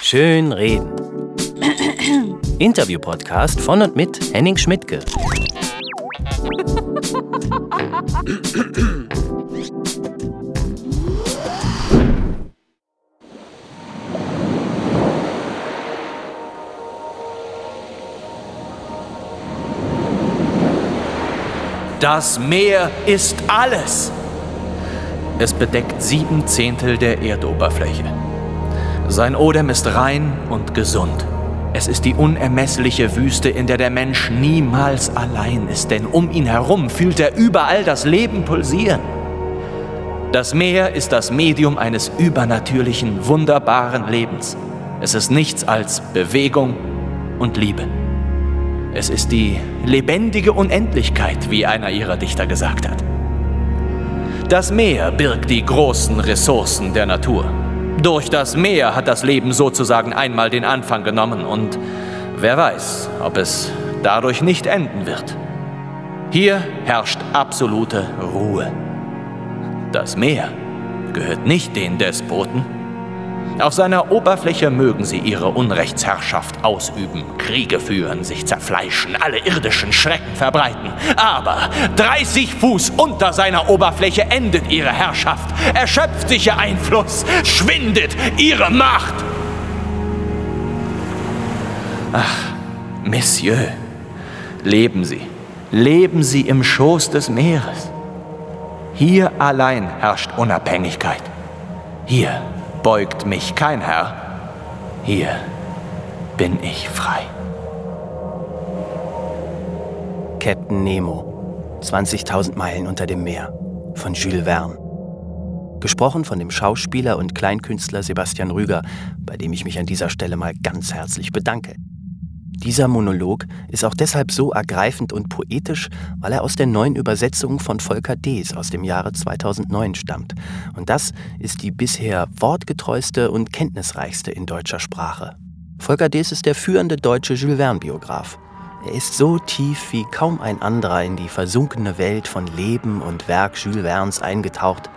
Schön reden. Interview-Podcast von und mit Henning Schmidtke. Das Meer ist alles. Es bedeckt sieben Zehntel der Erdoberfläche. Sein Odem ist rein und gesund. Es ist die unermessliche Wüste, in der der Mensch niemals allein ist, denn um ihn herum fühlt er überall das Leben pulsieren. Das Meer ist das Medium eines übernatürlichen, wunderbaren Lebens. Es ist nichts als Bewegung und Liebe. Es ist die lebendige Unendlichkeit, wie einer ihrer Dichter gesagt hat. Das Meer birgt die großen Ressourcen der Natur. Durch das Meer hat das Leben sozusagen einmal den Anfang genommen und wer weiß, ob es dadurch nicht enden wird. Hier herrscht absolute Ruhe. Das Meer gehört nicht den Despoten, auf seiner Oberfläche mögen sie ihre Unrechtsherrschaft ausüben, Kriege führen, sich zerfleischen, alle irdischen Schrecken verbreiten. Aber 30 Fuß unter seiner Oberfläche endet ihre Herrschaft, erschöpft sich ihr Einfluss, schwindet ihre Macht. Ach, Monsieur, leben Sie, leben Sie im Schoß des Meeres. Hier allein herrscht Unabhängigkeit. Hier beugt mich kein Herr. Hier bin ich frei. Captain Nemo. 20.000 Meilen unter dem Meer. Von Jules Verne. Gesprochen von dem Schauspieler und Kleinkünstler Sebastian Rüger, bei dem ich mich an dieser Stelle mal ganz herzlich bedanke. Dieser Monolog ist auch deshalb so ergreifend und poetisch, weil er aus der neuen Übersetzung von Volker Dees aus dem Jahre 2009 stammt. Und das ist die bisher wortgetreueste und kenntnisreichste in deutscher Sprache. Volker Dees ist der führende deutsche Jules Verne-Biograf. Er ist so tief wie kaum ein anderer in die versunkene Welt von Leben und Werk Jules Vernes eingetaucht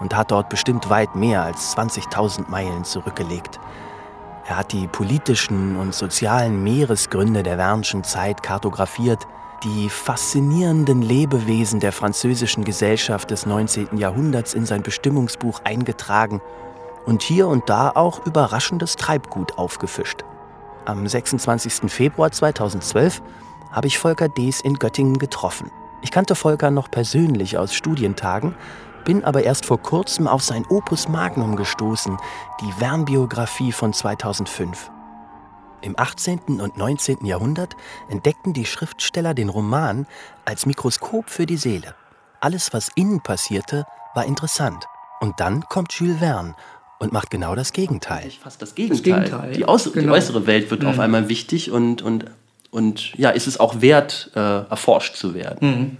und hat dort bestimmt weit mehr als 20.000 Meilen zurückgelegt. Er hat die politischen und sozialen Meeresgründe der Wernschen Zeit kartografiert, die faszinierenden Lebewesen der französischen Gesellschaft des 19. Jahrhunderts in sein Bestimmungsbuch eingetragen und hier und da auch überraschendes Treibgut aufgefischt. Am 26. Februar 2012 habe ich Volker Dees in Göttingen getroffen. Ich kannte Volker noch persönlich aus Studientagen bin aber erst vor kurzem auf sein Opus Magnum gestoßen, die Verne-Biografie von 2005. Im 18. und 19. Jahrhundert entdeckten die Schriftsteller den Roman als Mikroskop für die Seele. Alles, was innen passierte, war interessant. Und dann kommt Jules Verne und macht genau das Gegenteil. Fast das Gegenteil. Das Gegenteil. Die, Aus genau. die, äußere Welt wird mhm. auf einmal wichtig und, und, und ja, ist es auch wert, äh, erforscht zu werden. Mhm.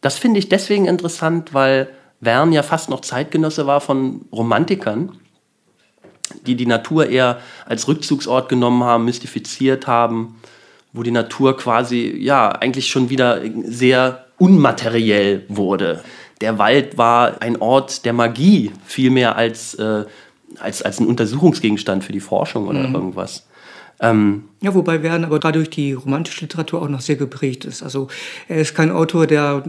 Das finde ich deswegen interessant, weil Verne ja fast noch Zeitgenosse war von Romantikern, die die Natur eher als Rückzugsort genommen haben, mystifiziert haben, wo die Natur quasi ja eigentlich schon wieder sehr unmateriell wurde. Der Wald war ein Ort der Magie, viel mehr als, äh, als, als ein Untersuchungsgegenstand für die Forschung oder mhm. irgendwas. Ähm ja, wobei Verne aber gerade durch die romantische Literatur auch noch sehr geprägt ist. Also er ist kein Autor, der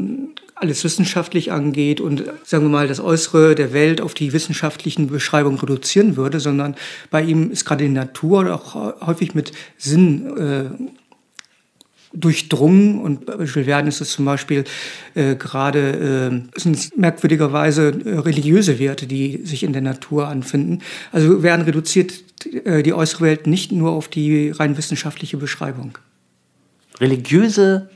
alles wissenschaftlich angeht und sagen wir mal das Äußere der Welt auf die wissenschaftlichen Beschreibungen reduzieren würde, sondern bei ihm ist gerade die Natur auch häufig mit Sinn äh, durchdrungen und bei Jules Verne ist es zum Beispiel äh, gerade äh, sind merkwürdigerweise äh, religiöse Werte, die sich in der Natur anfinden. Also Verne reduziert äh, die äußere Welt nicht nur auf die rein wissenschaftliche Beschreibung. Religiöse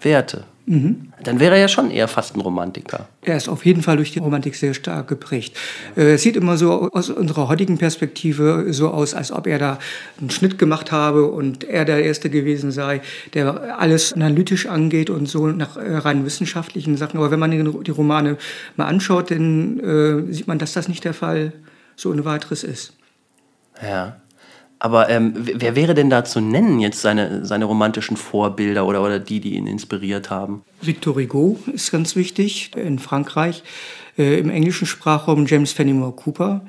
Werte. Mhm. Dann wäre er ja schon eher fast ein Romantiker. Er ist auf jeden Fall durch die Romantik sehr stark geprägt. Äh, es sieht immer so aus unserer heutigen Perspektive so aus, als ob er da einen Schnitt gemacht habe und er der Erste gewesen sei, der alles analytisch angeht und so nach äh, rein wissenschaftlichen Sachen. Aber wenn man die Romane mal anschaut, dann äh, sieht man, dass das nicht der Fall so ohne weiteres ist. Ja. Aber ähm, wer wäre denn da zu nennen, jetzt seine, seine romantischen Vorbilder oder, oder die, die ihn inspiriert haben? Victor Hugo ist ganz wichtig in Frankreich. Äh, Im englischen Sprachraum James Fenimore Cooper,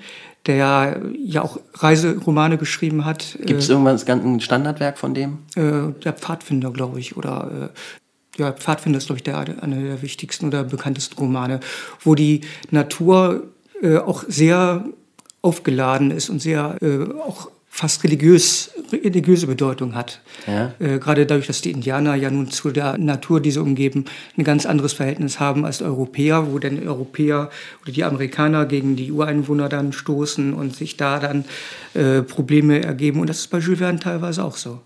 der ja auch Reiseromane geschrieben hat. Gibt es äh, irgendwas, ein Standardwerk von dem? Äh, der Pfadfinder, glaube ich, oder äh, ja, Pfadfinder ist, glaube ich, der, einer der wichtigsten oder bekanntesten Romane, wo die Natur äh, auch sehr aufgeladen ist und sehr äh, auch fast religiös, religiöse Bedeutung hat. Ja. Äh, gerade dadurch, dass die Indianer ja nun zu der Natur, die sie umgeben, ein ganz anderes Verhältnis haben als Europäer, wo dann Europäer oder die Amerikaner gegen die Ureinwohner dann stoßen und sich da dann äh, Probleme ergeben. Und das ist bei Jules Verne teilweise auch so.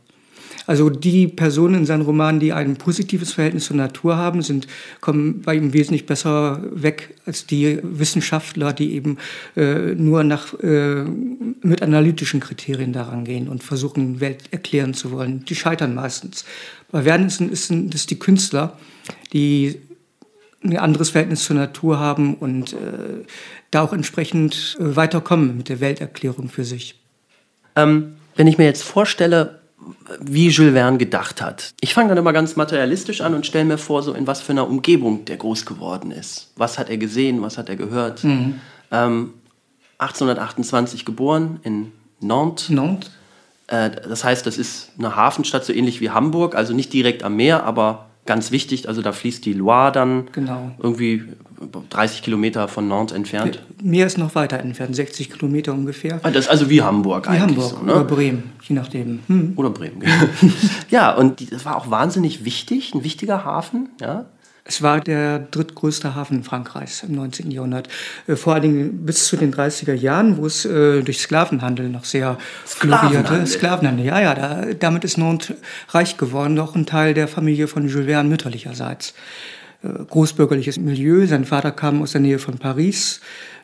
Also die Personen in seinen Romanen, die ein positives Verhältnis zur Natur haben, sind, kommen bei ihm wesentlich besser weg als die Wissenschaftler, die eben äh, nur nach, äh, mit analytischen Kriterien daran gehen und versuchen, Welt erklären zu wollen. Die scheitern meistens. Bei Werner sind es die Künstler, die ein anderes Verhältnis zur Natur haben und äh, da auch entsprechend äh, weiterkommen mit der Welterklärung für sich. Ähm, wenn ich mir jetzt vorstelle, wie Jules Verne gedacht hat. Ich fange dann immer ganz materialistisch an und stelle mir vor, so in was für einer Umgebung der groß geworden ist. Was hat er gesehen, was hat er gehört? Mhm. Ähm, 1828 geboren in Nantes. Nantes. Äh, das heißt, das ist eine Hafenstadt, so ähnlich wie Hamburg, also nicht direkt am Meer, aber ganz wichtig, also da fließt die Loire dann genau. irgendwie 30 Kilometer von Nantes entfernt. Meer ist noch weiter entfernt, 60 Kilometer ungefähr. Ah, das ist also wie Hamburg wie eigentlich. Hamburg so, ne? oder Bremen, je nachdem. Hm. Oder Bremen, genau. ja, und das war auch wahnsinnig wichtig, ein wichtiger Hafen. Ja? Es war der drittgrößte Hafen Frankreichs im 19. Jahrhundert. Äh, vor allen Dingen bis zu den 30er Jahren, wo es äh, durch Sklavenhandel noch sehr florierte. Sklavenhandel, ja, ja. Da, damit ist Nantes reich geworden, auch ein Teil der Familie von Jules Verne mütterlicherseits. Äh, großbürgerliches Milieu. Sein Vater kam aus der Nähe von Paris,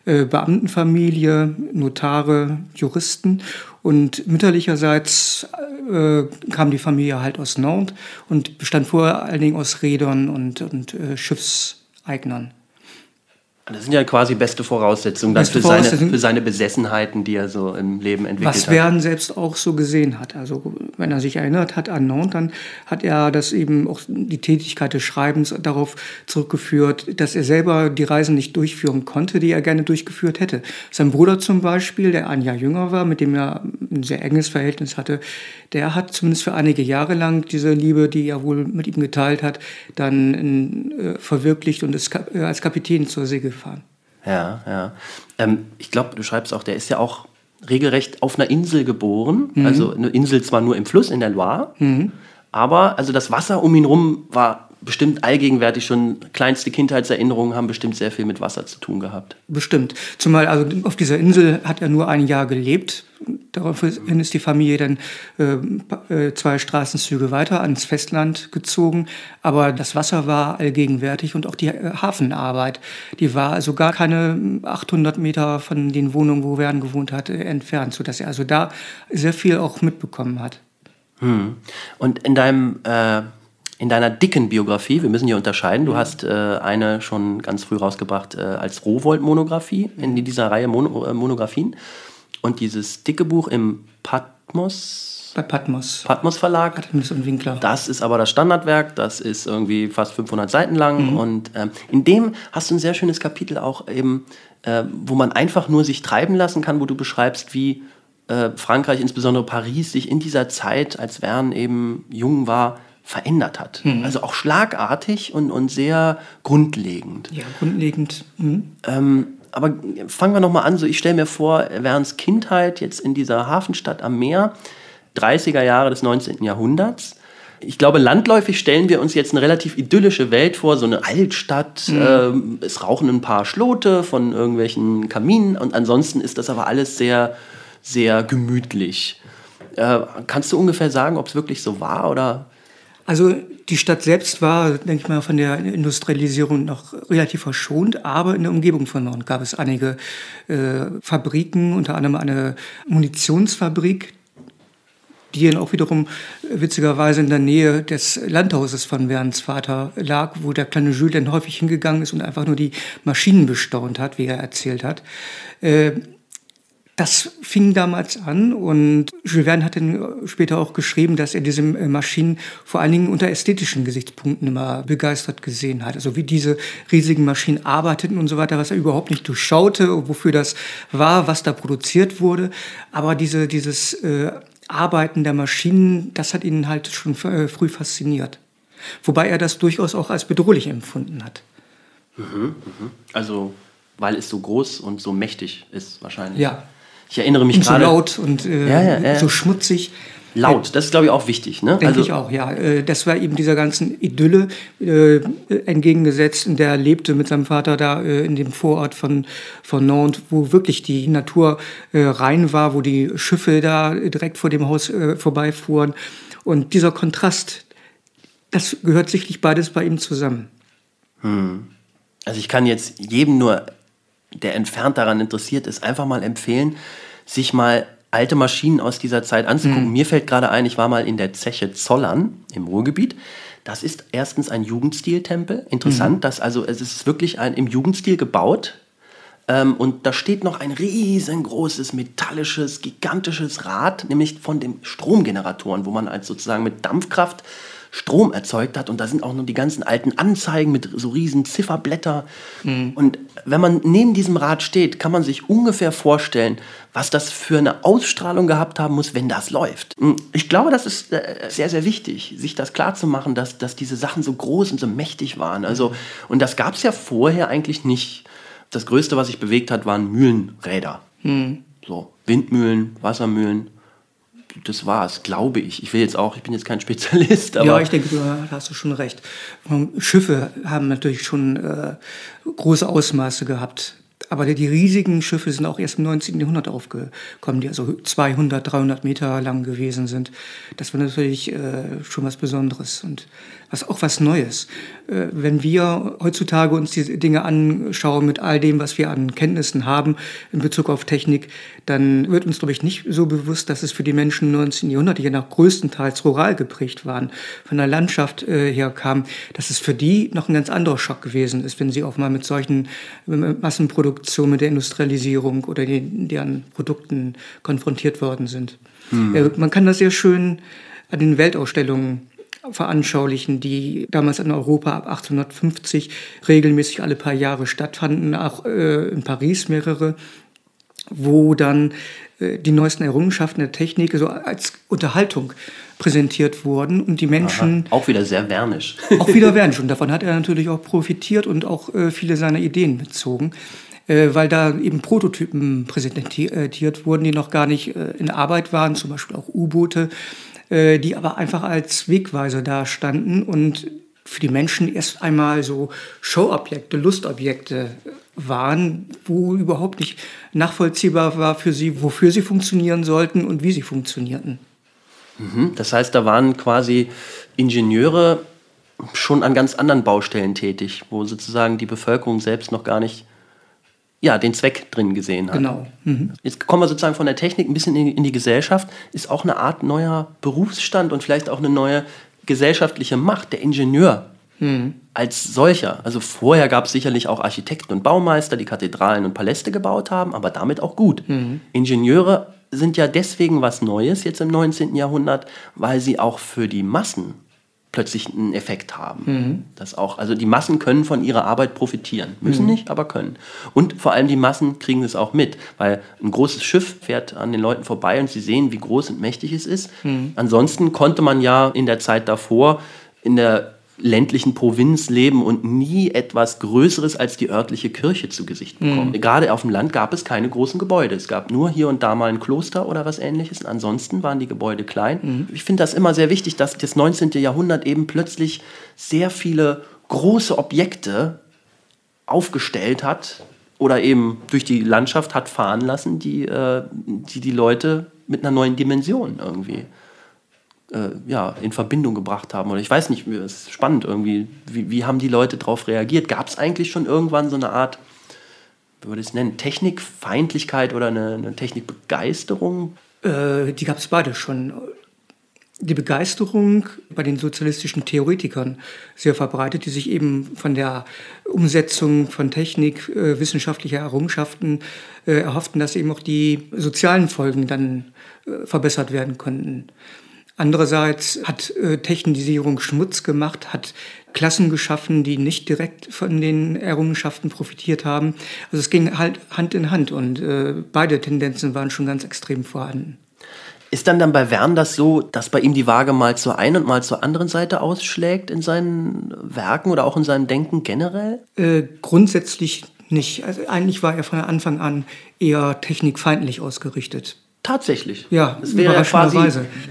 äh, Beamtenfamilie, Notare, Juristen. Und mütterlicherseits äh, kam die Familie halt aus Nantes und bestand vor allen Dingen aus Rädern und, und Schiffseignern. Das sind ja quasi beste Voraussetzungen beste für, Voraussetzungen. Seine, für seine Besessenheiten, die er so im Leben entwickelt Was hat. Was Verne selbst auch so gesehen hat. Also wenn er sich erinnert hat an Nantes, dann hat er das eben auch die Tätigkeit des Schreibens darauf zurückgeführt, dass er selber die Reisen nicht durchführen konnte, die er gerne durchgeführt hätte. Sein Bruder zum Beispiel, der ein Jahr jünger war, mit dem er ein sehr enges Verhältnis hatte, der hat zumindest für einige Jahre lang diese Liebe, die er wohl mit ihm geteilt hat, dann äh, verwirklicht und ist äh, als Kapitän zur See gefahren. Ja, ja. Ähm, ich glaube, du schreibst auch, der ist ja auch regelrecht auf einer Insel geboren. Mhm. Also eine Insel zwar nur im Fluss in der Loire, mhm. aber also das Wasser um ihn rum war bestimmt allgegenwärtig schon kleinste Kindheitserinnerungen haben bestimmt sehr viel mit Wasser zu tun gehabt. Bestimmt. Zumal also auf dieser Insel hat er nur ein Jahr gelebt. Daraufhin ist die Familie dann äh, äh, zwei Straßenzüge weiter ans Festland gezogen. Aber das Wasser war allgegenwärtig und auch die äh, Hafenarbeit, die war also gar keine 800 Meter von den Wohnungen, wo Wern gewohnt hat, äh, entfernt, sodass er also da sehr viel auch mitbekommen hat. Hm. Und in deinem äh in deiner dicken Biografie, wir müssen hier unterscheiden, du hast äh, eine schon ganz früh rausgebracht äh, als Rowold-Monographie in dieser Reihe Mono, äh, Monographien und dieses dicke Buch im Patmos. Bei Patmos. Patmos Verlag. Patmos und Winkler. Das ist aber das Standardwerk, das ist irgendwie fast 500 Seiten lang mhm. und ähm, in dem hast du ein sehr schönes Kapitel auch eben, äh, wo man einfach nur sich treiben lassen kann, wo du beschreibst, wie äh, Frankreich, insbesondere Paris, sich in dieser Zeit, als Verne eben jung war, verändert hat. Mhm. Also auch schlagartig und, und sehr grundlegend. Ja, grundlegend. Mhm. Ähm, aber fangen wir nochmal an. So, ich stelle mir vor, Werns Kindheit jetzt in dieser Hafenstadt am Meer, 30er Jahre des 19. Jahrhunderts. Ich glaube, landläufig stellen wir uns jetzt eine relativ idyllische Welt vor, so eine Altstadt. Mhm. Ähm, es rauchen ein paar Schlote von irgendwelchen Kaminen und ansonsten ist das aber alles sehr, sehr gemütlich. Äh, kannst du ungefähr sagen, ob es wirklich so war oder? Also die Stadt selbst war, denke ich mal, von der Industrialisierung noch relativ verschont, aber in der Umgebung von Nord gab es einige äh, Fabriken, unter anderem eine Munitionsfabrik, die dann auch wiederum witzigerweise in der Nähe des Landhauses von Werns Vater lag, wo der kleine Jules dann häufig hingegangen ist und einfach nur die Maschinen bestaunt hat, wie er erzählt hat. Äh, Das fing damals an und Jules Verne hat dann später auch geschrieben, dass er diese Maschinen vor allen Dingen unter ästhetischen Gesichtspunkten immer begeistert gesehen hat. Also wie diese riesigen Maschinen arbeiteten und so weiter, was er überhaupt nicht durchschaute, wofür das war, was da produziert wurde. Aber diese, dieses äh, Arbeiten der Maschinen, das hat ihn halt schon äh, früh fasziniert. Wobei er das durchaus auch als bedrohlich empfunden hat. Mhm, mh. Also weil es so groß und so mächtig ist wahrscheinlich. Ja. Ich erinnere mich gerade. So laut und äh, ja, ja, ja. so schmutzig. Laut, das ist glaube ich auch wichtig, ne? Denke also, ich auch, ja. Äh, das war eben dieser ganzen Idylle äh, entgegengesetzt, in der er lebte mit seinem Vater da äh, in dem Vorort von, von Nantes, wo wirklich die Natur äh, rein war, wo die Schiffe da direkt vor dem Haus äh, vorbeifuhren. Und dieser Kontrast, das gehört sicherlich beides bei ihm zusammen. Hm. Also ich kann jetzt jedem nur der entfernt daran interessiert ist, einfach mal empfehlen, sich mal alte Maschinen aus dieser Zeit anzugucken. Mhm. Mir fällt gerade ein, ich war mal in der Zeche Zollern im Ruhrgebiet. Das ist erstens ein Jugendstiltempel. Interessant, mhm. dass also es ist wirklich ein, im Jugendstil gebaut. Ähm, und da steht noch ein riesengroßes, metallisches, gigantisches Rad, nämlich von den Stromgeneratoren, wo man als sozusagen mit Dampfkraft Strom erzeugt hat. Und da sind auch noch die ganzen alten Anzeigen mit so riesen Zifferblätter. Mhm. Und wenn man neben diesem Rad steht, kann man sich ungefähr vorstellen, was das für eine Ausstrahlung gehabt haben muss, wenn das läuft. Hm, ich glaube, das ist äh, sehr, sehr wichtig, sich das klarzumachen, dass, dass diese Sachen so groß und so mächtig waren. Also, und das gab es ja vorher eigentlich nicht. Das Größte, was sich bewegt hat, waren Mühlenräder. Mhm. So, Windmühlen, Wassermühlen das war es, glaube ich. Ich will jetzt auch, ich bin jetzt kein Spezialist, aber. Ja, ich denke, da hast du schon recht. Schiffe haben natürlich schon äh, große Ausmaße gehabt. Aber die riesigen Schiffe sind auch erst im 19. Jahrhundert aufgekommen, die also 200, 300 Meter lang gewesen sind. Das war natürlich äh, schon was Besonderes. Und was auch was Neues. Äh, wenn wir heutzutage uns diese Dinge anschauen mit all dem, was wir an Kenntnissen haben in Bezug auf Technik, dann wird uns, glaube ich, nicht so bewusst, dass es für die Menschen im 19. Jahrhundert, die ja noch größtenteils rural geprägt waren, von der Landschaft äh, her kam, dass es für die noch ein ganz anderer Schock gewesen ist, wenn sie auch mal mit solchen Massenproduktionen, mit der Industrialisierung oder den, deren Produkten konfrontiert worden sind. Mhm. Man kann das sehr schön an den Weltausstellungen veranschaulichen, die damals in Europa ab 1850 regelmäßig alle paar Jahre stattfanden, auch äh, in Paris mehrere, wo dann äh, die neuesten Errungenschaften der Technik so als Unterhaltung präsentiert wurden und die Menschen Aha, auch wieder sehr wernisch. Auch wieder wernisch. Und davon hat er natürlich auch profitiert und auch äh, viele seiner Ideen bezogen äh, weil da eben Prototypen präsentiert wurden, die noch gar nicht äh, in Arbeit waren, zum Beispiel auch U-Boote, äh, die aber einfach als Wegweiser dastanden und für die Menschen erst einmal so Showobjekte, Lustobjekte waren, wo überhaupt nicht nachvollziehbar war für sie, wofür sie funktionieren sollten und wie sie funktionierten. Mhm. Das heißt, da waren quasi Ingenieure schon an ganz anderen Baustellen tätig, wo sozusagen die Bevölkerung selbst noch gar nicht ja, den Zweck drin gesehen hat. Genau. Mhm. Jetzt kommen wir sozusagen von der Technik ein bisschen in, in, die Gesellschaft. Ist auch eine Art neuer Berufsstand und vielleicht auch eine neue gesellschaftliche Macht, der Ingenieur mhm. als solcher. Also vorher gab es sicherlich auch Architekten und Baumeister, die Kathedralen und Paläste gebaut haben, aber damit auch gut. Mhm. Ingenieure sind ja deswegen was Neues jetzt im 19. Jahrhundert, weil sie auch für die Massen plötzlich einen Effekt haben. Mhm. Das auch, also die Massen können von ihrer Arbeit profitieren. Müssen mhm. nicht, aber können. Und vor allem die Massen kriegen es auch mit, weil ein großes Schiff fährt an den Leuten vorbei und sie sehen, wie groß und mächtig es ist. Mhm. Ansonsten konnte man ja in der Zeit davor in der ländlichen Provinz leben und nie etwas Größeres als die örtliche Kirche zu Gesicht bekommen. Mhm. Gerade auf dem Land gab es keine großen Gebäude. Es gab nur hier und da mal ein Kloster oder was ähnliches. Und ansonsten waren die Gebäude klein. Mhm. Ich finde das immer sehr wichtig, dass das 19. Jahrhundert eben plötzlich sehr viele große Objekte aufgestellt hat oder eben durch die Landschaft hat fahren lassen, die äh, die, die Leute mit einer neuen Dimension irgendwie äh, ja, in Verbindung gebracht haben. Oder ich weiß nicht, es ist spannend irgendwie. Wie, wie haben die Leute darauf reagiert? Gab es eigentlich schon irgendwann so eine Art, wie würde ich es nennen, Technikfeindlichkeit oder eine, eine Technikbegeisterung? Äh, die gab es beide schon. die Begeisterung bei den sozialistischen Theoretikern sehr verbreitet, die sich eben von der Umsetzung von Technik, äh, wissenschaftlicher Errungenschaften äh, erhofften, dass eben auch die sozialen Folgen dann äh, verbessert werden könnten. Andererseits hat äh, Technisierung Schmutz gemacht, hat Klassen geschaffen, die nicht direkt von den Errungenschaften profitiert haben. Also es ging halt Hand in Hand und äh, beide Tendenzen waren schon ganz extrem vorhanden. Ist dann dann bei Verne das so, dass bei ihm die Waage mal zur einen und mal zur anderen Seite ausschlägt in seinen Werken oder auch in seinem Denken generell? Äh, grundsätzlich nicht. Also eigentlich war er von Anfang an eher technikfeindlich ausgerichtet. Tatsächlich. Ja, es wäre ja quasi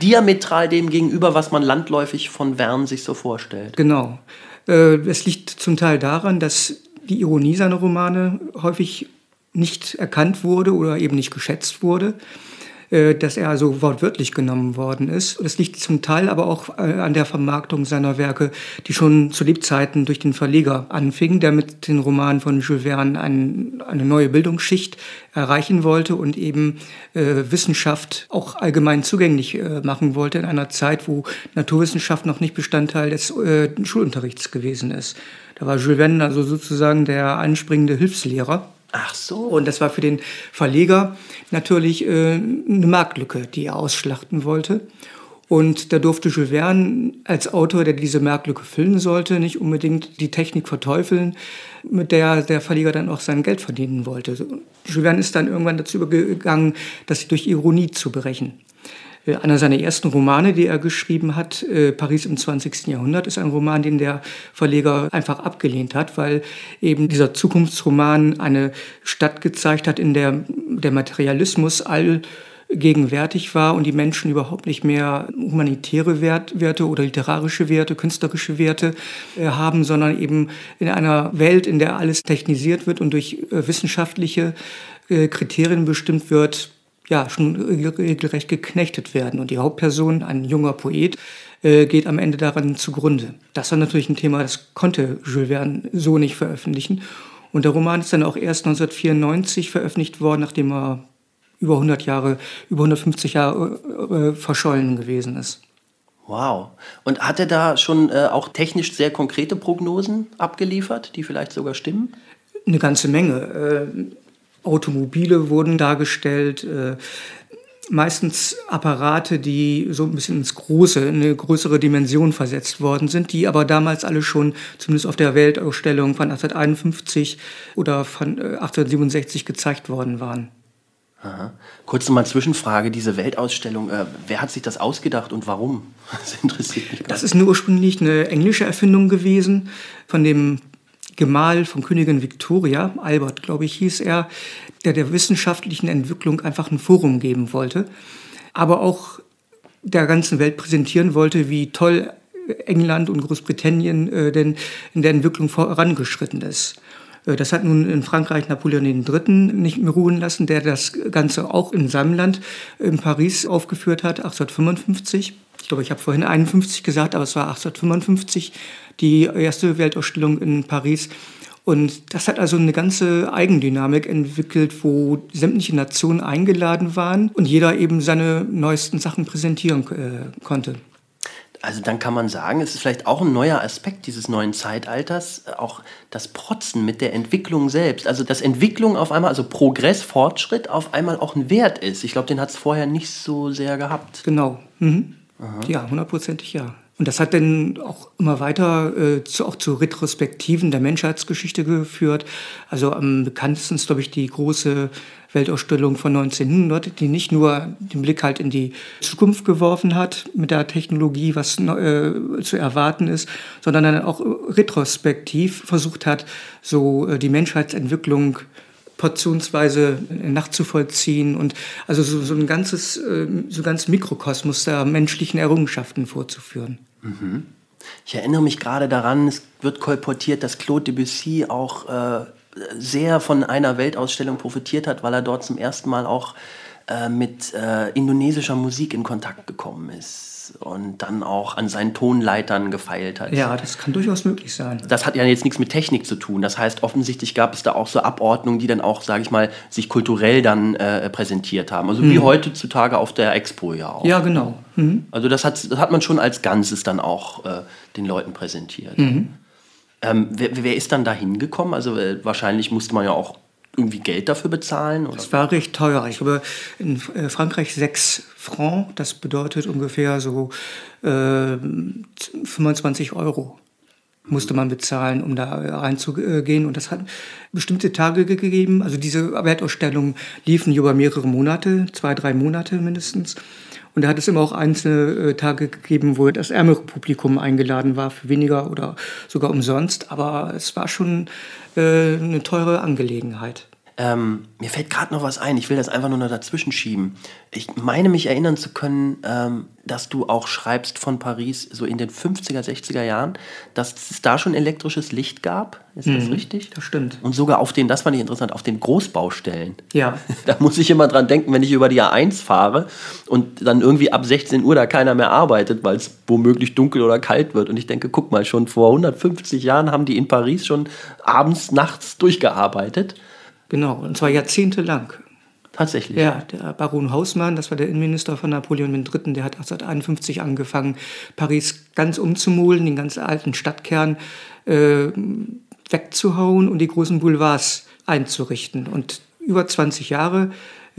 diametral dem gegenüber, was man landläufig von Verne sich so vorstellt. Genau. Äh, es liegt zum Teil daran, dass die Ironie seiner Romane häufig nicht erkannt wurde oder eben nicht geschätzt wurde. Äh, dass er also wortwörtlich genommen worden ist. Das liegt zum Teil aber auch äh, an der Vermarktung seiner Werke, die schon zu Lebzeiten durch den Verleger anfing, der mit den Romanen von Jules Verne ein, eine neue Bildungsschicht erreichen wollte und eben äh, Wissenschaft auch allgemein zugänglich machen wollte in einer Zeit, wo Naturwissenschaft noch nicht Bestandteil des Schulunterrichts gewesen ist. Da war Jules Verne also sozusagen der einspringende Hilfslehrer. Ach so. Und das war für den Verleger natürlich äh, eine Marktlücke, die er ausschlachten wollte. Und da durfte Jules Verne als Autor, der diese Marktlücke füllen sollte, nicht unbedingt die Technik verteufeln, mit der der Verleger dann auch sein Geld verdienen wollte. Jules Verne ist dann irgendwann dazu übergegangen, das durch Ironie zu berechnen. Äh, einer seiner ersten Romane, die er geschrieben hat, äh, Paris im 20. Jahrhundert, ist ein Roman, den der Verleger einfach abgelehnt hat, weil eben dieser Zukunftsroman eine Stadt gezeigt hat, in der der Materialismus all gegenwärtig war und die Menschen überhaupt nicht mehr humanitäre Wert, Werte oder literarische Werte, künstlerische Werte äh, haben, sondern eben in einer Welt, in der alles technisiert wird und durch wissenschaftliche Kriterien bestimmt wird, ja, schon regelrecht geknechtet werden. Und die Hauptperson, ein junger Poet, äh, geht am Ende daran zugrunde. Das war natürlich ein Thema, das konnte Jules Verne so nicht veröffentlichen. Und der Roman ist dann auch erst 1994 veröffentlicht worden, nachdem er über 100 Jahre, über 150 Jahre äh, verschollen gewesen ist. Wow. Und hat er da schon äh, auch technisch sehr konkrete Prognosen abgeliefert, die vielleicht sogar stimmen? Eine ganze Menge. Äh, Automobile wurden dargestellt, äh, meistens Apparate, die so ein bisschen ins Große, in eine größere Dimension versetzt worden sind, die aber damals alle schon, zumindest auf der Weltausstellung von 1851 oder von 1867 äh, gezeigt worden waren. Aha. Kurz nochmal Zwischenfrage, diese Weltausstellung, äh, wer hat sich das ausgedacht und warum? Das interessiert mich. Das ist eine ursprünglich eine englische Erfindung gewesen von dem Gemahl von Königin Victoria, Albert, glaube ich, hieß er, der der wissenschaftlichen Entwicklung einfach ein Forum geben wollte, aber auch der ganzen Welt präsentieren wollte, wie toll England und Großbritannien äh, denn in der Entwicklung vorangeschritten ist. Äh, das hat nun in Frankreich Napoleon III. nicht mehr ruhen lassen, der das Ganze auch in seinem Land in Paris aufgeführt hat, 1855. Ich glaube, ich habe vorhin 51 gesagt, aber es war 1855 die erste Weltausstellung in Paris. Und das hat also eine ganze Eigendynamik entwickelt, wo sämtliche Nationen eingeladen waren und jeder eben seine neuesten Sachen präsentieren äh, konnte. Also dann kann man sagen, es ist vielleicht auch ein neuer Aspekt dieses neuen Zeitalters, äh, auch das Protzen mit der Entwicklung selbst. Also dass Entwicklung auf einmal, also Progress, Fortschritt auf einmal auch ein Wert ist. Ich glaube, den hat es vorher nicht so sehr gehabt. Genau. Mhm. Ja, hundertprozentig ja. Und das hat dann auch immer weiter äh, zu, auch zu Retrospektiven der Menschheitsgeschichte geführt. Also am bekanntesten ist, glaube ich, die große Weltausstellung von 1900, die nicht nur den Blick halt in die Zukunft geworfen hat mit der Technologie, was äh, zu erwarten ist, sondern dann auch retrospektiv versucht hat, so äh, die Menschheitsentwicklung portionsweise nachzuvollziehen und also so, so ein ganzes, äh, so ganz Mikrokosmos der menschlichen Errungenschaften vorzuführen. Mhm. Ich erinnere mich gerade daran, es wird kolportiert, dass Claude Debussy auch äh, sehr von einer Weltausstellung profitiert hat, weil er dort zum ersten Mal auch äh, mit äh, indonesischer Musik in Kontakt gekommen ist und dann auch an seinen Tonleitern gefeilt hat. Ja, das kann durchaus möglich sein. Das hat ja jetzt nichts mit Technik zu tun. Das heißt, offensichtlich gab es da auch so Abordnungen, die dann auch, sage ich mal, sich kulturell dann äh, präsentiert haben. Also mhm. wie heutzutage auf der Expo ja auch. Ja, genau. Mhm. Also das hat, das hat man schon als Ganzes dann auch äh, den Leuten präsentiert. Mhm. Ähm, wer, wer, ist dann da hingekommen? Also äh, wahrscheinlich musste man ja auch irgendwie Geld dafür bezahlen? Oder? Das war recht teuer. Ich glaube, in äh, Frankreich 6 Francs, das bedeutet ungefähr so äh, 25 Euro musste man bezahlen, um da reinzugehen. Und das hat bestimmte Tage gegeben. Also diese Wertausstellungen liefen über mehrere Monate, zwei, drei Monate mindestens. Und da hat es immer auch einzelne äh, Tage gegeben, wo das ärmere Publikum eingeladen war, für weniger oder sogar umsonst. Aber es war schon äh, eine teure Angelegenheit. Ähm, mir fällt gerade noch was ein, ich will das einfach nur noch dazwischen schieben. Ich meine mich erinnern zu können, ähm, dass du auch schreibst von Paris so in den 50er, 60er Jahren, dass es da schon elektrisches Licht gab. Ist mhm, das richtig? Das stimmt. Und sogar auf den, das fand ich interessant, auf den Großbaustellen. Ja. Da muss ich immer dran denken, wenn ich über die A1 fahre und dann irgendwie ab 16 Uhr da keiner mehr arbeitet, weil es womöglich dunkel oder kalt wird. Und ich denke, guck mal, schon vor 150 Jahren haben die in Paris schon abends, nachts durchgearbeitet. Genau, und zwar jahrzehntelang. Tatsächlich. Ja, der Baron Hausmann, das war der Innenminister von Napoleon III., der hat 1851 angefangen, Paris ganz umzumulen, den ganz alten Stadtkern äh, wegzuhauen und die großen Boulevards einzurichten. Und über 20 Jahre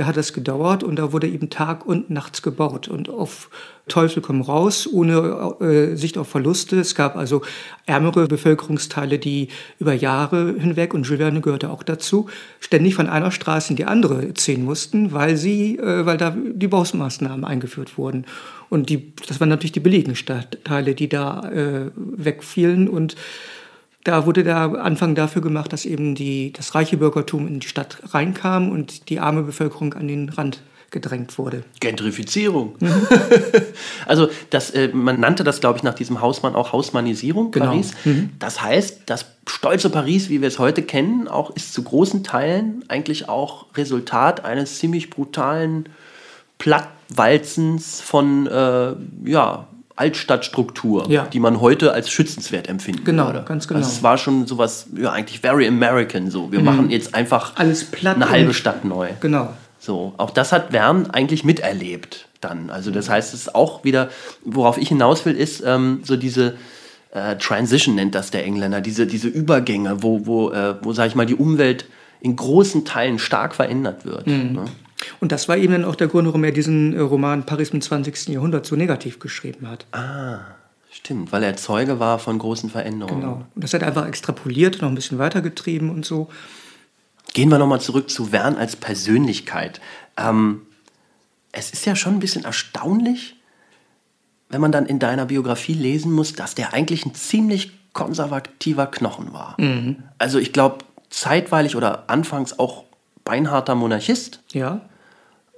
hat das gedauert und da wurde eben Tag und nachts gebaut und auf Teufel komm raus, ohne äh, Sicht auf Verluste. Es gab also ärmere Bevölkerungsteile, die über Jahre hinweg, und Jules Verne gehörte auch dazu, ständig von einer Straße in die andere ziehen mussten, weil, sie, äh, weil da die Bausmaßnahmen eingeführt wurden. Und die, das waren natürlich die billigen Stadtteile, die da äh, wegfielen und da wurde der Anfang dafür gemacht, dass eben die, das reiche Bürgertum in die Stadt reinkam und die arme Bevölkerung an den Rand gedrängt wurde. Gentrifizierung. Mhm. also das, äh, man nannte das, glaube ich, nach diesem Hausmann auch Hausmannisierung genau. Paris. Mhm. Das heißt, das stolze Paris, wie wir es heute kennen, auch ist zu großen Teilen eigentlich auch Resultat eines ziemlich brutalen Plattwalzens von äh, ja, Altstadtstruktur, ja. die man heute als schützenswert empfinden genau, würde. ganz genau. Also es war schon sowas, ja, eigentlich very American so. Wir mhm. machen jetzt einfach Alles platt eine halbe Stadt neu. Genau. So, auch das hat Wern eigentlich miterlebt dann. Also das heißt, es ist auch wieder, worauf ich hinaus will, ist ähm, so diese äh, Transition nennt das der Engländer, diese, diese Übergänge, wo, wo, äh, wo sage ich mal, die Umwelt in großen Teilen stark verändert wird. Mhm. Ne? Und das war eben dann auch der Grund, warum er diesen äh, Roman Paris im 20. Jahrhundert so negativ geschrieben hat. Ah, stimmt, weil er Zeuge war von großen Veränderungen. Genau. Und das hat er einfach extrapoliert, noch ein bisschen weitergetrieben und so. Gehen wir nochmal zurück zu Wern als Persönlichkeit. Ähm, es ist ja schon ein bisschen erstaunlich, wenn man dann in deiner Biografie lesen muss, dass der eigentlich ein ziemlich konservativer Knochen war. Mhm. Also ich glaube, zeitweilig oder anfangs auch beinharter Monarchist. Ja.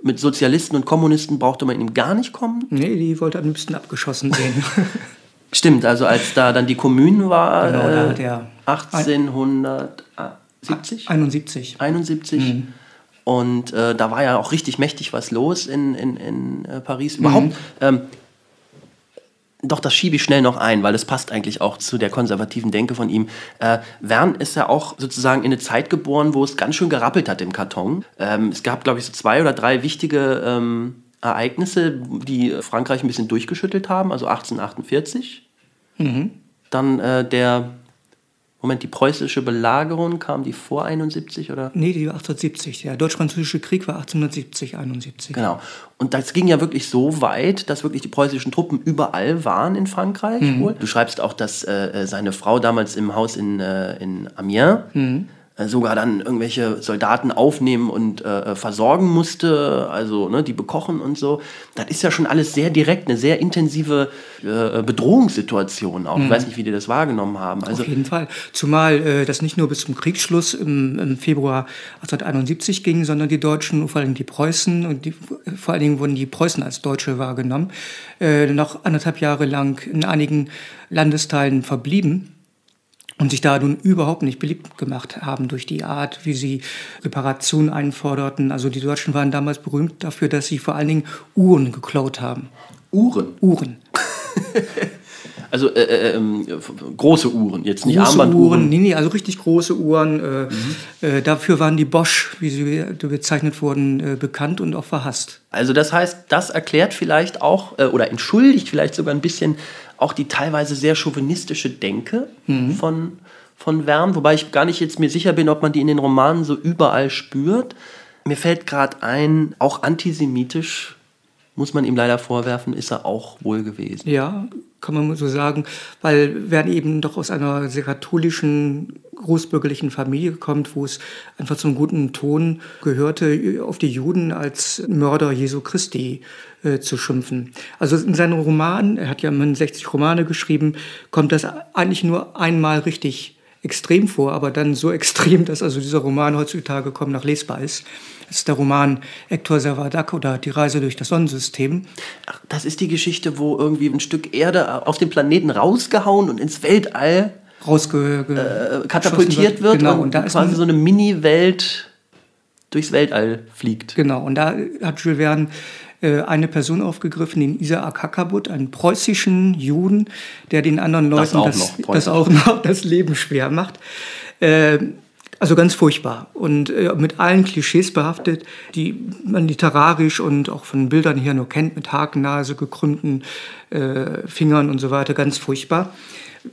Mit Sozialisten und Kommunisten brauchte man ihm gar nicht kommen. Nee, die wollte am liebsten abgeschossen sehen. Stimmt, also als da dann die Kommunen war, genau, äh, der 1800. 70? 71. 71. Mhm. Und äh, da war ja auch richtig mächtig was los in, in, in äh, Paris. Überhaupt, mhm. ähm, doch, das schiebe ich schnell noch ein, weil es passt eigentlich auch zu der konservativen Denke von ihm. Äh, Verne ist ja auch sozusagen in eine Zeit geboren, wo es ganz schön gerappelt hat im Karton. Ähm, es gab, glaube ich, so zwei oder drei wichtige ähm, Ereignisse, die Frankreich ein bisschen durchgeschüttelt haben, also 1848. Mhm. Dann äh, der Moment, die preußische Belagerung kam die vor 71 oder? Nee, die war 1870. Der deutsch-französische Krieg war 1870, 71. Genau. Und das ging ja wirklich so weit, dass wirklich die preußischen Truppen überall waren in Frankreich. Mhm. Du schreibst auch, dass äh, seine Frau damals im Haus in, äh, in Amiens mhm. Äh, sogar dann irgendwelche Soldaten aufnehmen und äh, versorgen musste, also ne, die bekochen und so. Das ist ja schon alles sehr direkt, eine sehr intensive äh, Bedrohungssituation auch. Mhm. Ich weiß nicht, wie die das wahrgenommen haben. Also, Auf jeden Fall. Zumal äh, das nicht nur bis zum Kriegsschluss im, im, Februar 1871 ging, sondern die Deutschen, vor allem die Preußen, und die, vor allen Dingen wurden die Preußen als Deutsche wahrgenommen, äh, noch anderthalb Jahre lang in einigen Landesteilen verblieben und sich da nun überhaupt nicht beliebt gemacht haben durch die Art, wie sie Reparationen einforderten. Also die Deutschen waren damals berühmt dafür, dass sie vor allen Dingen Uhren geklaut haben. Uhren? Uhren. Also äh, äh, ähm, große Uhren, jetzt nicht große Armbanduhren. Uhren, nee, nee, also richtig große Uhren. Äh, mhm. äh, dafür waren die Bosch, wie sie bezeichnet wurden, äh, bekannt und auch verhasst. Also das heißt, das erklärt vielleicht auch äh, oder entschuldigt vielleicht sogar ein bisschen auch die teilweise sehr chauvinistische Denke mhm. von, von Verne, wobei ich gar nicht jetzt mir sicher bin, ob man die in den Romanen so überall spürt. Mir fällt gerade ein, auch antisemitisch muss man ihm leider vorwerfen, ist er auch wohl gewesen. Ja, kann man so sagen, weil Verne eben doch aus einer sehr katholischen, großbürgerlichen Familie kommt, wo es einfach zum guten Ton gehörte, auf die Juden als Mörder Jesu Christi äh, zu schimpfen. Also in seinen Romanen, er hat ja 60 Romane geschrieben, kommt das eigentlich nur einmal richtig extrem vor, aber dann so extrem, dass also dieser Roman heutzutage kaum noch lesbar ist. Das ist der Roman Hector Servadac oder Die Reise durch das Sonnensystem. Ach, das ist die Geschichte, wo irgendwie ein Stück Erde auf den Planeten rausgehauen und ins Weltall rausge äh, katapultiert wird, genau, und, und da quasi so eine Mini-Welt durchs Weltall fliegt. Genau, und da hat Jules Verne äh, eine Person aufgegriffen, den Isaac Hakabut, einen preußischen Juden, der den anderen Leuten das auch, das, das auch noch das Leben schwer macht. Äh, also ganz furchtbar und äh, mit allen Klischees behaftet, die man literarisch und auch von Bildern her nur kennt, mit Hakennase, gekrümmten äh, Fingern und so weiter, ganz furchtbar.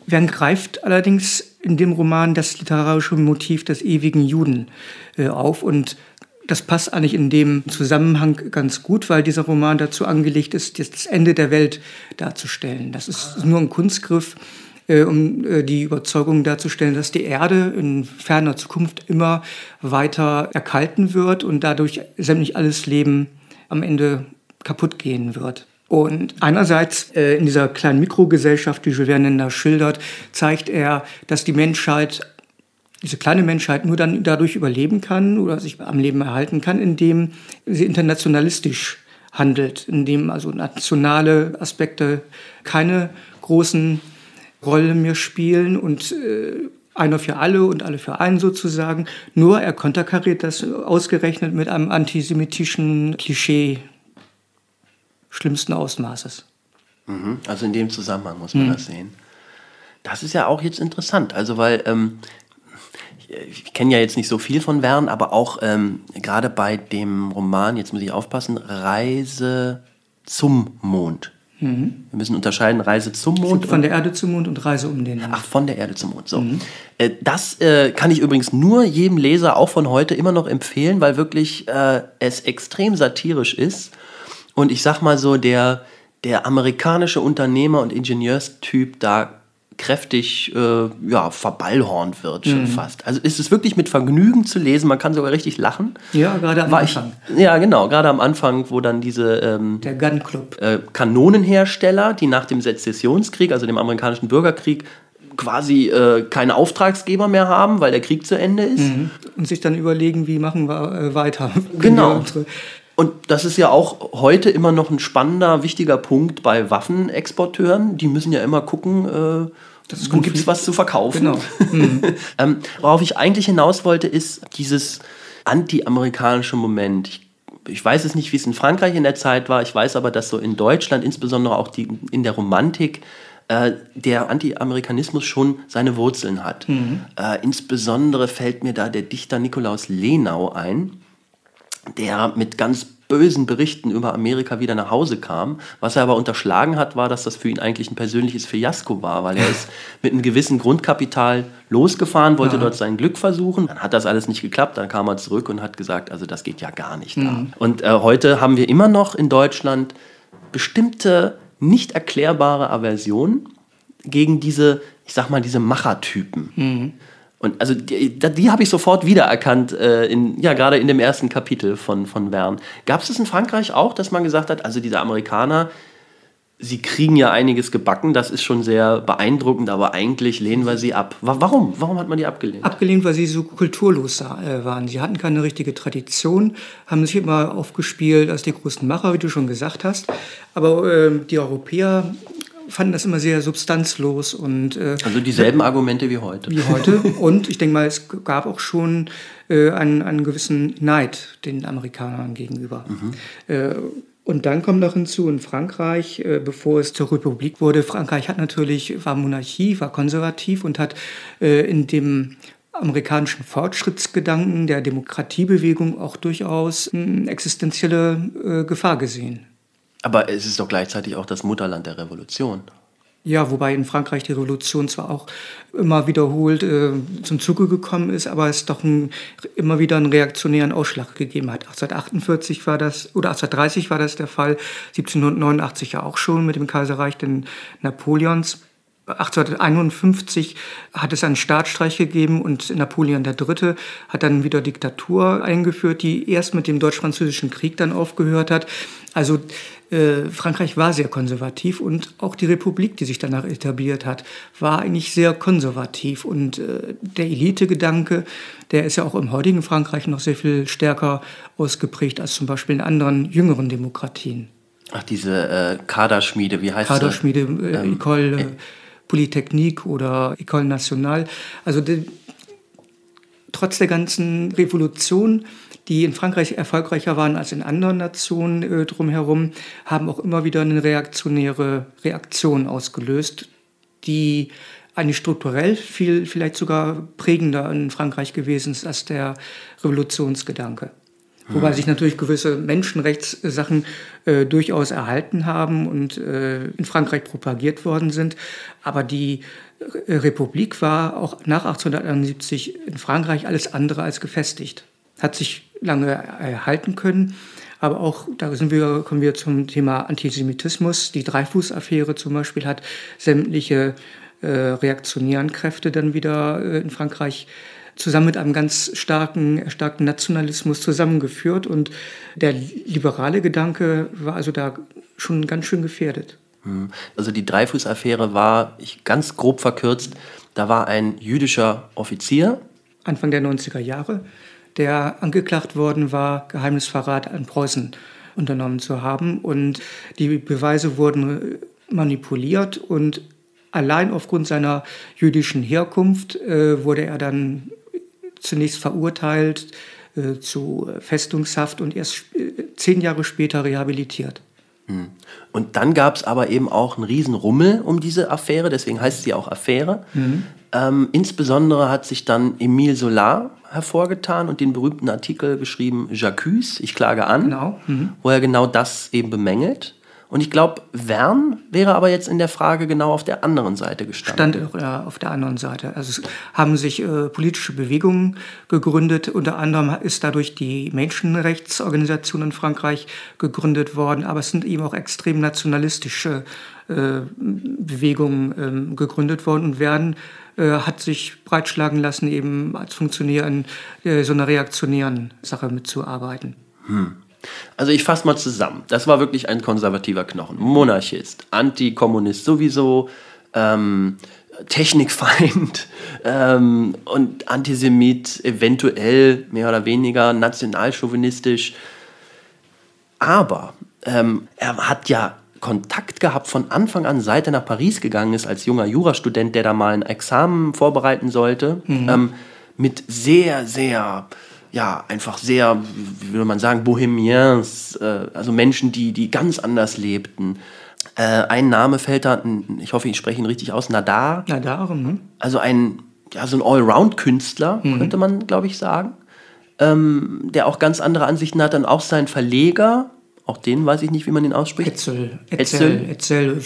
Wern greift allerdings in dem Roman das literarische Motiv des ewigen Juden äh, auf und das passt eigentlich in dem Zusammenhang ganz gut, weil dieser Roman dazu angelegt ist, das Ende der Welt darzustellen. Das ist nur ein Kunstgriff, äh, um äh, die Überzeugung darzustellen, dass die Erde in ferner Zukunft immer weiter erkalten wird und dadurch sämtlich alles Leben am Ende kaputt gehen wird. Und einerseits äh, in dieser kleinen Mikrogesellschaft, die Jules Verne da schildert, zeigt er, dass die Menschheit, diese kleine Menschheit nur dann dadurch überleben kann oder sich am Leben erhalten kann, indem sie internationalistisch handelt, indem also nationale Aspekte keine großen Rolle mehr spielen und äh, einer für alle und alle für einen sozusagen. Nur er konterkariert das ausgerechnet mit einem antisemitischen Klischee schlimmsten Ausmaßes. Mhm. Also in dem Zusammenhang muss man mhm. das sehen. Das ist ja auch jetzt interessant, also weil ähm, ich, ich kenne ja jetzt nicht so viel von Wern, aber auch ähm, gerade bei dem Roman, jetzt muss ich aufpassen, Reise zum Mond Mhm. Wir müssen unterscheiden, Reise zum Mond. Von der Erde zum Mond und Reise um den Mond. Ach, von der Erde zum Mond. So. Mhm. Äh, das äh, kann ich übrigens nur jedem Leser, auch von heute, immer noch empfehlen, weil wirklich äh, es extrem satirisch ist. Und ich sag mal so, der, der amerikanische Unternehmer und Ingenieurstyp da kräftig äh, ja, verballhornt wird schon mhm. fast. Also ist es wirklich mit Vergnügen zu lesen, man kann sogar richtig lachen. Ja, gerade am War Anfang. Ich, ja, genau, gerade am Anfang, wo dann diese ähm, Der Gun Club. Äh, Kanonenhersteller, die nach dem Sezessionskrieg, also dem amerikanischen Bürgerkrieg, quasi äh, keine Auftragsgeber mehr haben, weil der Krieg zu Ende ist. Mhm. Und sich dann überlegen, wie machen wir äh, weiter. Genau. Und das ist ja auch heute immer noch ein spannender, wichtiger Punkt bei Waffenexporteuren. Die müssen ja immer gucken, äh, gibt es was zu verkaufen. Genau. Mhm. ähm, worauf ich eigentlich hinaus wollte, ist dieses anti-amerikanische Moment. Ich, ich weiß es nicht, wie es in Frankreich in der Zeit war. Ich weiß aber, dass so in Deutschland, insbesondere auch die, in der Romantik, äh, der Anti-Amerikanismus schon seine Wurzeln hat. Mhm. Äh, insbesondere fällt mir da der Dichter Nikolaus Lenau ein der mit ganz bösen Berichten über Amerika wieder nach Hause kam. Was er aber unterschlagen hat, war, dass das für ihn eigentlich ein persönliches Fiasko war, weil er ist mit einem gewissen Grundkapital losgefahren, wollte ja. dort sein Glück versuchen. Dann hat das alles nicht geklappt, dann kam er zurück und hat gesagt, also das geht ja gar nicht. Mhm. Und äh, heute haben wir immer noch in Deutschland bestimmte nicht erklärbare Aversionen gegen diese, ich sag mal, diese Machertypen. Mhm. Und also die, die habe ich sofort wiedererkannt, äh, in, ja, gerade in dem ersten Kapitel von, von Verne. Gab es das in Frankreich auch, dass man gesagt hat, also diese Amerikaner, sie kriegen ja einiges gebacken, das ist schon sehr beeindruckend, aber eigentlich lehnen wir sie ab. Warum? Warum hat man die abgelehnt? Abgelehnt, weil sie so kulturlos äh, waren. Sie hatten keine richtige Tradition, haben sich immer aufgespielt als die großen Macher, wie du schon gesagt hast. Aber äh, die Europäer fanden das immer sehr substanzlos und äh, also dieselben Argumente wie heute. Wie heute. Und ich denke mal, es gab auch schon äh, einen, einen gewissen Neid den Amerikanern gegenüber. Mhm. Äh, und dann kommt noch hinzu, in Frankreich, äh, bevor es zur Republik wurde, Frankreich hat natürlich, war Monarchie, war konservativ und hat äh, in dem amerikanischen Fortschrittsgedanken der Demokratiebewegung auch durchaus eine existenzielle äh, Gefahr gesehen. Aber es ist doch gleichzeitig auch das Mutterland der Revolution. Ja, wobei in Frankreich die Revolution zwar auch immer wiederholt äh, zum Zuge gekommen ist, aber es doch ein, immer wieder einen reaktionären Ausschlag gegeben hat. 1848 war das, oder 1830 war das der Fall, 1789 ja auch schon mit dem Kaiserreich den Napoleons. 1851 hat es einen Staatsstreich gegeben und Napoleon III. hat dann wieder Diktatur eingeführt, die erst mit dem Deutsch-Französischen Krieg dann aufgehört hat. Also äh, Frankreich war sehr konservativ und auch die Republik, die sich danach etabliert hat, war eigentlich sehr konservativ. Und äh, der Elitegedanke, der ist ja auch im heutigen Frankreich noch sehr viel stärker ausgeprägt als zum Beispiel in anderen jüngeren Demokratien. Ach, diese äh, Kaderschmiede, wie heißt Kaderschmiede, das? Kaderschmiede, äh, ähm, École äh, Polytechnique oder École Nationale. Also die, trotz der ganzen Revolution die in Frankreich erfolgreicher waren als in anderen Nationen äh, drumherum, haben auch immer wieder eine reaktionäre Reaktion ausgelöst, die eigentlich strukturell viel, vielleicht sogar prägender in Frankreich gewesen ist als der Revolutionsgedanke. Wobei sich natürlich gewisse Menschenrechtssachen äh, durchaus erhalten haben und äh, in Frankreich propagiert worden sind. Aber die Republik war auch nach 1871 in Frankreich alles andere als gefestigt. Hat sich lange erhalten können. Aber auch, da sind wir, kommen wir zum Thema Antisemitismus. Die Dreifuß-Affäre zum Beispiel hat sämtliche äh, reaktionären Kräfte dann wieder äh, in Frankreich zusammen mit einem ganz starken, erstarkten Nationalismus zusammengeführt. Und der liberale Gedanke war also da schon ganz schön gefährdet. Hm. Also die Dreifuß-Affäre war, ich ganz grob verkürzt, da war ein jüdischer Offizier. Anfang der 90er Jahre der angeklagt worden war, Geheimnisverrat an Preußen unternommen zu haben. Und die Beweise wurden manipuliert und allein aufgrund seiner jüdischen Herkunft äh, wurde er dann zunächst verurteilt äh, zu Festungshaft und erst äh, zehn Jahre später rehabilitiert. Hm. Und dann gab es aber eben auch einen riesen Rummel um diese Affäre, deswegen heißt sie auch Affäre. Mhm. Ähm, insbesondere hat sich dann Emile Solar hervorgetan und den berühmten Artikel geschrieben, J'accuse, ich klage an, genau. mhm. wo er genau das eben bemängelt. Und ich glaube, Wern wäre aber jetzt in der Frage genau auf der anderen Seite gestanden. Stand ja, auf der anderen Seite. Also es haben sich äh, politische Bewegungen gegründet. Unter anderem ist dadurch die Menschenrechtsorganisation in Frankreich gegründet worden. Aber es sind eben auch extrem nationalistische äh, Bewegungen äh, gegründet worden und werden hat sich breitschlagen lassen, eben als Funktionär in äh, so einer reaktionären Sache mitzuarbeiten. Hm. Also ich fasse mal zusammen. Das war wirklich ein konservativer Knochen. Monarchist, Antikommunist sowieso, ähm, Technikfeind ähm, und Antisemit eventuell mehr oder weniger nationalchauvinistisch. Aber ähm, er hat ja Kontakt gehabt von Anfang an, seit er nach Paris gegangen ist, als junger Jurastudent, der da mal ein Examen vorbereiten sollte, mhm. ähm, mit sehr, sehr ja, einfach sehr, wie würde man sagen, Bohemiens, äh, also Menschen, die, die ganz anders lebten. Äh, ein Name fällt da, ich hoffe, ich spreche ihn richtig aus, Nadar. Nadar, mhm. Also ein, ja, so ein Allround-Künstler, mhm. könnte man, glaube ich, sagen. Ähm, der auch ganz andere Ansichten hat, dann auch sein Verleger, auch den weiß ich nicht, wie man ihn ausspricht. Etzel. Etzel. Etzel.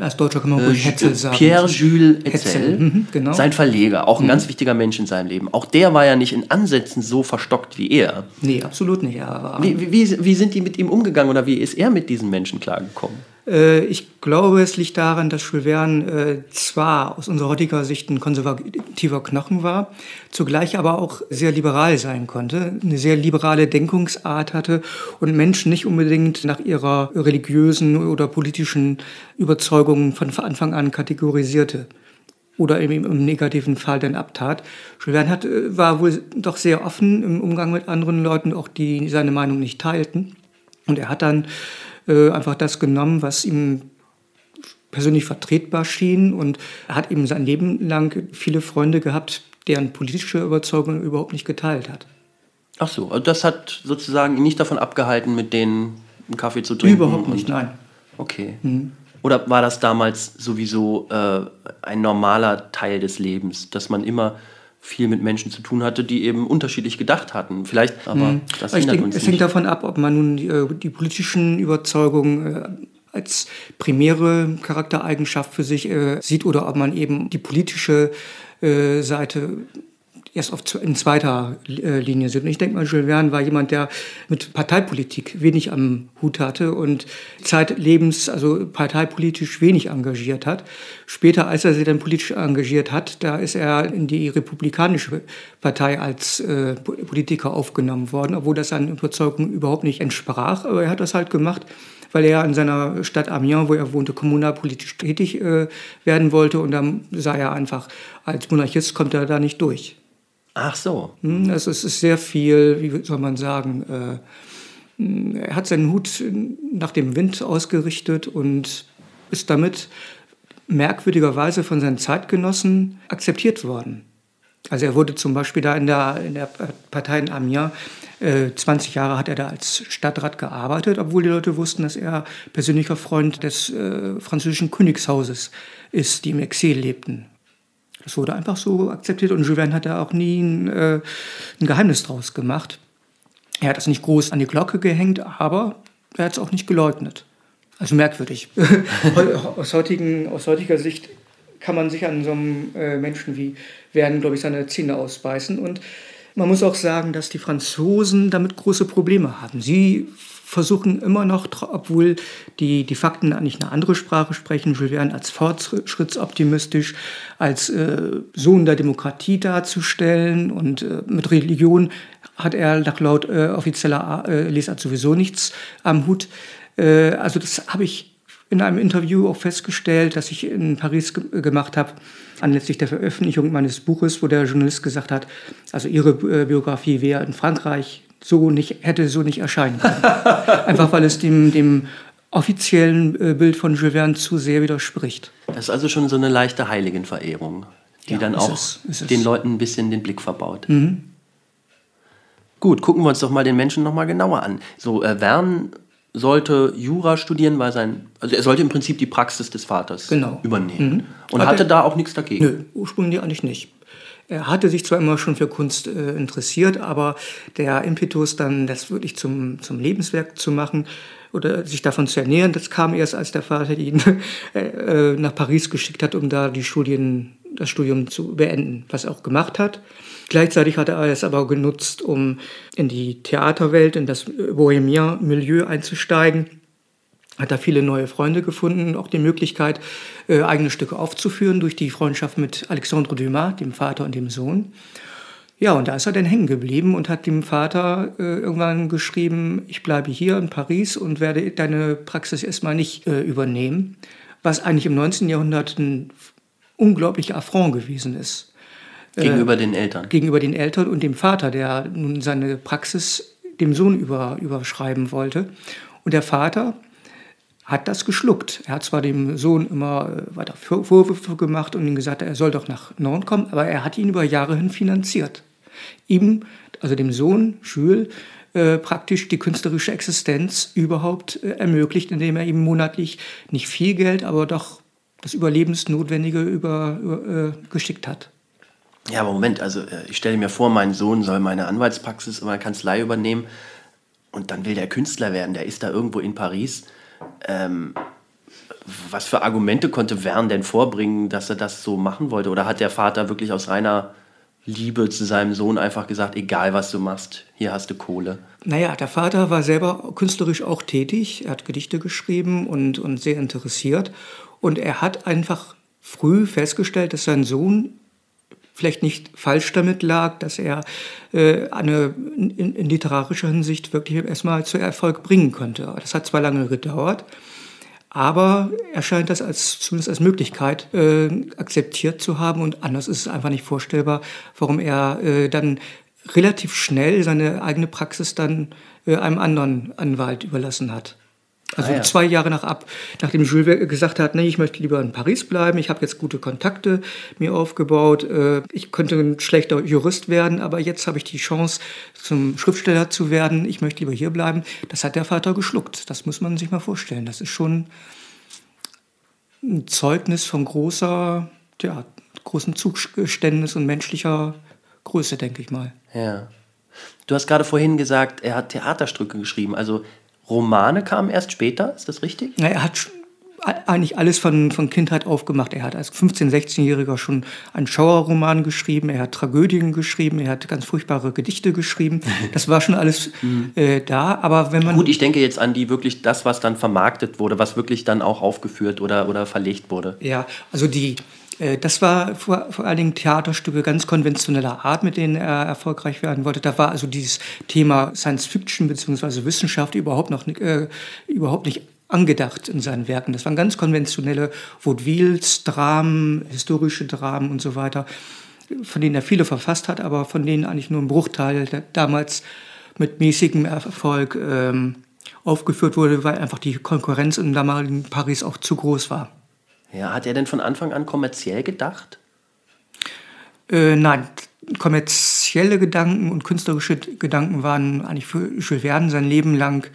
Als Deutscher kann man ruhig äh, Hetzel sagen. Pierre-Jules Etzel. Mhm, genau. Sein Verleger, auch ein mhm. ganz wichtiger Mensch in seinem Leben. Auch der war ja nicht in Ansätzen so verstockt wie er. Nee, absolut nicht. Aber wie, wie, wie sind die mit ihm umgegangen oder wie ist er mit diesen Menschen klargekommen? Äh, ich glaube, es liegt daran, dass Jules Verne äh, zwar aus unserer heutiger Sicht ein konservativer Knochen war, zugleich aber auch sehr liberal sein konnte, eine sehr liberale Denkungsart hatte und Menschen nicht unbedingt nach ihrer religiösen oder politischen Überzeugung von Anfang an kategorisierte oder im negativen Fall dann abtat. Jules Verne hat, äh, war wohl doch sehr offen im Umgang mit anderen Leuten, auch die seine Meinung nicht teilten. Und er hat dann äh, einfach das genommen, was ihm persönlich vertretbar schien und er hat eben sein Leben lang viele Freunde gehabt, deren politische Überzeugung überhaupt nicht geteilt hat. Ach so, also das hat sozusagen ihn nicht davon abgehalten, mit denen einen Kaffee zu trinken? Überhaupt nicht, nein. Okay. Mhm. Oder war das damals sowieso äh, ein normaler Teil des Lebens, dass man immer viel mit Menschen zu tun hatte, die eben unterschiedlich gedacht hatten. Vielleicht, aber hm. das hindert denke, Es hängt davon ab, ob man nun die, äh, die politischen Überzeugungen äh, als primäre Charaktereigenschaft für sich äh, sieht oder ob man eben die politische äh, Seite erst auf, in zweiter äh, Linie sind. Und ich denke mal, Jules Verne war jemand, der mit Parteipolitik wenig am Hut hatte und zeitlebens, also parteipolitisch wenig engagiert hat. Später, als er sich dann politisch engagiert hat, da ist er in die Republikanische Partei als äh, Politiker aufgenommen worden, obwohl das seinen Überzeugungen überhaupt nicht entsprach. Aber er hat das halt gemacht, weil er in seiner Stadt Amiens, wo er wohnte, kommunalpolitisch tätig äh, werden wollte. Und dann sah er einfach, als Monarchist kommt er da nicht durch. Ach so. Hm, also es ist sehr viel, wie soll man sagen, äh, er hat seinen Hut nach dem Wind ausgerichtet und ist damit merkwürdigerweise von seinen Zeitgenossen akzeptiert worden. Also er wurde zum Beispiel da in der, in der Partei in Amiens, äh, 20 Jahre hat er da als Stadtrat gearbeitet, obwohl die Leute wussten, dass er persönlicher Freund des äh, französischen Königshauses ist, die im Exil lebten. Das wurde einfach so akzeptiert und Jules hat da auch nie ein, äh, ein Geheimnis draus gemacht. Er hat das nicht groß an die Glocke gehängt, aber er hat es auch nicht geleugnet. Also merkwürdig. aus, heutigen, aus heutiger Sicht kann man sich an so einem äh, Menschen wie Werden, glaube ich, seine Zähne ausbeißen. Und man muss auch sagen, dass die Franzosen damit große Probleme haben. Sie versuchen immer noch, obwohl die, die Fakten eigentlich eine andere Sprache sprechen, Jules Verne als fortschrittsoptimistisch, als äh, Sohn der Demokratie darzustellen und äh, mit Religion hat er nach laut äh, offizieller äh, Lesart sowieso nichts am Hut. Äh, also das habe ich in einem Interview auch festgestellt, das ich in Paris ge gemacht habe, anlässlich der Veröffentlichung meines Buches, wo der Journalist gesagt hat, also ihre äh, Biografie wäre in Frankreich so nicht, hätte so nicht erscheinen können. Einfach weil es dem, dem offiziellen äh, Bild von Jules Verne zu sehr widerspricht. Das ist also schon so eine leichte Heiligenverehrung, die ja, dann auch es, den Leuten ein bisschen den Blick verbaut. Mhm. Gut, gucken wir uns doch mal den Menschen noch mal genauer an. So, äh, Verne sollte Jura studieren, weil sein, also er sollte im Prinzip die Praxis des Vaters genau. übernehmen. Mhm. Und Hat hatte er, da auch nichts dagegen. Nö, ursprünglich eigentlich nicht. Er hatte sich zwar immer schon für Kunst äh, interessiert, aber der Impetus, dann das wirklich zum, zum Lebenswerk zu machen oder sich davon zu ernähren, das kam erst, als der Vater ihn äh, nach Paris geschickt hat, um da die Studien, das Studium zu beenden, was er auch gemacht hat. Gleichzeitig hat er es aber genutzt, um in die Theaterwelt, in das Bohemien-Milieu einzusteigen hat da viele neue Freunde gefunden, auch die Möglichkeit, äh, eigene Stücke aufzuführen durch die Freundschaft mit Alexandre Dumas, dem Vater und dem Sohn. Ja, und da ist er dann hängen geblieben und hat dem Vater äh, irgendwann geschrieben, ich bleibe hier in Paris und werde deine Praxis erstmal nicht äh, übernehmen, was eigentlich im 19. Jahrhundert ein unglaublicher Affront gewesen ist. Gegenüber den Eltern. Gegenüber den Eltern und dem Vater, der nun seine Praxis dem Sohn über, überschreiben wollte. Und der Vater hat das geschluckt. Er hat zwar dem Sohn immer äh, weiter Vorwürfe gemacht und ihm gesagt, er soll doch nach Norden kommen, aber er hat ihn über Jahre hin finanziert. Ihm, also dem Sohn Jules, äh, praktisch die künstlerische Existenz überhaupt äh, ermöglicht, indem er ihm monatlich nicht viel Geld, aber doch das Überlebensnotwendige über, über äh, geschickt hat. Ja, aber Moment, also äh, ich stelle mir vor, mein Sohn soll meine Anwaltspraxis in meiner Kanzlei übernehmen und dann will der Künstler werden, der ist da irgendwo in Paris ähm, was für Argumente konnte Verne denn vorbringen, dass er das so machen wollte? Oder hat der Vater wirklich aus reiner Liebe zu seinem Sohn einfach gesagt, egal was du machst, hier hast du Kohle? Naja, der Vater war selber künstlerisch auch tätig. Er hat Gedichte geschrieben und, und sehr interessiert. Und er hat einfach früh festgestellt, dass sein Sohn vielleicht nicht falsch damit lag, dass er äh, eine, in, in, literarischer Hinsicht wirklich erstmal zu Erfolg bringen könnte. Das hat zwar lange gedauert, aber er scheint das als, zumindest als Möglichkeit äh, akzeptiert zu haben und anders ist es einfach nicht vorstellbar, warum er äh, dann relativ schnell seine eigene Praxis dann äh, einem anderen Anwalt überlassen hat. Also ah, ja. zwei Jahre nach ab, nachdem Jules gesagt hat, nee, ich möchte lieber in Paris bleiben, ich habe jetzt gute Kontakte mir aufgebaut, äh, ich könnte ein schlechter Jurist werden, aber jetzt habe ich die Chance, zum Schriftsteller zu werden, ich möchte lieber hier bleiben. Das hat der Vater geschluckt. Das muss man sich mal vorstellen. Das ist schon ein Zeugnis von großer, ja, großen Zugeständnis und menschlicher Größe, denke ich mal. Ja. Du hast gerade vorhin gesagt, er hat Theaterstücke geschrieben. Also Romane kamen erst später, ist das richtig? Ja, er hat eigentlich alles von, von Kindheit auf gemacht. Er hat als 15-, 16-Jähriger schon einen Schauerroman geschrieben, er hat Tragödien geschrieben, er hat ganz furchtbare Gedichte geschrieben. Das war schon alles mhm. äh, da. Aber wenn man. Gut, ich denke jetzt an die wirklich das, was dann vermarktet wurde, was wirklich dann auch aufgeführt oder, oder verlegt wurde. Ja, also die, das war vor, vor allen Dingen Theaterstücke ganz konventioneller Art, mit denen er erfolgreich werden wollte. Da war also dieses Thema Science Fiction bzw. Wissenschaft überhaupt noch äh, überhaupt nicht angedacht in seinen Werken. Das waren ganz konventionelle Vaudevilles, Dramen, historische Dramen und so weiter, von denen er viele verfasst hat, aber von denen eigentlich nur ein Bruchteil damals mit mäßigem Erfolg ähm, aufgeführt wurde, weil einfach die Konkurrenz im damaligen Paris auch zu groß war. Ja, hat er denn von Anfang an kommerziell gedacht? Äh, nein, kommerzielle Gedanken und künstlerische Gedanken waren eigentlich für Jules Verne sein Leben lang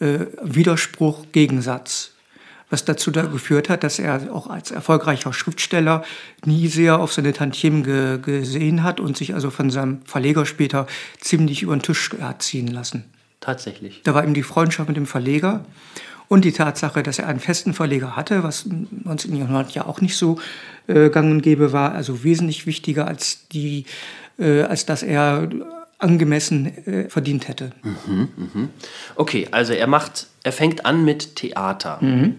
äh, Widerspruch, Gegensatz. Was dazu da geführt hat, dass er auch als erfolgreicher Schriftsteller nie sehr auf seine Tantiemen ge gesehen hat und sich also von seinem Verleger später ziemlich über den Tisch hat ziehen lassen. Tatsächlich. Da war ihm die Freundschaft mit dem Verleger und die Tatsache, dass er einen festen Verleger hatte, was 1900 ja auch nicht so äh, gang und gäbe war, also wesentlich wichtiger als, die, äh, als dass er angemessen äh, verdient hätte. Mhm, mh. Okay, also er macht, er fängt an mit Theater. Mhm.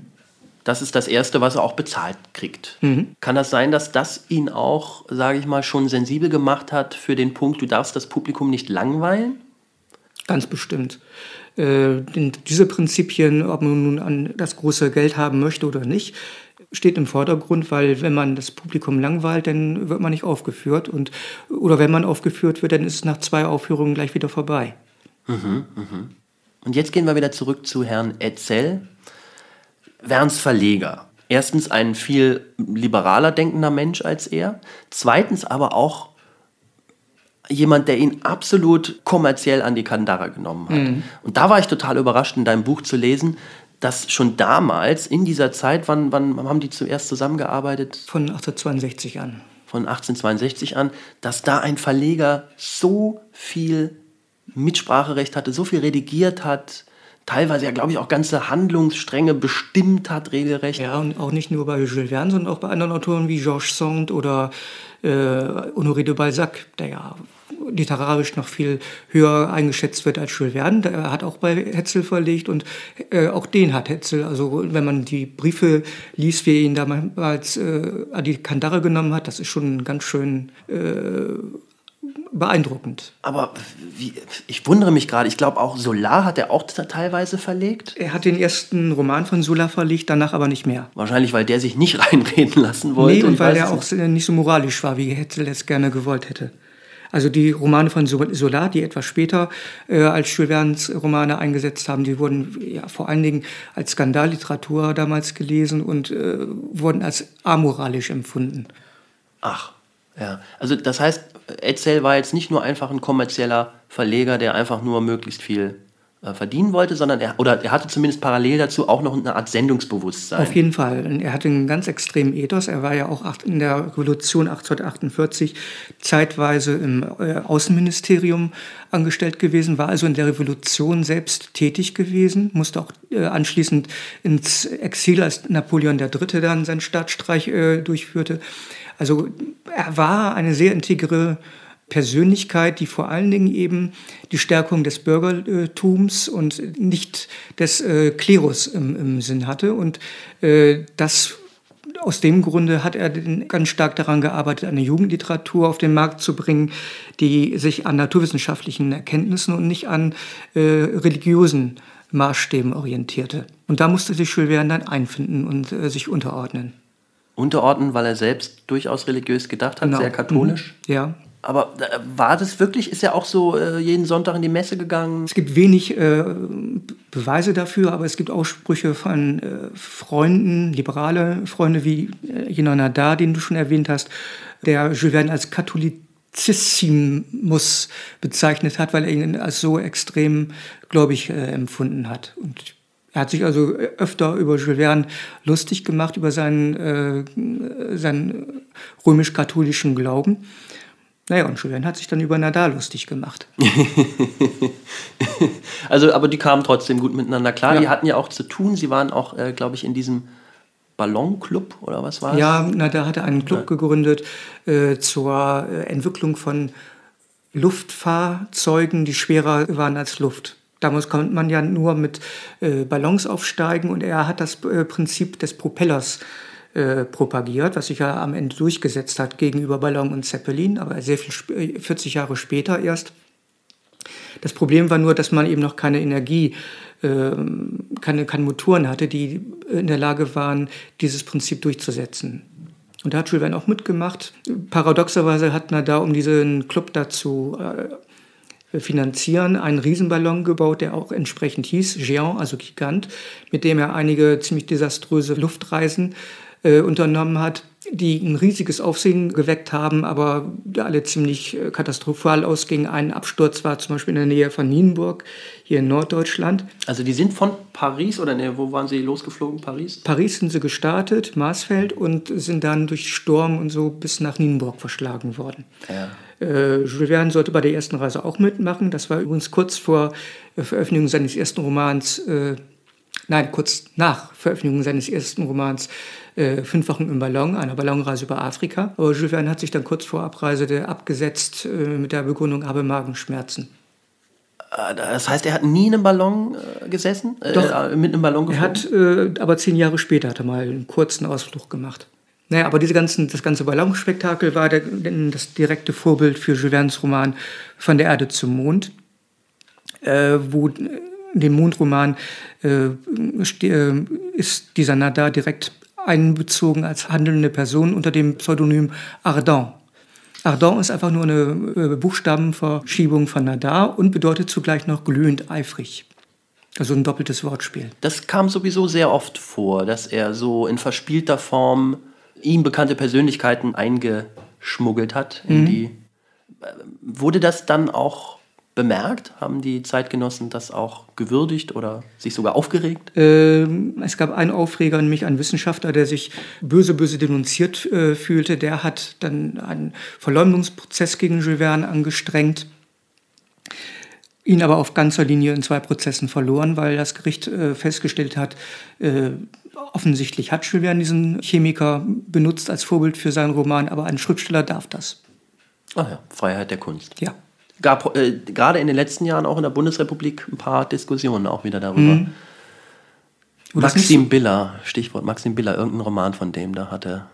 Das ist das Erste, was er auch bezahlt kriegt. Mhm. Kann das sein, dass das ihn auch, sage ich mal, schon sensibel gemacht hat für den Punkt, du darfst das Publikum nicht langweilen? Ganz bestimmt. Äh, diese Prinzipien, ob man nun an das große Geld haben möchte oder nicht, steht im Vordergrund, weil wenn man das Publikum langweilt, dann wird man nicht aufgeführt. Und, oder wenn man aufgeführt wird, dann ist es nach zwei Aufführungen gleich wieder vorbei. Mhm, mh. Und jetzt gehen wir wieder zurück zu Herrn Etzel, Werns Verleger. Erstens ein viel liberaler denkender Mensch als er. Zweitens aber auch jemand, der ihn absolut kommerziell an die Kandare genommen hat. Mhm. Und da war ich total überrascht, in deinem Buch zu lesen, dass schon damals, in dieser Zeit, wann, wann haben die zuerst zusammengearbeitet? Von 1862 an. Von 1862 an, dass da ein Verleger so viel Mitspracherecht hatte, so viel redigiert hat, teilweise ja, glaube ich, auch ganze Handlungsstränge bestimmt hat, regelrecht. Ja, und auch nicht nur bei Jules Verne, sondern auch bei anderen Autoren wie Georges Sand oder äh, Honoré de Balzac, der ja literarisch noch viel höher eingeschätzt wird als Jules Verne. Der hat auch bei Hetzel verlegt und äh, auch den hat Hetzel. Also wenn man die Briefe liest, wie er ihn damals äh, an die Kandare genommen hat, das ist schon ganz schön äh, beeindruckend. Aber wie, ich wundere mich gerade, ich glaube auch Solar hat er auch teilweise verlegt. Er hat den ersten Roman von Solar verlegt, danach aber nicht mehr. Wahrscheinlich, weil der sich nicht reinreden lassen wollte. Nee, und weil er auch nicht so moralisch war, wie Hetzel es gerne gewollt hätte. Also die Romane von Solar, die etwas später äh, als Jules Verne's Romane eingesetzt haben, die wurden ja, vor allen Dingen als Skandalliteratur damals gelesen und äh, wurden als amoralisch empfunden. Ach, ja. Also das heißt, Edsel war jetzt nicht nur einfach ein kommerzieller Verleger, der einfach nur möglichst viel äh, verdienen wollte, sondern er, oder er hatte zumindest parallel dazu auch noch eine Art Sendungsbewusstsein. Auf jeden Fall. Er hatte einen ganz extremen Ethos. Er war ja auch in der Revolution 1848 zeitweise im äh, Außenministerium angestellt gewesen, war also in der Revolution selbst tätig gewesen, musste auch äh, anschließend ins Exil, als Napoleon III. dann seinen Staatsstreich durchführte. Also er war eine sehr integre Persönlichkeit, die vor allen Dingen eben die Stärkung des Bürgertums und nicht des äh, Klerus im, im, Sinn hatte. Und äh, das aus dem Grunde hat er ganz stark daran gearbeitet, eine Jugendliteratur auf den Markt zu bringen, die sich an naturwissenschaftlichen Erkenntnissen und nicht an äh, religiösen Maßstäben orientierte. Und da musste sich Jules Verne dann einfinden und äh, sich unterordnen. Unterordnen, weil er selbst durchaus religiös gedacht hat, genau. sehr katholisch? Mhm. Ja. Aber äh, war das wirklich, ist er auch so äh, jeden Sonntag in die Messe gegangen? Es gibt wenig äh, Beweise dafür, aber es gibt Aussprüche von äh, Freunden, liberale Freunde wie äh, Jenan Nadar, den du schon erwähnt hast, der Jules Verne als Katholizissimus bezeichnet hat, weil er ihn als so extrem gläubig äh, empfunden hat. Und er hat sich also öfter über Jules Verne lustig gemacht, über seinen, äh, seinen römisch-katholischen Glauben. Naja, und Julian hat sich dann über Nadal lustig gemacht. also, aber die kamen trotzdem gut miteinander klar. Ja. Die hatten ja auch zu tun. Sie waren auch, äh, glaube ich, in diesem Ballonclub oder was war es? Ja, Nadal hatte einen Club ja. gegründet äh, zur äh, Entwicklung von Luftfahrzeugen, die schwerer waren als Luft. Damals konnte man ja nur mit äh, Ballons aufsteigen und er hat das äh, Prinzip des Propellers äh, äh, propagiert, was sich ja am Ende durchgesetzt hat gegenüber Ballon und Zeppelin, aber sehr viel 40 Jahre später erst. Das Problem war nur, dass man eben noch keine Energie, äh, keine, keine Motoren hatte, die in der Lage waren, dieses Prinzip durchzusetzen. Und da hat Jules Verne auch mitgemacht. Paradoxerweise hat man da, um diesen Club dazu äh, finanzieren, einen Riesenballon gebaut, der auch entsprechend hieß, Géant, also Gigant, mit dem er einige ziemlich desaströse Luftreisen äh, unternommen hat, die ein riesiges Aufsehen geweckt haben, aber alle ziemlich äh, katastrophal ausgingen. Ein Absturz war zum Beispiel in der Nähe von Nienburg, hier in Norddeutschland. Also die sind von Paris oder ne, wo waren sie losgeflogen? Paris? Paris sind sie gestartet, Marsfeld, und sind dann durch Sturm und so bis nach Nienburg verschlagen worden. Ja. Äh, Jules Verne sollte bei der ersten Reise auch mitmachen. Das war übrigens kurz vor Veröffentlichung seines ersten Romans, äh, nein, kurz nach Veröffentlichung seines ersten Romans äh, fünf Wochen im Ballon, einer Ballonreise über Afrika. Aber Jules Verne hat sich dann kurz vor Abreise abgesetzt äh, mit der Begründung, habe Magenschmerzen. Äh, das heißt, er hat nie in einem Ballon äh, gesessen? Äh, Doch, mit einem Ballon geflogen? Er hat, aber zehn Jahre später hat er mal einen kurzen Ausflug gemacht. Naja, aber diese ganzen, das ganze Ballonspektakel war der, das direkte Vorbild für Jules Roman Von der Erde zum Mond, äh, wo in dem Mondroman äh, ist dieser Nadar direkt einbezogen als handelnde Person unter dem Pseudonym Ardent. Ardent ist einfach nur eine äh, Buchstabenverschiebung von Nadar und bedeutet zugleich noch glühend eifrig. Also ein doppeltes Wortspiel. Das kam sowieso sehr oft vor, dass er so in verspielter Form ihm bekannte Persönlichkeiten eingeschmuggelt hat in mhm. die. Äh, wurde das dann auch bemerkt? Haben die Zeitgenossen das auch gewürdigt oder sich sogar aufgeregt? Ähm, es gab einen Aufreger, nämlich einen Wissenschaftler, der sich böse, böse denunziert äh, fühlte. Der hat dann einen Verleumdungsprozess gegen Jules Verne angestrengt, ihn aber auf ganzer Linie in zwei Prozessen verloren, weil das Gericht äh, festgestellt hat, äh, offensichtlich hat Jules Verne diesen Chemiker benutzt als Vorbild für seinen Roman, aber ein Schriftsteller darf das. Ach ja, Freiheit der Kunst. Ja gab äh, gerade in den letzten Jahren auch in der Bundesrepublik ein paar Diskussionen auch wieder darüber. Mhm. Maxim Biller, Stichwort Maxim Biller, irgendein Roman von dem, da hatte.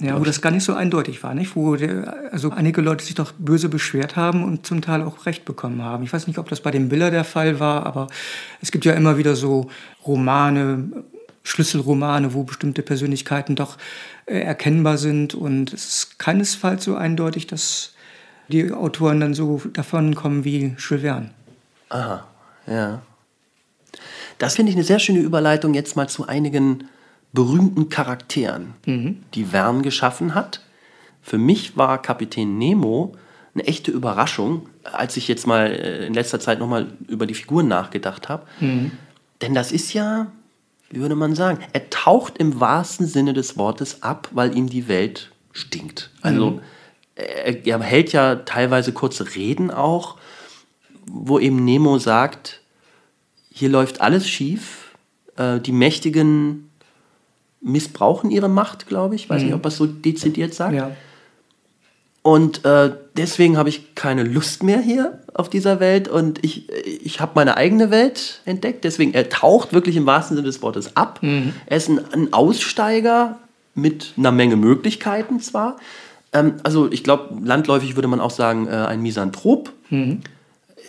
Ja, wo das gar nicht so eindeutig war, nicht? Wo der, also einige Leute sich doch böse beschwert haben und zum Teil auch Recht bekommen haben. Ich weiß nicht, ob das bei dem Biller der Fall war, aber es gibt ja immer wieder so Romane, Schlüsselromane, wo bestimmte Persönlichkeiten doch äh, erkennbar sind und es ist keinesfalls so eindeutig, dass die Autoren dann so davonkommen wie Jules Verne. Aha, ja. Das finde ich eine sehr schöne Überleitung jetzt mal zu einigen berühmten Charakteren, mhm. die Verne geschaffen hat. Für mich war Kapitän Nemo eine echte Überraschung, als ich jetzt mal äh, in letzter Zeit nochmal über die Figuren nachgedacht habe. Mhm. Denn das ist ja, wie würde man sagen, er taucht im wahrsten Sinne des Wortes ab, weil ihm die Welt stinkt. Also mhm er, er hält ja teilweise kurze Reden auch, wo eben Nemo sagt, hier läuft alles schief, äh, die Mächtigen missbrauchen ihre Macht, glaube ich. Weiß mhm. nicht, ob er es so dezidiert sagt. Ja. Und äh, deswegen habe ich keine Lust mehr hier auf dieser Welt und ich, ich habe meine eigene Welt entdeckt. Deswegen, er taucht wirklich im wahrsten Sinne des Wortes ab. Mhm. Er ist ein, ein Aussteiger mit einer Menge Möglichkeiten zwar, ähm, also ich glaube, landläufig würde man auch sagen, äh, ein Misanthrop. Mhm.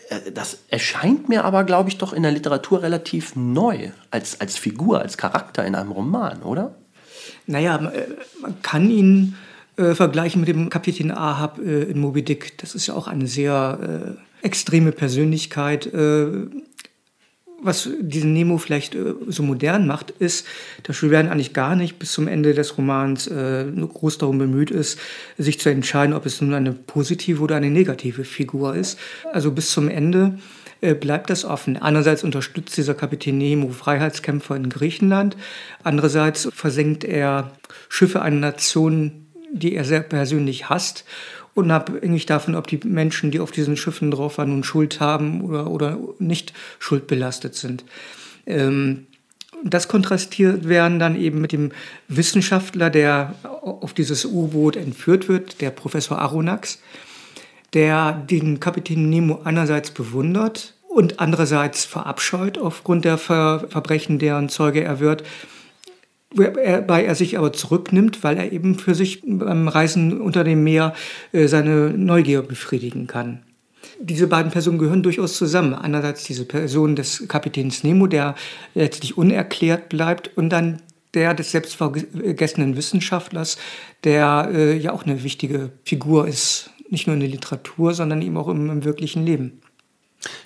Äh, das erscheint mir aber, glaube ich, doch in der Literatur relativ neu als, als Figur, als Charakter in einem Roman, oder? Naja, äh, man kann ihn äh, vergleichen mit dem Kapitän Ahab äh, in Moby Dick. Das ist ja auch eine sehr äh, extreme Persönlichkeit. Äh, was diesen Nemo vielleicht äh, so modern macht, ist, dass Jules Verne eigentlich gar nicht bis zum Ende des Romans äh, groß darum bemüht ist, sich zu entscheiden, ob es nun eine positive oder eine negative Figur ist. Also bis zum Ende bleibt das offen. Einerseits unterstützt dieser Kapitän Nemo Freiheitskämpfer in Griechenland, andererseits versenkt er Schiffe einer Nation, die er sehr persönlich hasst unabhängig davon, ob die Menschen, die auf diesen Schiffen drauf waren, nun Schuld haben oder, oder nicht schuldbelastet sind. Ähm, das kontrastiert werden dann eben mit dem Wissenschaftler, der auf dieses U-Boot entführt wird, der Professor Aronnax, der den Kapitän Nemo einerseits bewundert und andererseits verabscheut aufgrund der Ver Verbrechen, deren Zeuge er wird, wobei er sich aber zurücknimmt, weil er eben für sich beim Reisen unter dem Meer äh, seine Neugier befriedigen kann. Diese beiden Personen gehören durchaus zusammen. Einerseits diese Person des Kapitäns Nemo, der letztlich unerklärt bleibt, und dann der des selbstvergessenen Wissenschaftlers, der äh, ja auch eine wichtige Figur ist, nicht nur in der Literatur, sondern eben auch im, im wirklichen Leben.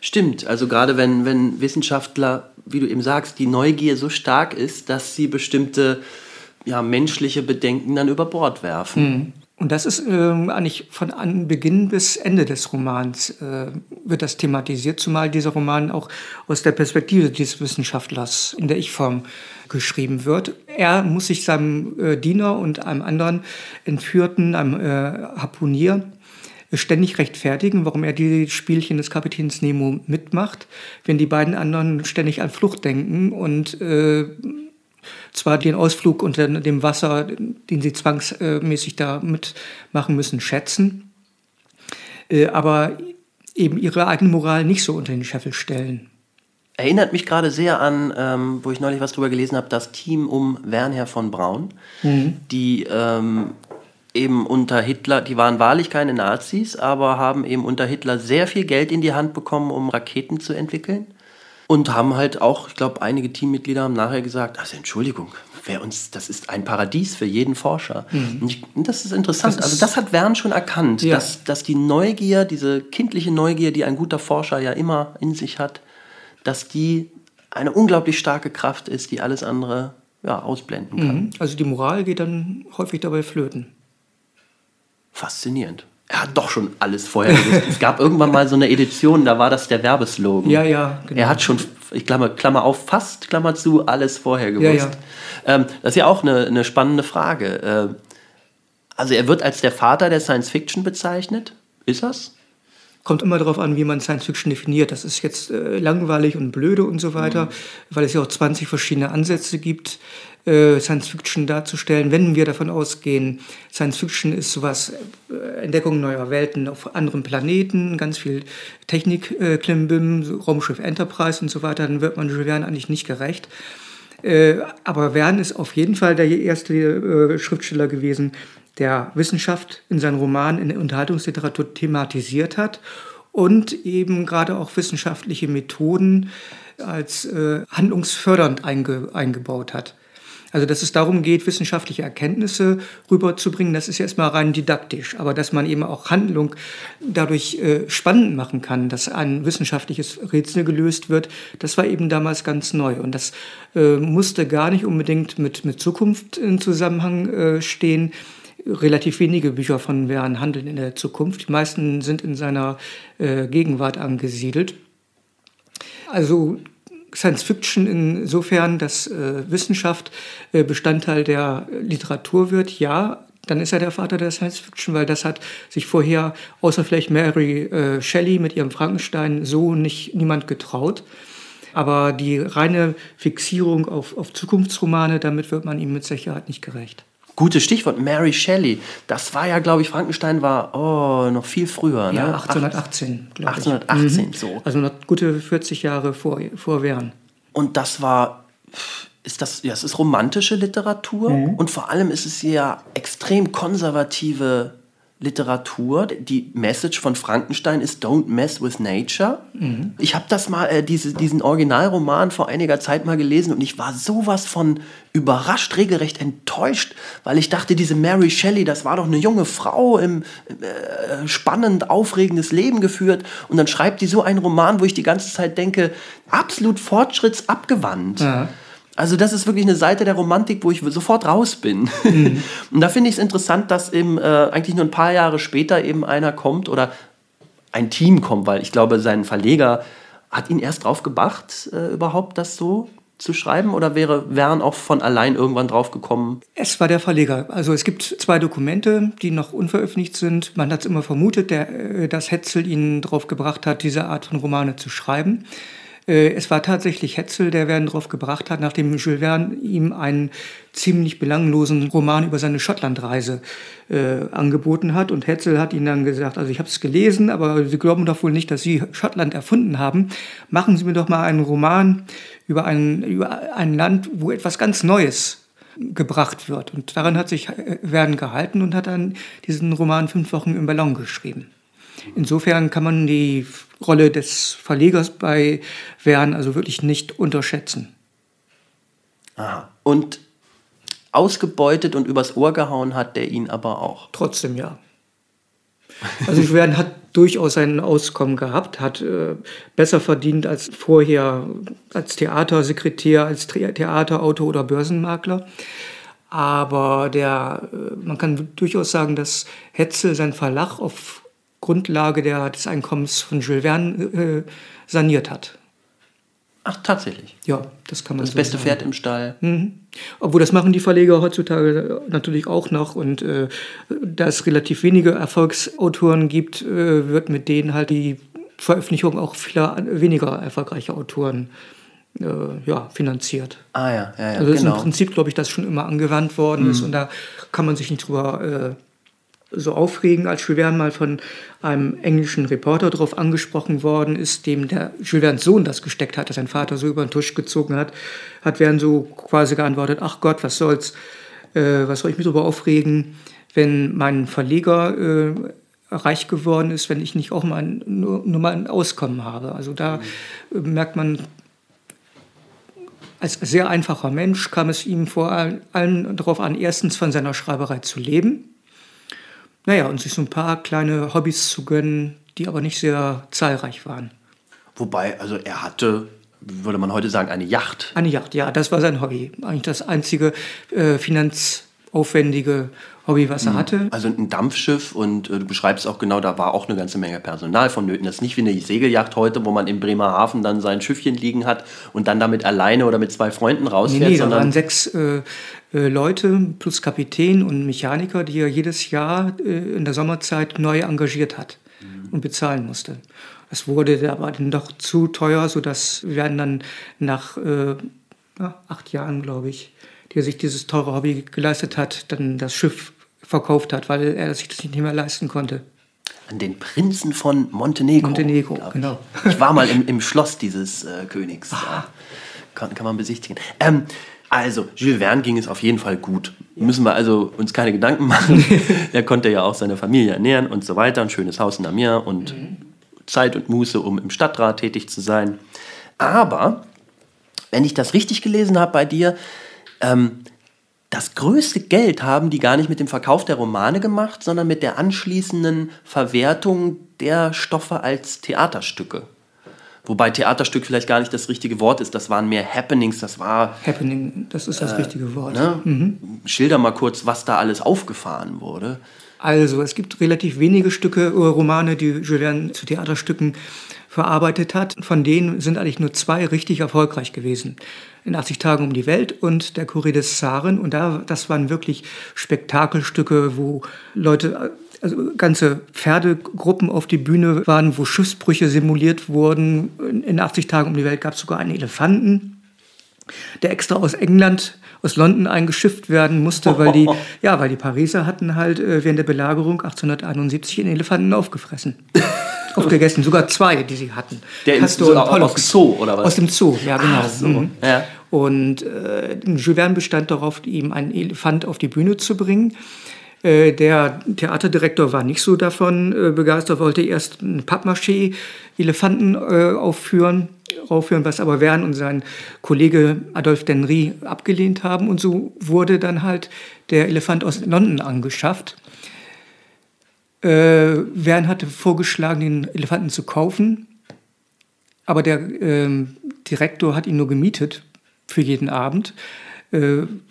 Stimmt, also gerade wenn, wenn Wissenschaftler, wie du eben sagst, die Neugier so stark ist, dass sie bestimmte ja, menschliche Bedenken dann über Bord werfen. Mhm. Und das ist äh, eigentlich von Anbeginn bis Ende des Romans äh, wird das thematisiert, zumal dieser Roman auch aus der Perspektive dieses Wissenschaftlers in der Ich-Form geschrieben wird. Er muss sich seinem äh, Diener und einem anderen Entführten, einem äh, Harpunier, ständig rechtfertigen, warum er die Spielchen des Kapitäns Nemo mitmacht, wenn die beiden anderen ständig an Flucht denken und äh, zwar den Ausflug unter dem Wasser, den sie zwangsmäßig da mitmachen müssen, schätzen, äh, aber eben ihre eigene Moral nicht so unter den Scheffel stellen. Erinnert mich gerade sehr an, ähm, wo ich neulich was drüber gelesen habe, das Team um Wernher von Braun, mhm. die ähm, eben unter Hitler, die waren wahrlich keine Nazis, aber haben eben unter Hitler sehr viel Geld in die Hand bekommen, um Raketen zu entwickeln. Und haben halt auch, ich glaube, einige Teammitglieder haben nachher gesagt, also Entschuldigung, wer uns, das ist ein Paradies für jeden Forscher. Mhm. Und, ich, das ist interessant. Das also ist, also das hat Wern schon erkannt, ja. dass, dass die Neugier, diese kindliche Neugier, die ein guter Forscher ja immer in sich hat, dass die eine unglaublich starke Kraft ist, die alles andere ja, ausblenden kann. Mhm. Also die Moral geht dann häufig dabei flöten faszinierend. Er hat doch schon alles vorher gewusst. es gab irgendwann mal so eine Edition, da war das der Werbeslogan. Ja, ja, genau. Er hat schon, ich klammer, Klammer auf, fast, Klammer zu, alles vorher gewusst. Ja, ja. Ähm, das ist ja auch eine, eine spannende Frage. Äh, also er wird als der Vater der Science Fiction bezeichnet. Ist das? Kommt immer darauf an, wie man Science Fiction definiert. Das ist jetzt äh, langweilig und blöde und so weiter, mhm. weil es ja auch 20 verschiedene Ansätze gibt, äh, Science Fiction darzustellen. Wenn wir davon ausgehen, Science Fiction ist sowas, äh, Entdeckung neuer Welten auf anderen Planeten, ganz viel Technik, äh, Klimbim, Raumschiff Enterprise und so weiter, dann wird man Jules Verne eigentlich nicht gerecht. Äh, aber Verne ist auf jeden Fall der erste äh, Schriftsteller gewesen, der Wissenschaft in seinen Romanen in der Unterhaltungsliteratur thematisiert hat und eben gerade auch wissenschaftliche Methoden als äh, handlungsfördernd einge eingebaut hat. Also, dass es darum geht, wissenschaftliche Erkenntnisse rüberzubringen, das ist ja erstmal rein didaktisch. Aber dass man eben auch Handlung dadurch äh, spannend machen kann, dass ein wissenschaftliches Rätsel gelöst wird, das war eben damals ganz neu. Und das äh, musste gar nicht unbedingt mit, mit Zukunft in Zusammenhang äh, stehen relativ wenige Bücher von Verne handeln in der Zukunft. Die meisten sind in seiner äh, Gegenwart angesiedelt. Also Science Fiction insofern, dass äh, Wissenschaft äh, Bestandteil der Literatur wird, ja, dann ist er der Vater der Science Fiction, weil das hat sich vorher, außer vielleicht Mary äh, Shelley mit ihrem Frankenstein, so nicht niemand getraut. Aber die reine Fixierung auf, auf Zukunftsromane, damit wird man ihm mit Sicherheit nicht gerecht. Gutes Stichwort, Mary Shelley. Das war ja, glaube ich, Frankenstein war oh, noch viel früher. Ne? Ja, 1818, glaube ich. 1818, mhm. so. Also noch gute 40 Jahre vor, vor Wern. Und das war, ist das, ja, es ist romantische Literatur mhm. und vor allem ist es ja extrem konservative Literatur. Die Message von Frankenstein ist Don't mess with nature. Mhm. Ich habe das mal, äh, diese, diesen Originalroman vor einiger Zeit mal gelesen und ich war sowas von überrascht, regelrecht enttäuscht, weil ich dachte, diese Mary Shelley, das war doch eine junge Frau, im äh, spannend, aufregendes Leben geführt und dann schreibt die so einen Roman, wo ich die ganze Zeit denke, absolut fortschrittsabgewandt. Ja. Also das ist wirklich eine Seite der Romantik, wo ich sofort raus bin. Mhm. Und da finde ich es interessant, dass eben äh, eigentlich nur ein paar Jahre später eben einer kommt oder ein Team kommt, weil ich glaube, sein Verleger hat ihn erst drauf gebracht, äh, überhaupt das so zu schreiben oder wäre Wern auch von allein irgendwann drauf gekommen? Es war der Verleger. Also es gibt zwei Dokumente, die noch unveröffentlicht sind. Man hat es immer vermutet, der, äh, dass Hetzel ihn drauf gebracht hat, diese Art von Romane zu schreiben. Äh, es war tatsächlich Hetzel, der Verne darauf gebracht hat, nachdem Jules Verne ihm einen ziemlich belanglosen Roman über seine Schottlandreise äh, angeboten hat. Und Hetzel hat ihm dann gesagt, also ich habe es gelesen, aber Sie glauben doch wohl nicht, dass Sie Schottland erfunden haben. Machen Sie mir doch mal einen Roman über ein, über ein Land, wo etwas ganz Neues gebracht wird. Und daran hat sich Verne gehalten und hat dann diesen Roman Fünf Wochen im Ballon geschrieben. Insofern kann man die Rolle des Verlegers bei Wern also wirklich nicht unterschätzen. Aha. Und ausgebeutet und übers Ohr gehauen hat der ihn aber auch. Trotzdem ja. Also Wern hat durchaus sein Auskommen gehabt, hat äh, besser verdient als vorher als Theatersekretär, als Theaterautor oder Börsenmakler. Aber der, äh, man kann durchaus sagen, dass Hetzel sein Verlag auf Grundlage der, des Einkommens von Jules Verne äh, saniert hat. Ach, tatsächlich? Ja, das kann man Das so beste sagen. Pferd im Stall. Mhm. Obwohl, das machen die Verleger heutzutage natürlich auch noch. Und äh, da es relativ wenige Erfolgsautoren gibt, äh, wird mit denen halt die Veröffentlichung auch vieler weniger erfolgreicher Autoren äh, ja, finanziert. Ah ja, ja, ja Also das genau. ist im Prinzip, glaube ich, das schon immer angewandt worden mhm. ist. Und da kann man sich nicht drüber äh, so aufregend, als Jules Verne mal von einem englischen Reporter darauf angesprochen worden ist, dem der Jules Verne's Sohn das gesteckt hat, dass sein Vater so über den Tisch gezogen hat, hat Verne so quasi geantwortet, ach Gott, was soll's, äh, was soll ich mich darüber aufregen, wenn mein Verleger äh, reich geworden ist, wenn ich nicht auch mal ein, nur, nur mal ein Auskommen habe. Also da mhm. merkt man, als sehr einfacher Mensch kam es ihm vor allem darauf an, erstens von seiner Schreiberei zu leben naja, und sich so ein paar kleine Hobbys zu gönnen, die aber nicht sehr zahlreich waren. Wobei, also er hatte, würde man heute sagen, eine Yacht. Eine Yacht, ja, das war sein Hobby. Eigentlich das einzige äh, finanzaufwendige Hobby, was er mhm. hatte. Also ein Dampfschiff und äh, du beschreibst auch genau, da war auch eine ganze Menge Personal vonnöten. Das ist nicht wie eine Segelyacht heute, wo man in Bremerhaven dann sein Schiffchen liegen hat und dann damit alleine oder mit zwei Freunden rausfährt. Nee, nee, da waren sechs äh, Leute plus Kapitän und Mechaniker, die er jedes Jahr äh, in der Sommerzeit neu engagiert hat mhm. und bezahlen musste. Es wurde aber dann doch zu teuer, sodass wir dann nach äh, acht Jahren, glaube ich, die er sich dieses teure Hobby geleistet hat, dann das Schiff verkauft hat, weil er sich das nicht mehr leisten konnte. An den Prinzen von Montenegro. Montenegro, genau. Ich war mal im, im Schloss dieses äh, Königs. Da kann, kann man besichtigen. Ähm, also, Jules Verne ging es auf jeden Fall gut. Ja. Müssen wir also uns keine Gedanken machen. er konnte ja auch seine Familie ernähren und so weiter. Ein schönes Haus in Amiens und mhm. Zeit und Muße, um im Stadtrat tätig zu sein. Aber, wenn ich das richtig gelesen habe bei dir, ähm, das größte Geld haben die gar nicht mit dem Verkauf der Romane gemacht, sondern mit der anschließenden Verwertung der Stoffe als Theaterstücke. Wobei Theaterstück vielleicht gar nicht das richtige Wort ist. Das waren mehr Happenings. Das war. Happening, das ist das äh, richtige Wort. Ne? Mhm. Schilder mal kurz, was da alles aufgefahren wurde. Also, es gibt relativ wenige Stücke, oder Romane, die Julien zu Theaterstücken verarbeitet hat. Von denen sind eigentlich nur zwei richtig erfolgreich gewesen. In 80 Tagen um die Welt und der Courrier des Zaren. Und da, das waren wirklich Spektakelstücke, wo Leute also ganze Pferdegruppen auf die Bühne waren, wo Schiffsbrüche simuliert wurden. In 80 Tagen um die Welt gab es sogar einen Elefanten, der extra aus England, aus London eingeschifft werden musste, weil die, ja, weil die Pariser hatten halt äh, während der Belagerung 1871 einen Elefanten aufgefressen. aufgegessen, sogar zwei, die sie hatten. Der Castor so aus dem Zoo, oder was? Aus dem Zoo, ja, genau. Ah, so. mhm. ja. Und äh, Jules Verne bestand darauf, ihm einen Elefant auf die Bühne zu bringen. Äh, der Theaterdirektor war nicht so davon äh, begeistert, wollte erst einen Pappmaché-Elefanten äh, aufführen, aufführen, was aber Wern und sein Kollege Adolphe Denry abgelehnt haben. Und so wurde dann halt der Elefant aus London angeschafft. Wern hatte vorgeschlagen, den Elefanten zu kaufen, aber der äh, Direktor hat ihn nur gemietet für jeden Abend.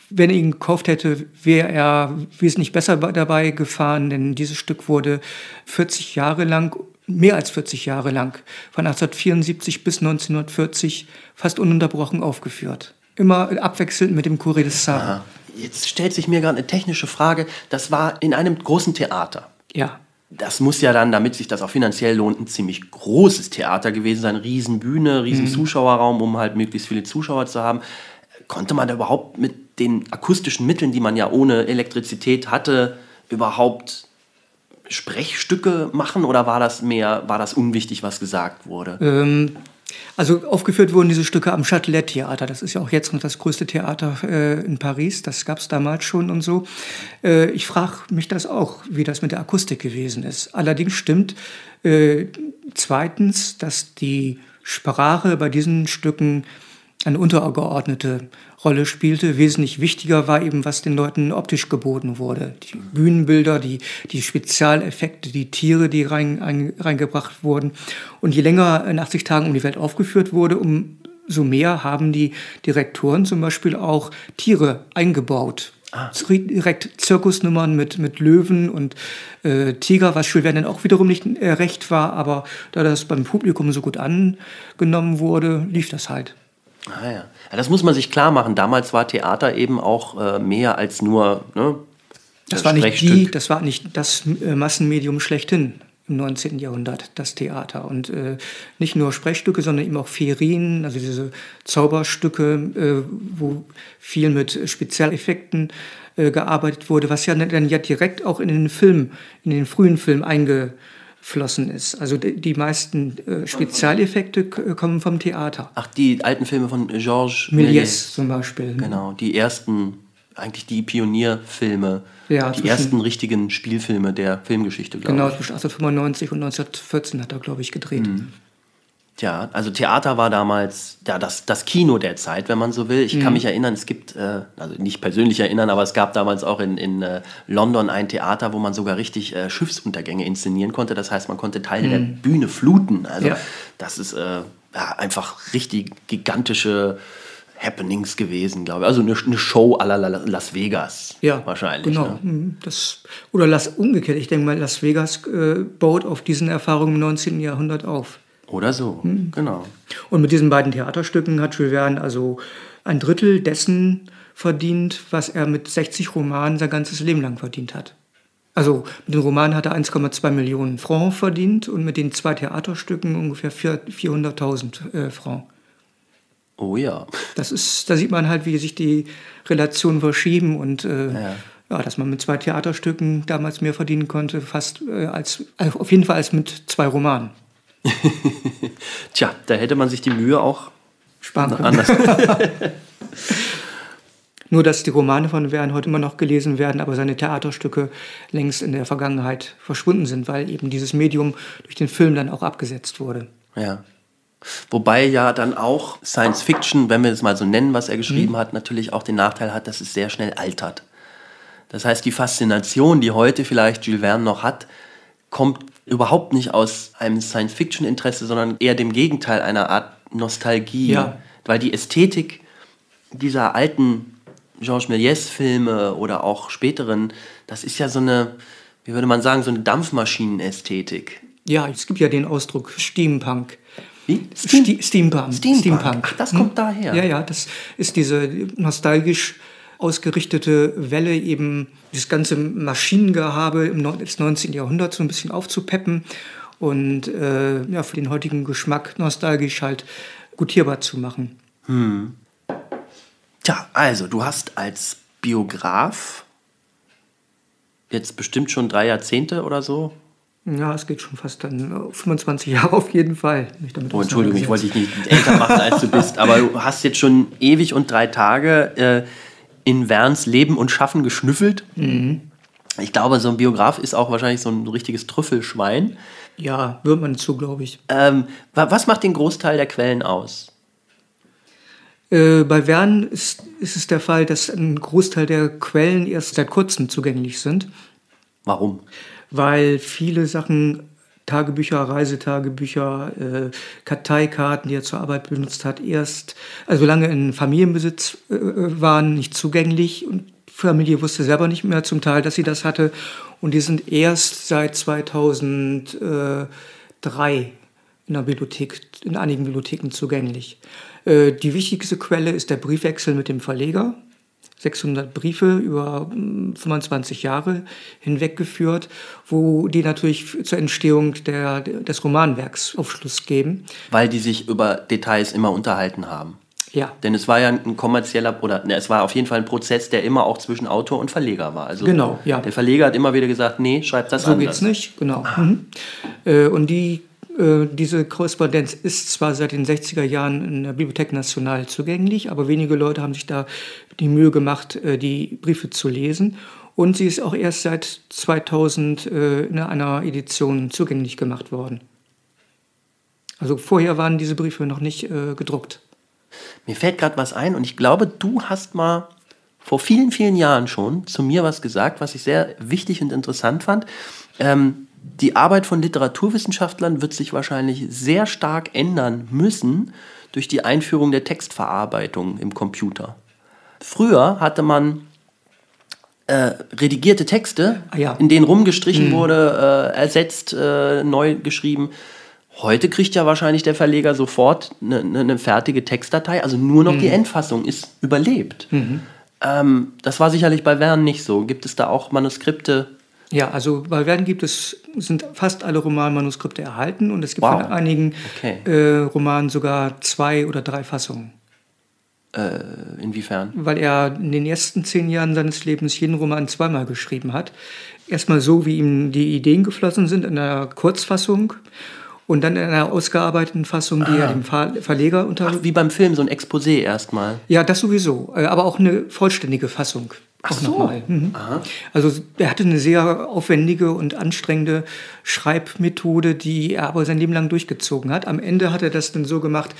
Wenn er ihn gekauft hätte, wäre er wesentlich besser dabei gefahren, denn dieses Stück wurde 40 Jahre lang, mehr als 40 Jahre lang, von 1874 bis 1940 fast ununterbrochen aufgeführt. Immer abwechselnd mit dem Courrier des Sahara. Jetzt stellt sich mir gerade eine technische Frage. Das war in einem großen Theater. Ja. Das muss ja dann, damit sich das auch finanziell lohnt, ein ziemlich großes Theater gewesen sein. Riesenbühne, riesen mhm. Zuschauerraum, um halt möglichst viele Zuschauer zu haben. Konnte man da überhaupt mit den akustischen Mitteln, die man ja ohne Elektrizität hatte, überhaupt Sprechstücke machen oder war das mehr, war das unwichtig, was gesagt wurde? Ähm, also aufgeführt wurden diese Stücke am Châtelet-Theater. Das ist ja auch jetzt noch das größte Theater äh, in Paris. Das gab es damals schon und so. Äh, ich frage mich das auch, wie das mit der Akustik gewesen ist. Allerdings stimmt äh, zweitens, dass die Sprache bei diesen Stücken eine untergeordnete Rolle spielte. Wesentlich wichtiger war eben, was den Leuten optisch geboten wurde. Die Bühnenbilder, die, die Spezialeffekte, die Tiere, die rein, ein, reingebracht wurden. Und je länger in 80 Tagen um die Welt aufgeführt wurde, umso mehr haben die Direktoren zum Beispiel auch Tiere eingebaut. Ah. Direkt Zirkusnummern mit, mit Löwen und äh, Tiger, was Jules Verne auch wiederum nicht äh, recht war, aber da das beim Publikum so gut angenommen wurde, lief das halt. Ah ja. ja. Das muss man sich klar machen. Damals war Theater eben auch äh, mehr als nur. Ne, das, das war nicht die, das war nicht das äh, Massenmedium schlechthin im 19. Jahrhundert, das Theater. Und äh, nicht nur Sprechstücke, sondern eben auch Ferien, also diese Zauberstücke, äh, wo viel mit Spezialeffekten äh, gearbeitet wurde, was ja dann ja direkt auch in den Film, in den frühen Film einge geflossen ist. Also die, die meisten äh, Spezialeffekte kommen vom Theater. Ach, die alten Filme von Georges Méliès zum Beispiel. Ne? Genau, die ersten, eigentlich die Pionierfilme, ja, die ersten richtigen Spielfilme der Filmgeschichte, glaube genau, ich. Genau, zwischen 1895 und 1914 hat er, glaube ich, gedreht. Mhm. Tja, also Theater war damals ja, das, das Kino der Zeit, wenn man so will. Ich mhm. kann mich erinnern, es gibt, äh, also nicht persönlich erinnern, aber es gab damals auch in, in äh, London ein Theater, wo man sogar richtig äh, Schiffsuntergänge inszenieren konnte. Das heißt, man konnte Teile mhm. der Bühne fluten. Also ja. das ist äh, ja, einfach richtig gigantische Happenings gewesen, glaube ich. Also eine, eine Show à la Las Vegas. Ja, wahrscheinlich. Genau. Ne? Mhm, das, oder Las, umgekehrt, ich denke mal, Las Vegas äh, baut auf diesen Erfahrungen im 19. Jahrhundert auf. Oder so, hm. genau. Und mit diesen beiden Theaterstücken hat Jules Verne also ein Drittel dessen verdient, was er mit 60 Romanen sein ganzes Leben lang verdient hat. Also mit den Romanen hat er 1,2 Millionen Franc verdient und mit den zwei Theaterstücken ungefähr 400.000 äh, Franc. Oh ja. Das ist, da sieht man halt, wie sich die Relationen verschieben und äh, ja. ja. dass man mit zwei Theaterstücken damals mehr verdienen konnte, fast äh, als auf jeden Fall als mit zwei Romanen. Tja, da hätte man sich die Mühe auch sparen können. Anders. Nur, dass die Romane von Verne heute immer noch gelesen werden, aber seine Theaterstücke längst in der Vergangenheit verschwunden sind, weil eben dieses Medium durch den Film dann auch abgesetzt wurde. Ja. Wobei ja dann auch Science Fiction, wenn wir es mal so nennen, was er geschrieben mhm. hat, natürlich auch den Nachteil hat, dass es sehr schnell altert. Das heißt, die Faszination, die heute vielleicht Jules Verne noch hat, kommt überhaupt nicht aus einem Science-Fiction-Interesse, sondern eher dem Gegenteil, einer Art Nostalgie. Ja. Weil die Ästhetik dieser alten Georges Méliès-Filme oder auch späteren, das ist ja so eine, wie würde man sagen, so eine Dampfmaschinen-Ästhetik. Ja, es gibt ja den Ausdruck Steampunk. Wie? Steam Steampunk. Steampunk. Steampunk. Das kommt hm? daher. Ja, ja, das ist diese nostalgisch ausgerichtete Welle eben das ganze Maschinengehabe des 19. Jahrhunderts so ein bisschen aufzupeppen und äh, ja, für den heutigen Geschmack nostalgisch halt gutierbar zu machen. Hm. Tja, also du hast als Biograf jetzt bestimmt schon drei Jahrzehnte oder so ja, es geht schon fast dann 25 Jahre auf jeden Fall. oh, Entschuldigung, ich wollte dich nicht älter machen, als du bist. Aber du hast jetzt schon ewig und drei Tage äh, in Werns Leben und Schaffen geschnüffelt. Mhm. Ich glaube, so ein Biograf ist auch wahrscheinlich so ein richtiges Trüffelschwein. Ja, wird man zu, glaube ich. Ähm, was macht den Großteil der Quellen aus? Äh, bei Verne ist, ist es der Fall, dass ein Großteil der Quellen erst seit kurzem zugänglich sind. Warum? Weil viele Sachen, Tagebücher, Reisetagebücher, äh, Karteikarten, die er zur Arbeit benutzt hat, erst, also lange in Familienbesitz äh, waren, nicht zugänglich und Familie wusste selber nicht mehr zum Teil, dass sie das hatte. Und die sind erst seit 2003 in der Bibliothek, in einigen Bibliotheken zugänglich. Äh, die wichtigste Quelle ist der Briefwechsel mit dem Verleger. 600 Briefe über 25 hm, Jahre hinweggeführt, wo die natürlich zur Entstehung der, des Romanwerks Aufschluss geben. Weil die sich über Details immer unterhalten haben. Ja. Denn es war ja ein kommerzieller, oder ne, es war auf jeden Fall ein Prozess, der immer auch zwischen Autor und Verleger war. Also genau, ja. Der Verleger hat immer wieder gesagt, nee, schreib das so anders. So geht's nicht, genau. Mhm. Äh, und die diese Korrespondenz ist zwar seit den 60er Jahren in der Bibliothek National zugänglich, aber wenige Leute haben sich da die Mühe gemacht, äh, die Briefe zu lesen. Und sie ist auch erst seit 2000 äh, in einer Edition zugänglich gemacht worden. Also vorher waren diese Briefe noch nicht gedruckt. Mir fällt gerade was ein und ich glaube, du hast mal vor vielen, vielen Jahren schon zu mir was gesagt, was ich sehr wichtig und interessant fand. Ähm, die Arbeit von Literaturwissenschaftlern wird sich wahrscheinlich sehr stark ändern müssen durch die Einführung der Textverarbeitung im Computer. Früher hatte man äh, redigierte Texte, ah, ja. in denen rumgestrichen mhm. wurde, äh, ersetzt, äh, neu geschrieben. Heute kriegt ja wahrscheinlich der Verleger sofort eine, eine fertige Textdatei, also nur noch mhm. die Endfassung ist überlebt. Mhm. Ähm, das war sicherlich bei Verne nicht so. Gibt es da auch Manuskripte, ja, also bei Werden gibt es, sind fast alle Romanmanuskripte erhalten und es gibt wow. von einigen okay. äh, Romanen sogar zwei oder drei Fassungen. Äh, inwiefern? Weil er in den ersten zehn Jahren seines Lebens jeden Roman zweimal geschrieben hat. Erstmal so, wie ihm die Ideen geflossen sind in einer Kurzfassung und dann in einer ausgearbeiteten Fassung, die ah. er dem Verleger unter. Ach, wie beim Film, so ein Exposé erstmal. Ja, das sowieso. Äh, aber auch eine vollständige Fassung. Ach so. Mhm. Also er hatte eine sehr aufwendige und anstrengende Schreibmethode, die er aber sein Leben lang durchgezogen hat. Am Ende hat er das dann so gemacht,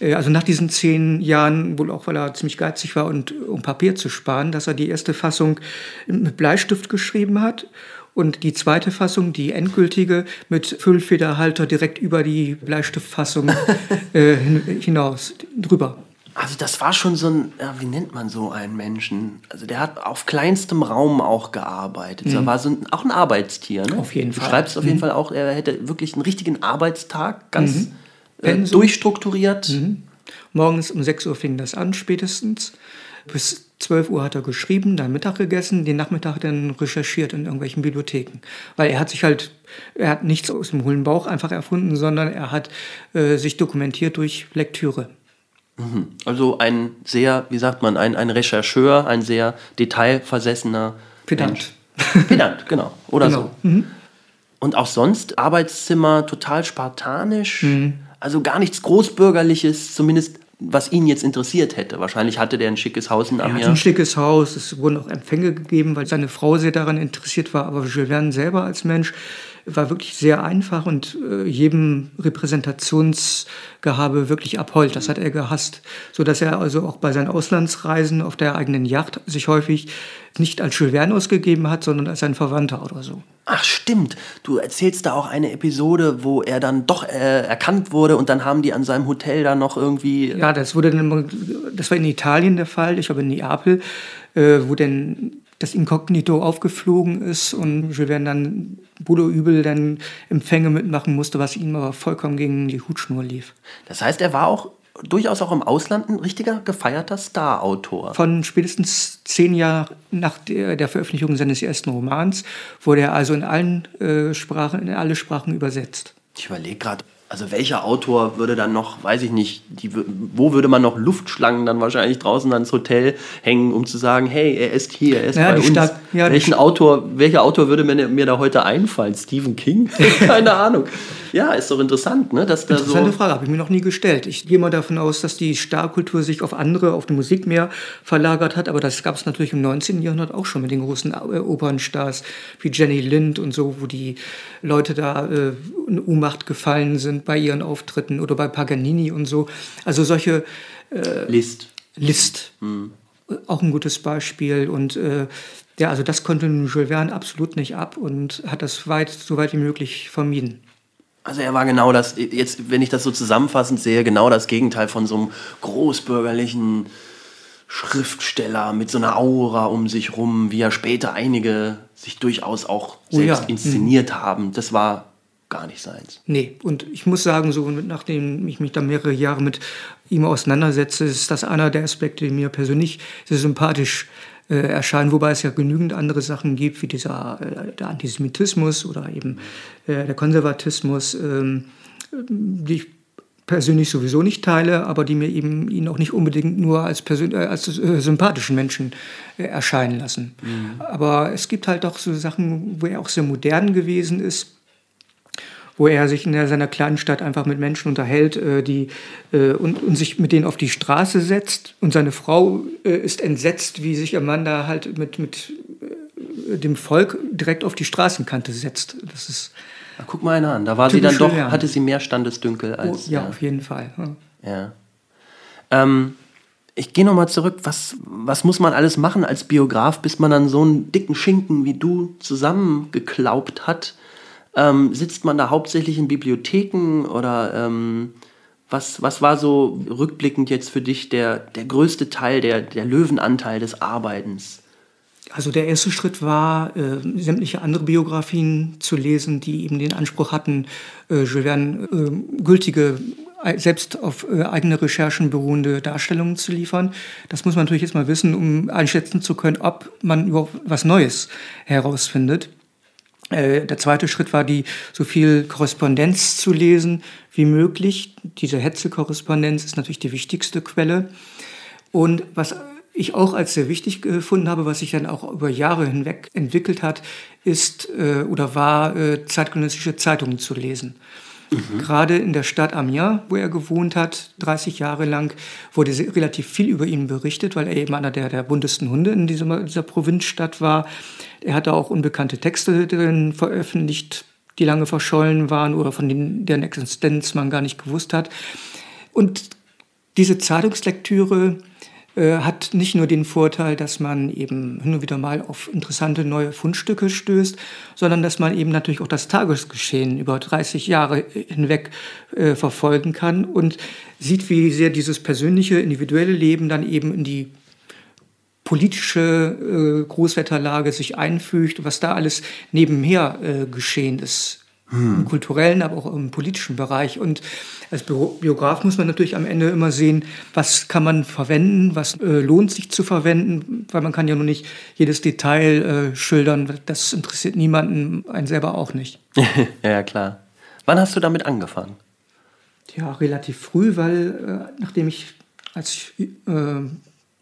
äh, also nach diesen zehn Jahren, wohl auch weil er ziemlich geizig war und um Papier zu sparen, dass er die erste Fassung mit Bleistift geschrieben hat und die zweite Fassung, die endgültige, mit Füllfederhalter direkt über die Bleistiftfassung äh, hinaus drüber. Also das war schon so ein, ja, wie nennt man so einen Menschen? Also der hat auf kleinstem Raum auch gearbeitet. Mhm. Er war so ein, auch ein Arbeitstier. Ne? Auf jeden du Fall. Du schreibst auf jeden mhm. Fall auch, er hätte wirklich einen richtigen Arbeitstag, ganz mhm. äh, durchstrukturiert. Mhm. Morgens um 6 Uhr fing das an spätestens. Bis 12 Uhr hat er geschrieben, dann Mittag gegessen, den Nachmittag dann recherchiert in irgendwelchen Bibliotheken. Weil er hat sich halt, er hat nichts aus dem hohlen Bauch einfach erfunden, sondern er hat äh, sich dokumentiert durch Lektüre. Also ein sehr, wie sagt man, ein, ein Rechercheur, ein sehr detailversessener Pedant. Mensch. Pedant, genau. Oder genau. so. Mhm. Und auch sonst Arbeitszimmer total spartanisch. Mhm. Also gar nichts Großbürgerliches, zumindest was ihn jetzt interessiert hätte. Wahrscheinlich hatte der ein schickes Haus in Amiens. Er hat ein schickes Haus, es wurden auch Empfänge gegeben, weil seine Frau sehr daran interessiert war. Aber Jules Verne selber als Mensch war wirklich sehr einfach und äh, jedem Repräsentationsgehabe wirklich abhold. Das hat er gehasst, so dass er also auch bei seinen Auslandsreisen auf der eigenen Yacht sich häufig nicht als Jules Verne ausgegeben hat, sondern als sein Verwandter oder so. Ach stimmt, du erzählst da auch eine Episode, wo er dann doch äh, erkannt wurde und dann haben die an seinem Hotel da noch irgendwie. Ja, das wurde dann, das war in Italien der Fall, ich glaube in Neapel, äh, wo denn das Inkognito aufgeflogen ist und Jules Verne dann Budo übel dann Empfänge mitmachen musste, was ihm aber vollkommen gegen die Hutschnur lief. Das heißt, er war auch durchaus auch im Ausland ein richtiger gefeierter Star-Autor. Von spätestens zehn Jahren nach der, der, Veröffentlichung seines ersten Romans wurde er also in allen äh, Sprachen, in alle Sprachen übersetzt. Ich überlege gerade, Also welcher Autor würde dann noch, weiß ich nicht, die, wo würde man noch Luftschlangen dann wahrscheinlich draußen ans Hotel hängen, um zu sagen, hey, er ist hier, er ist ja, bei uns. Stadt, ja, Welchen Autor, welcher Autor würde mir, mir da heute einfallen? Stephen King? Keine Ahnung. Ja, ist doch interessant, ne? Dass da Interessante so Frage, habe ich mir noch nie gestellt. Ich gehe mal davon aus, dass die Starkultur sich auf andere, auf die Musik mehr verlagert hat, aber das gab es natürlich im 19. Jahrhundert auch schon mit den großen äh, Opernstars wie Jenny Lind und so, wo die Leute da äh, in Ohnmacht gefallen sind bei ihren Auftritten oder bei Paganini und so. Also solche äh, List. List. Mhm. Auch ein gutes Beispiel und äh, ja, also das konnte Jules Verne absolut nicht ab und hat das weit, so weit wie möglich vermieden. Also er war genau das, jetzt, wenn ich das so zusammenfassend sehe, genau das Gegenteil von so einem großbürgerlichen Schriftsteller mit so einer Aura um sich rum, wie ja später einige sich durchaus auch selbst oh ja. inszeniert mhm. haben. Das war gar nicht seins. Nee, und ich muss sagen, so nachdem ich mich da mehrere Jahre mit ihm auseinandersetze, ist das einer der Aspekte, die mir persönlich sehr sympathisch äh, erscheinen, wobei es ja genügend andere Sachen gibt, wie dieser äh, der Antisemitismus oder eben äh, der Konservatismus, ähm, die ich persönlich sowieso nicht teile, aber die mir eben ihn auch nicht unbedingt nur als, persön als äh, sympathischen Menschen äh, erscheinen lassen. Mhm. Aber es gibt halt auch so Sachen, wo er auch sehr modern gewesen ist wo er sich in seiner kleinen Stadt einfach mit Menschen unterhält äh, die, äh, und, und, sich mit denen auf die Straße setzt. Und seine Frau äh, ist entsetzt, wie sich Amanda halt mit, mit äh, dem Volk direkt auf die Straßenkante setzt. Das ist Na, guck mal einer an, da war sie dann doch, hatte sie mehr Standesdünkel als. Oh, ja, ja, auf jeden Fall. Ja. ja. Ähm, ich gehe nochmal zurück. Was, was muss man alles machen als Biograf, bis man dann so einen dicken Schinken wie du zusammengeklaubt hat? Ähm, sitzt man da hauptsächlich in Bibliotheken oder ähm, was, was war so rückblickend jetzt für dich der, der größte Teil, der, der Löwenanteil des Arbeitens? Also der erste Schritt war, äh, sämtliche andere Biografien zu lesen, die eben den Anspruch hatten, äh, Jules Verne äh, gültige, selbst auf äh, eigene Recherchen beruhende Darstellungen zu liefern. Das muss man natürlich jetzt mal wissen, um einschätzen zu können, ob man überhaupt was Neues herausfindet. Äh, der zweite Schritt war, die so viel Korrespondenz zu lesen wie möglich. Diese Hetze-Korrespondenz ist natürlich die wichtigste Quelle. Und was ich auch als sehr wichtig gefunden habe, was sich dann auch über Jahre hinweg entwickelt hat, ist äh, oder war äh, zeitgenössische Zeitungen zu lesen. Mhm. Gerade in der Stadt Amiens, wo er gewohnt hat, 30 Jahre lang, wurde relativ viel über ihn berichtet, weil er eben einer der, der buntesten Hunde in dieser, dieser Provinzstadt war. Er hatte auch unbekannte Texte drin veröffentlicht, die lange verschollen waren oder von denen, deren Existenz man gar nicht gewusst hat. Und diese Zeitungslektüre hat nicht nur den Vorteil, dass man eben hin und wieder mal auf interessante neue Fundstücke stößt, sondern dass man eben natürlich auch das Tagesgeschehen über 30 Jahre hinweg äh, verfolgen kann und sieht, wie sehr dieses persönliche, individuelle Leben dann eben in die politische äh, Großwetterlage sich einfügt, was da alles nebenher äh, geschehen ist hm. im kulturellen, aber auch im politischen Bereich. Und als Biograf muss man natürlich am Ende immer sehen, was kann man verwenden, was äh, lohnt sich zu verwenden, weil man kann ja nur nicht jedes Detail äh, schildern. Das interessiert niemanden, einen selber auch nicht. ja, klar. Wann hast du damit angefangen? Ja, relativ früh, weil äh, nachdem ich als äh,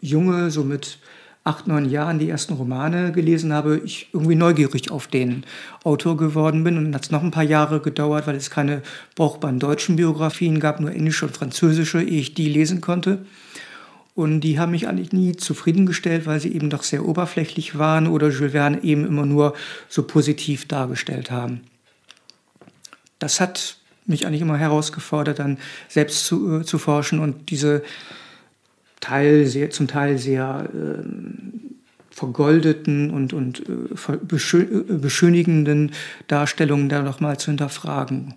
Junge so mit acht, neun Jahren die ersten Romane gelesen habe, ich irgendwie neugierig auf den Autor geworden bin. Und dann hat es noch ein paar Jahre gedauert, weil es keine brauchbaren deutschen Biografien gab, nur englische und französische, ehe ich die lesen konnte. Und die haben mich eigentlich nie zufriedengestellt, weil sie eben doch sehr oberflächlich waren oder Jules Verne eben immer nur so positiv dargestellt haben. Das hat mich eigentlich immer herausgefordert, dann selbst zu, äh, zu forschen und diese Teil sehr, zum Teil sehr äh, vergoldeten und, und äh, äh, beschönigenden Darstellungen da nochmal zu hinterfragen.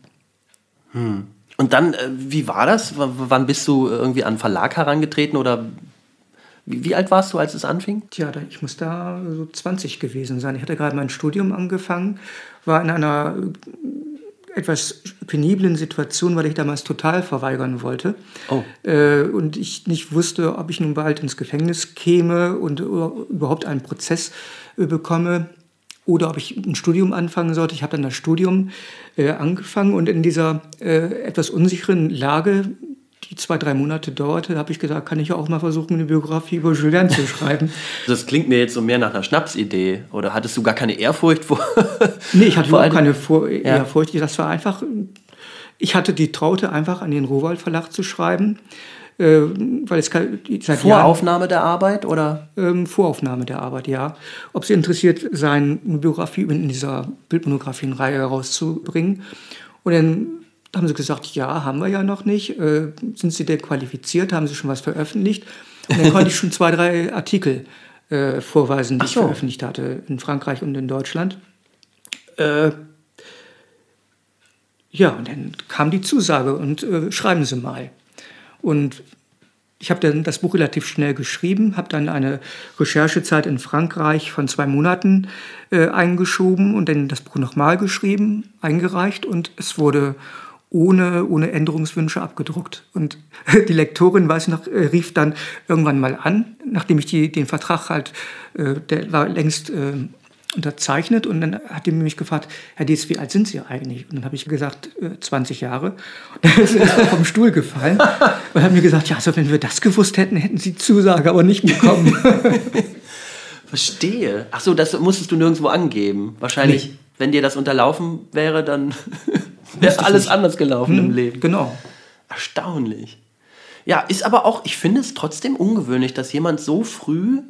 Hm. Und dann, äh, wie war das? W wann bist du irgendwie an Verlag herangetreten oder wie, wie, alt warst du, als es anfing? Tja, ich muss da so 20 gewesen sein. Ich hatte gerade mein Studium angefangen, war in einer etwas peniblen Situation, weil ich damals total verweigern wollte. Oh. Äh, und ich nicht wusste, ob ich nun bald ins Gefängnis käme und überhaupt einen Prozess äh, bekomme. oder ob ich ein Studium anfangen sollte. Ich habe dann das Studium äh, angefangen und in dieser äh, etwas unsicheren Lage, die zwei, drei Monate dauerte, habe ich gesagt, kann ich ja auch mal versuchen, eine Biografie über Jules Verne zu schreiben. Das klingt mir jetzt so mehr nach einer Schnapsidee. Oder hattest du gar keine Ehrfurcht vor? nee, ich hatte überhaupt keine vor ja. Ehrfurcht. Das war einfach, ich hatte die Traute, einfach an den Rowold Verlag zu schreiben. Äh, weil es seit Voraufnahme Jahren, der Arbeit oder? Ähm, Voraufnahme der Arbeit, ja. Ob sie interessiert sein, eine Biografie in dieser Bildmonografienreihe herauszubringen. Und dann haben sie gesagt, ja, haben wir ja noch nicht. Äh, sind Sie denn qualifiziert? Haben Sie schon was veröffentlicht? Und dann konnte ich schon zwei, drei Artikel äh, vorweisen, die so. ich veröffentlicht hatte in Frankreich und in Deutschland. Äh, ja, und dann kam die Zusage und äh, schreiben Sie mal. Und ich habe dann das Buch relativ schnell geschrieben, habe dann eine Recherchezeit in Frankreich von zwei Monaten äh, eingeschoben und dann das Buch nochmal geschrieben, eingereicht und es wurde ohne, ohne Änderungswünsche abgedruckt. Und die Lektorin, weiß ich noch, äh, rief dann irgendwann mal an, nachdem ich die, den Vertrag halt, äh, der war längst äh, unterzeichnet und dann hat die mich gefragt, Herr Dietz, wie alt sind Sie eigentlich? Und dann habe ich gesagt, 20 äh, Jahre. Und dann ist er vom Stuhl gefallen und hat mir gesagt, ja, also wenn wir das gewusst hätten, hätten Sie Zusage aber nicht bekommen. Verstehe. Ach so, das musstest du nirgendwo angeben. Wahrscheinlich, nee. wenn dir das unterlaufen wäre, dann wäre alles nicht. anders gelaufen hm, im Leben. Genau. Erstaunlich. Ja, ist aber auch, ich finde es trotzdem ungewöhnlich, dass jemand so früh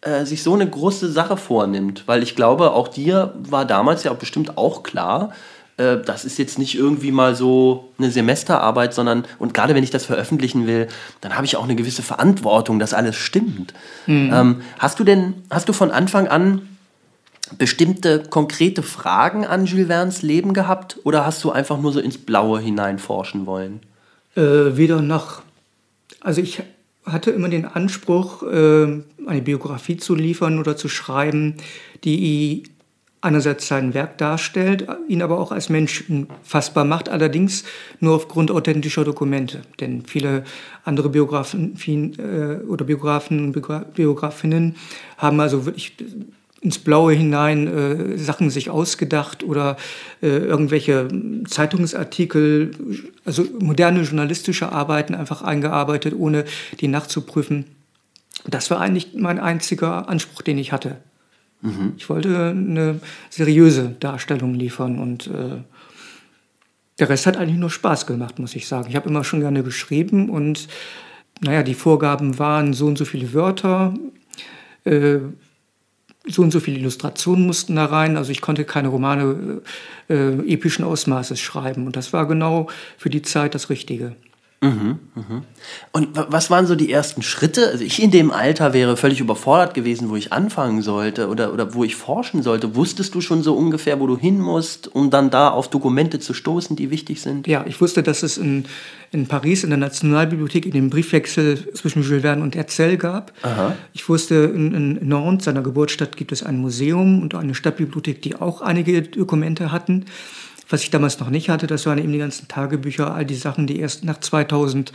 äh, sich so eine große Sache vornimmt. Weil ich glaube, auch dir war damals ja bestimmt auch klar, äh, das ist jetzt nicht irgendwie mal so eine Semesterarbeit, sondern, und gerade wenn ich das veröffentlichen will, dann habe ich auch eine gewisse Verantwortung, dass alles stimmt. Mhm. Ähm, hast du denn, hast du von Anfang an bestimmte konkrete Fragen an Jules Verne's Leben gehabt oder hast du einfach nur so ins Blaue hineinforschen wollen? Äh, weder noch. Also ich hatte immer den Anspruch, äh, eine Biografie zu liefern oder zu schreiben, die einerseits sein Werk darstellt, ihn aber auch als Menschen fassbar macht, allerdings nur aufgrund authentischer Dokumente. Denn viele andere Biografen äh, oder Biografen und Biografinnen haben also wirklich ins Blaue hinein äh, Sachen sich ausgedacht oder äh, irgendwelche Zeitungsartikel, also moderne journalistische Arbeiten einfach eingearbeitet, ohne die nachzuprüfen. Das war eigentlich mein einziger Anspruch, den ich hatte. Mhm. Ich wollte eine seriöse Darstellung liefern und äh, der Rest hat eigentlich nur Spaß gemacht, muss ich sagen. Ich habe immer schon gerne geschrieben und naja, die Vorgaben waren so und so viele Wörter, äh, so und so viele Illustrationen mussten da rein. Also ich konnte keine Romane äh, äh, epischen Ausmaßes schreiben. Und das war genau für die Zeit das Richtige. Mhm, mhm. Und was waren so die ersten Schritte? Also ich in dem Alter wäre völlig überfordert gewesen, wo ich anfangen sollte oder, oder wo ich forschen sollte. Wusstest du schon so ungefähr, wo du hin musst, um dann da auf Dokumente zu stoßen, die wichtig sind? Ja, ich wusste, dass es in, in Paris in der Nationalbibliothek in dem Briefwechsel zwischen Jules Verne und Erzell gab. Aha. Ich wusste, in, in Nantes, seiner Geburtsstadt, gibt es ein Museum und eine Stadtbibliothek, die auch einige Dokumente hatten. Was ich damals noch nicht hatte, das waren eben die ganzen Tagebücher, all die Sachen, die erst nach 2000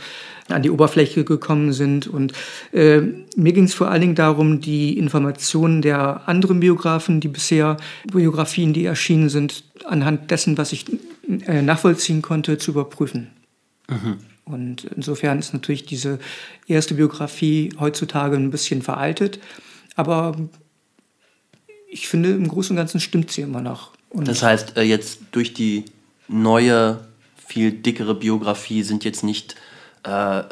an die Oberfläche gekommen sind. Und äh, mir ging es vor allen Dingen darum, die Informationen der anderen Biografen, die bisher Biografien, die erschienen sind, anhand dessen, was ich äh, nachvollziehen konnte, zu überprüfen. Mhm. Und insofern ist natürlich diese erste Biografie heutzutage ein bisschen veraltet. Aber ich finde, im Großen und Ganzen stimmt sie immer noch. Und das heißt, äh, jetzt durch die neue, viel dickere Biografie sind jetzt nicht äh,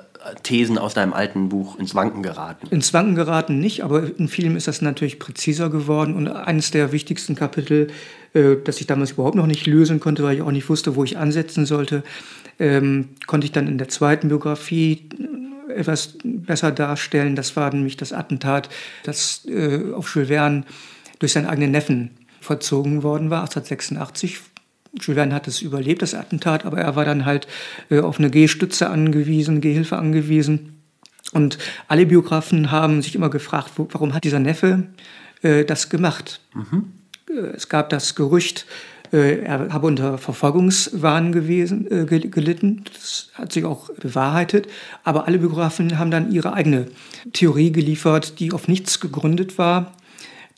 Thesen aus deinem alten Buch ins Wanken geraten? Ins Wanken geraten nicht, aber in vielen ist das natürlich präziser geworden. Und eines der wichtigsten Kapitel, äh, das ich damals überhaupt noch nicht lösen konnte, weil ich auch nicht wusste, wo ich ansetzen sollte, ähm, konnte ich dann in der zweiten Biografie etwas besser darstellen. Das war nämlich das Attentat, das äh, auf Jules Verne durch seinen eigenen Neffen vollzogen worden war, 1886. Jules Verne hat es überlebt, das Attentat, aber er war dann halt äh, auf eine Gehstütze angewiesen, Gehhilfe angewiesen. Und alle Biografen haben sich immer gefragt, wo, warum hat dieser Neffe äh, das gemacht? Mhm. Äh, es gab das Gerücht, äh, er habe unter Verfolgungswahn gewesen, äh, gelitten. Das hat sich auch bewahrheitet. Aber alle Biografen haben dann ihre eigene Theorie geliefert, die auf nichts gegründet war.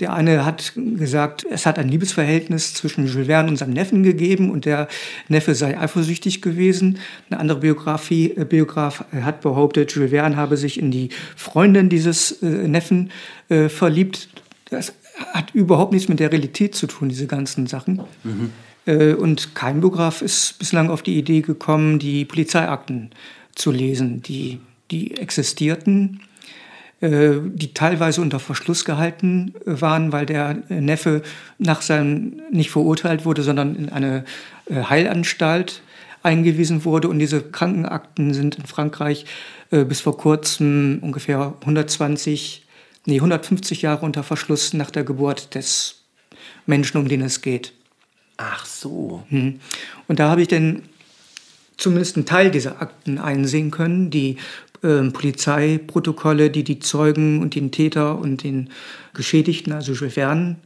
Der eine hat gesagt, es hat ein Liebesverhältnis zwischen Jules Verne und seinem Neffen gegeben und der Neffe sei eifersüchtig gewesen. Eine andere Biografie, äh, Biograf hat behauptet, Jules Verne habe sich in die Freundin dieses äh, Neffen äh, verliebt. Das hat überhaupt nichts mit der Realität zu tun, diese ganzen Sachen. Mhm. Äh, und kein Biograf ist bislang auf die Idee gekommen, die Polizeiakten zu lesen, die, die existierten, äh, die teilweise unter Verschluss gehalten waren, weil der Neffe nach seinem nicht verurteilt wurde, sondern in eine äh, Heilanstalt eingewiesen wurde. Und diese Krankenakten sind in Frankreich bis vor kurzem ungefähr 120, nee, 150 Jahre unter Verschluss nach der Geburt des Menschen, um den es geht. Ach so. Hm. Und da habe ich dann zumindest einen Teil dieser Akten einsehen können, die äh, Polizeiprotokolle, die die Zeugen und den Täter und den Geschädigten, also Jules Verne,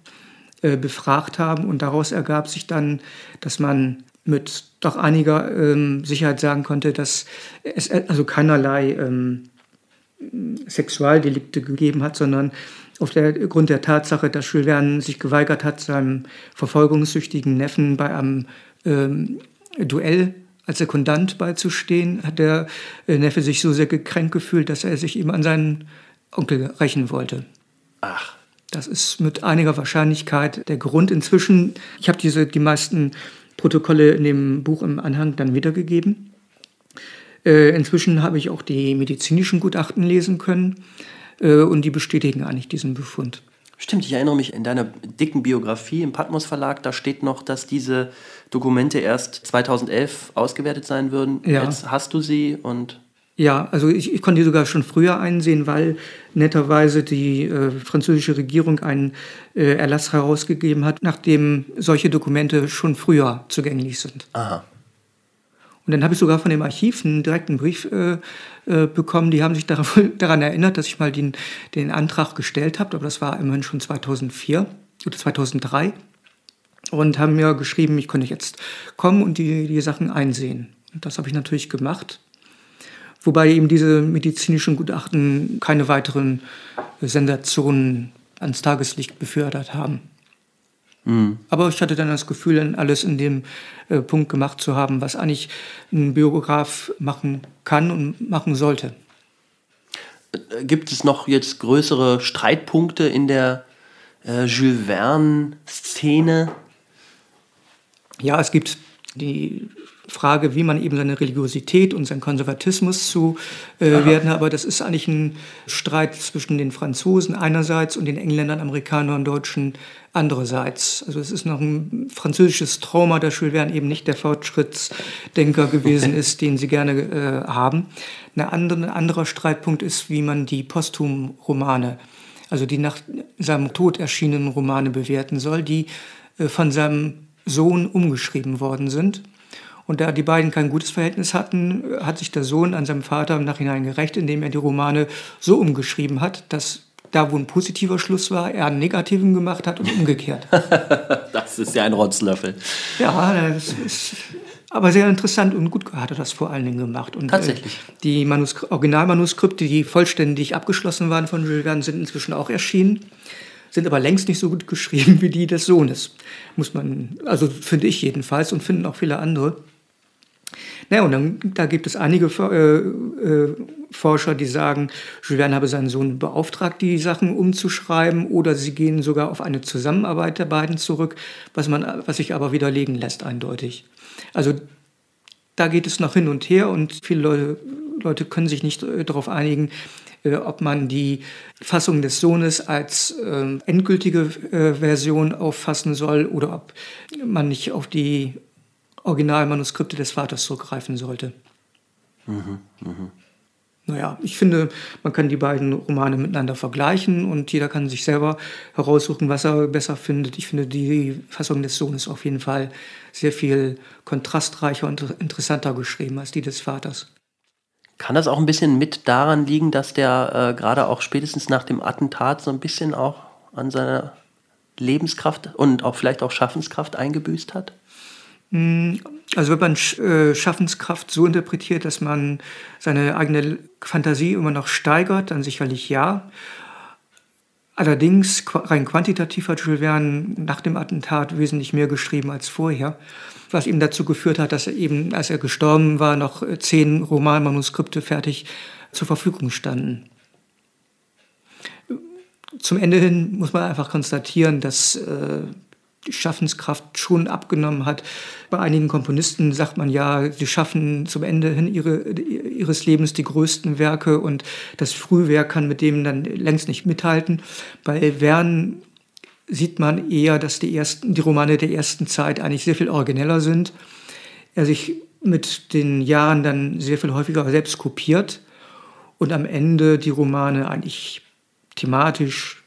äh, befragt haben. Und daraus ergab sich dann, dass man mit doch einiger ähm, Sicherheit sagen konnte, dass es also keinerlei ähm, Sexualdelikte gegeben hat, sondern aufgrund der Tatsache, dass Jules Verne sich geweigert hat, seinem verfolgungssüchtigen Neffen bei einem ähm, Duell als Sekundant beizustehen, hat der äh, Neffe sich so sehr gekränkt gefühlt, dass er sich ihm an seinen Onkel rächen wollte. Ach. Das ist mit einiger Wahrscheinlichkeit der Grund. Inzwischen, ich habe diese die meisten Protokolle in dem Buch im Anhang dann wiedergegeben. Äh, inzwischen habe ich auch die medizinischen Gutachten lesen können äh, und die bestätigen eigentlich diesen Befund. Stimmt, ich erinnere mich in deiner dicken Biografie im Patmos Verlag, da steht noch, dass diese Dokumente erst 2011 ausgewertet sein würden. Ja. Jetzt hast du sie und ja, also ich, ich, konnte die sogar schon früher einsehen, weil netterweise die äh, französische Regierung einen äh, Erlass herausgegeben hat, nachdem solche Dokumente schon früher zugänglich sind. Aha. Und dann habe ich sogar von dem Archiv einen direkten Brief äh, äh, bekommen. Die haben sich daran, daran, erinnert, dass ich mal den, den Antrag gestellt habe, aber das war immerhin schon 2004 oder 2003. Und haben mir geschrieben, ich könnte jetzt kommen und die, die Sachen einsehen. Und das habe ich natürlich gemacht. Wobei eben diese medizinischen Gutachten keine weiteren Sensationen ans Tageslicht befördert haben. Mhm. Aber ich hatte dann das Gefühl, dann alles in dem äh, Punkt gemacht zu haben, was eigentlich ein Biograf machen kann und machen sollte. Äh, gibt es noch jetzt größere Streitpunkte in der äh, Jules Verne-Szene? Ja, es gibt die Frage, wie man eben seine Religiosität und seinen Konservatismus zu äh, werden. Aber das ist eigentlich ein Streit zwischen den Franzosen einerseits und den Engländern, Amerikanern und Deutschen andererseits. Also es ist noch ein französisches Trauma, dass Jules Verne eben nicht der Fortschrittsdenker gewesen ist, den sie gerne äh, haben. Andere, ein anderer Streitpunkt ist, wie man die Posthum-Romane, also die nach seinem Tod erschienenen Romane bewerten soll, die äh, von seinem Sohn umgeschrieben worden sind. Und da die beiden kein gutes Verhältnis hatten, hat sich der Sohn an seinem Vater im Nachhinein gerecht, indem er die Romane so umgeschrieben hat, dass da, wo ein positiver Schluss war, er einen negativen gemacht hat und umgekehrt. das ist ja ein Rotzlöffel. Ja, das ist aber sehr interessant und gut hat er das vor allen Dingen gemacht. Und, äh, Tatsächlich. Äh, die Manuskri Originalmanuskripte, die vollständig abgeschlossen waren von Jules Verne, sind inzwischen auch erschienen sind aber längst nicht so gut geschrieben wie die des Sohnes. Muss man, also finde ich jedenfalls und finden auch viele andere. Naja, und dann, da gibt es einige äh, äh, Forscher, die sagen, Verne habe seinen Sohn beauftragt, die Sachen umzuschreiben, oder sie gehen sogar auf eine Zusammenarbeit der beiden zurück, was, man, was sich aber widerlegen lässt, eindeutig. Also da geht es noch hin und her und viele Leute, Leute können sich nicht äh, darauf einigen, ob man die Fassung des Sohnes als äh, endgültige äh, Version auffassen soll oder ob man nicht auf die Originalmanuskripte des Vaters zurückgreifen sollte. Mhm, mh. Naja, ich finde, man kann die beiden Romane miteinander vergleichen und jeder kann sich selber heraussuchen, was er besser findet. Ich finde die Fassung des Sohnes auf jeden Fall sehr viel kontrastreicher und interessanter geschrieben als die des Vaters. Kann das auch ein bisschen mit daran liegen, dass der äh, gerade auch spätestens nach dem Attentat so ein bisschen auch an seiner Lebenskraft und auch vielleicht auch Schaffenskraft eingebüßt hat? Hm, also wenn man äh, Schaffenskraft so interpretiert, dass man seine eigene Fantasie immer noch steigert, dann sicherlich ja. Allerdings, rein quantitativ hat Jules Verne nach dem Attentat wesentlich mehr geschrieben als vorher, was ihm dazu geführt hat, dass er eben, als er gestorben war, noch zehn Romanmanuskripte fertig zur Verfügung standen. Zum Ende hin muss man einfach konstatieren, dass äh, die Schaffenskraft schon abgenommen hat. Bei einigen Komponisten sagt man ja, sie schaffen zum Ende hin ihre, ihres Lebens die größten Werke und das Frühwerk kann mit dem dann längst nicht mithalten. Bei Verne sieht man eher, dass die, ersten, die Romane der ersten Zeit eigentlich sehr viel origineller sind. Er sich mit den Jahren dann sehr viel häufiger selbst kopiert und am Ende die Romane eigentlich thematisch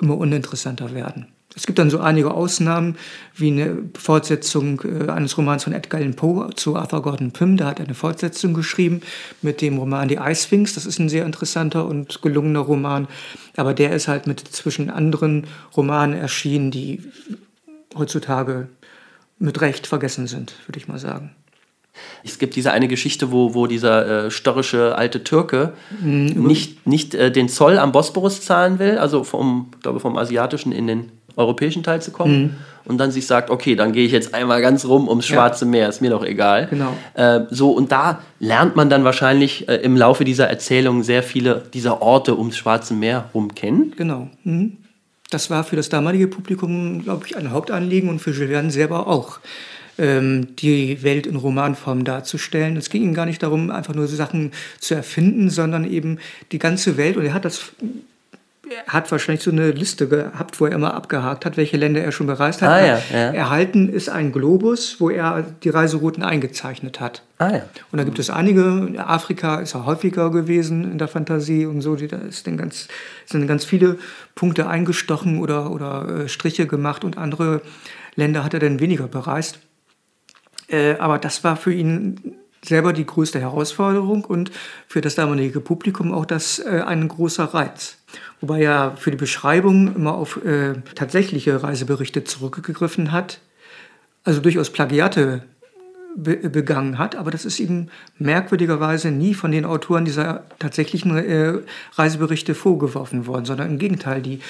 immer uninteressanter werden. Es gibt dann so einige Ausnahmen, wie eine Fortsetzung äh, eines Romans von Edgar Allan Poe zu Arthur Gordon Pym. Da hat er eine Fortsetzung geschrieben mit dem Roman Die Eiswings. Das ist ein sehr interessanter und gelungener Roman. Aber der ist halt mit zwischen anderen Romanen erschienen, die heutzutage mit Recht vergessen sind, würde ich mal sagen. Es gibt diese eine Geschichte, wo, wo dieser äh, störrische alte Türke mhm. nicht, nicht äh, den Zoll am Bosporus zahlen will, also vom, glaube vom asiatischen in den europäischen Teil zu kommen mhm. und dann sich sagt, okay, dann gehe ich jetzt einmal ganz rum ums Schwarze ja. Meer, ist mir doch egal. Genau. Äh, so, und da lernt man dann wahrscheinlich äh, im Laufe dieser Erzählung sehr viele dieser Orte ums Schwarze Meer rum kennen. Genau. Mhm. Das war für das damalige Publikum, glaube ich, ein Hauptanliegen und für Verne selber auch ähm, die Welt in Romanform darzustellen. Es ging ihm gar nicht darum, einfach nur Sachen zu erfinden, sondern eben die ganze Welt. Und er hat das hat wahrscheinlich so eine Liste gehabt, wo er immer abgehakt hat, welche Länder er schon bereist hat. Ah, ja, ja. Erhalten ist ein Globus, wo er die Reiserouten eingezeichnet hat. Ah, ja. Und da gibt es einige, Afrika ist er häufiger gewesen in der Fantasie und so, da ist dann ganz, sind ganz viele Punkte eingestochen oder, oder äh, Striche gemacht und andere Länder hat er dann weniger bereist. Äh, aber das war für ihn selber die größte Herausforderung und für das damalige Publikum auch das äh, ein großer Reiz. Wobei er für die Beschreibung immer auf äh, tatsächliche Reiseberichte zurückgegriffen hat, also durchaus Plagiate be begangen hat, aber das ist ihm merkwürdigerweise nie von den Autoren dieser tatsächlichen äh, Reiseberichte vorgeworfen worden, sondern im Gegenteil, die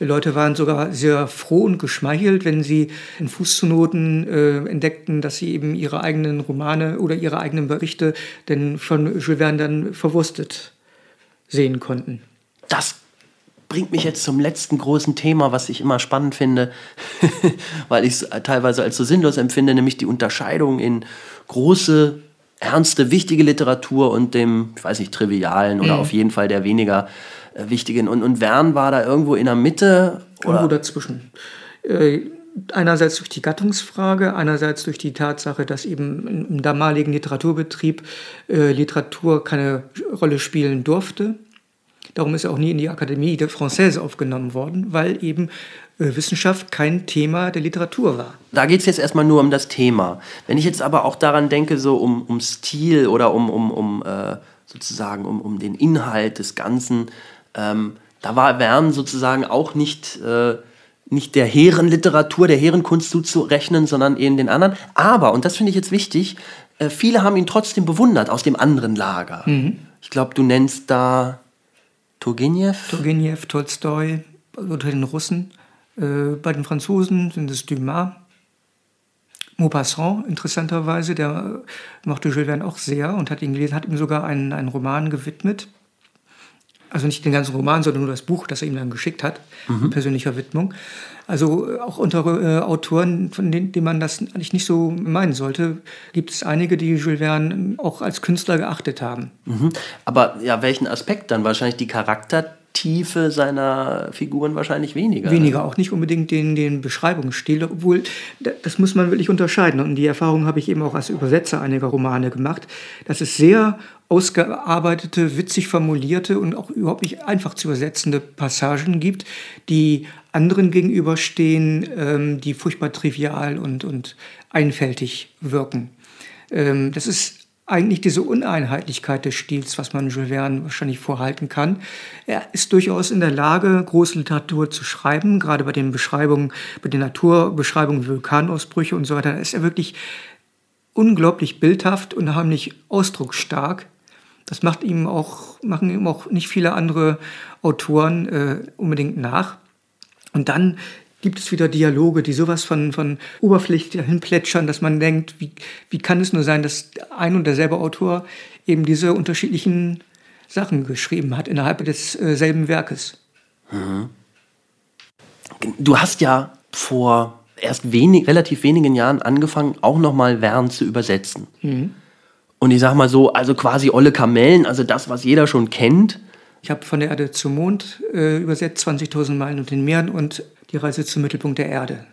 Leute waren sogar sehr froh und geschmeichelt, wenn sie in Fußnoten äh, entdeckten, dass sie eben ihre eigenen Romane oder ihre eigenen Berichte denn von Jules Verne dann verwurstet sehen konnten. Das bringt mich jetzt zum letzten großen Thema, was ich immer spannend finde, weil ich es teilweise als so sinnlos empfinde, nämlich die Unterscheidung in große, ernste, wichtige Literatur und dem, ich weiß nicht, trivialen oder mhm. auf jeden Fall der weniger äh, wichtigen. Und, und Wern war da irgendwo in der Mitte? Oder? Irgendwo dazwischen. Äh, einerseits durch die Gattungsfrage, einerseits durch die Tatsache, dass eben im damaligen Literaturbetrieb äh, Literatur keine Rolle spielen durfte. Darum ist er auch nie in die Akademie de Française aufgenommen worden, weil eben äh, Wissenschaft kein Thema der Literatur war. Da geht es jetzt erstmal nur um das Thema. Wenn ich jetzt aber auch daran denke, so um, um Stil oder um, um, um äh, sozusagen um, um den Inhalt des Ganzen, ähm, da war Wern sozusagen auch nicht, äh, nicht der Herrenliteratur, der Herrenkunst zuzurechnen, sondern eben den anderen. Aber, und das finde ich jetzt wichtig, äh, viele haben ihn trotzdem bewundert aus dem anderen Lager. Mhm. Ich glaube, du nennst da Turgenev? Turgenev, Tolstoi, unter den Russen. Äh, bei den Franzosen sind es Dumas. Maupassant, interessanterweise, der mochte Jules Verne auch sehr und hat ihn gelesen, hat ihm sogar einen, einen Roman gewidmet. Also nicht den ganzen Roman, sondern nur das Buch, das er ihm dann geschickt hat, mhm. persönlicher Widmung. Also äh, auch unter äh, Autoren, von denen, denen man das eigentlich nicht so meinen sollte, gibt es einige, die Jules Verne auch als Künstler geachtet haben. Mhm. Aber ja, welchen Aspekt dann? Wahrscheinlich die Charaktertiefe seiner Figuren wahrscheinlich weniger. Weniger, auch nicht unbedingt den, den Beschreibungsstil, obwohl das muss man wirklich unterscheiden. Und die Erfahrung habe ich eben auch als Übersetzer einiger Romane gemacht, dass es sehr ausgearbeitete, witzig formulierte und auch überhaupt nicht einfach zu übersetzende Passagen gibt, die anderen gegenüberstehen, ähm, die furchtbar trivial und, und einfältig wirken. Ähm, das ist eigentlich diese Uneinheitlichkeit des Stils, was man Jules Verne wahrscheinlich vorhalten kann. Er ist durchaus in der Lage, große Literatur zu schreiben, gerade bei den Beschreibungen, bei den Naturbeschreibungen, Vulkanausbrüche und so weiter. Ist er wirklich unglaublich bildhaft, unheimlich ausdrucksstark Das macht ihm auch, machen ihm auch nicht viele andere Autoren äh, unbedingt nach. Und dann gibt es wieder Dialoge, die sowas von, von Oberfläche hinplätschern, dass man denkt, wie, wie kann es nur sein, dass ein und derselbe Autor eben diese unterschiedlichen Sachen geschrieben hat innerhalb desselben äh, Werkes. Mhm. Du hast ja vor erst wenig, relativ wenigen Jahren angefangen, auch nochmal Wern zu übersetzen. Mhm. Und ich sag mal so, also quasi olle Kamellen, also das, was jeder schon kennt. Ich habe von der Erde zum Mond äh, übersetzt, 20.000 Meilen und den Meeren und die Reise zum Mittelpunkt der Erde.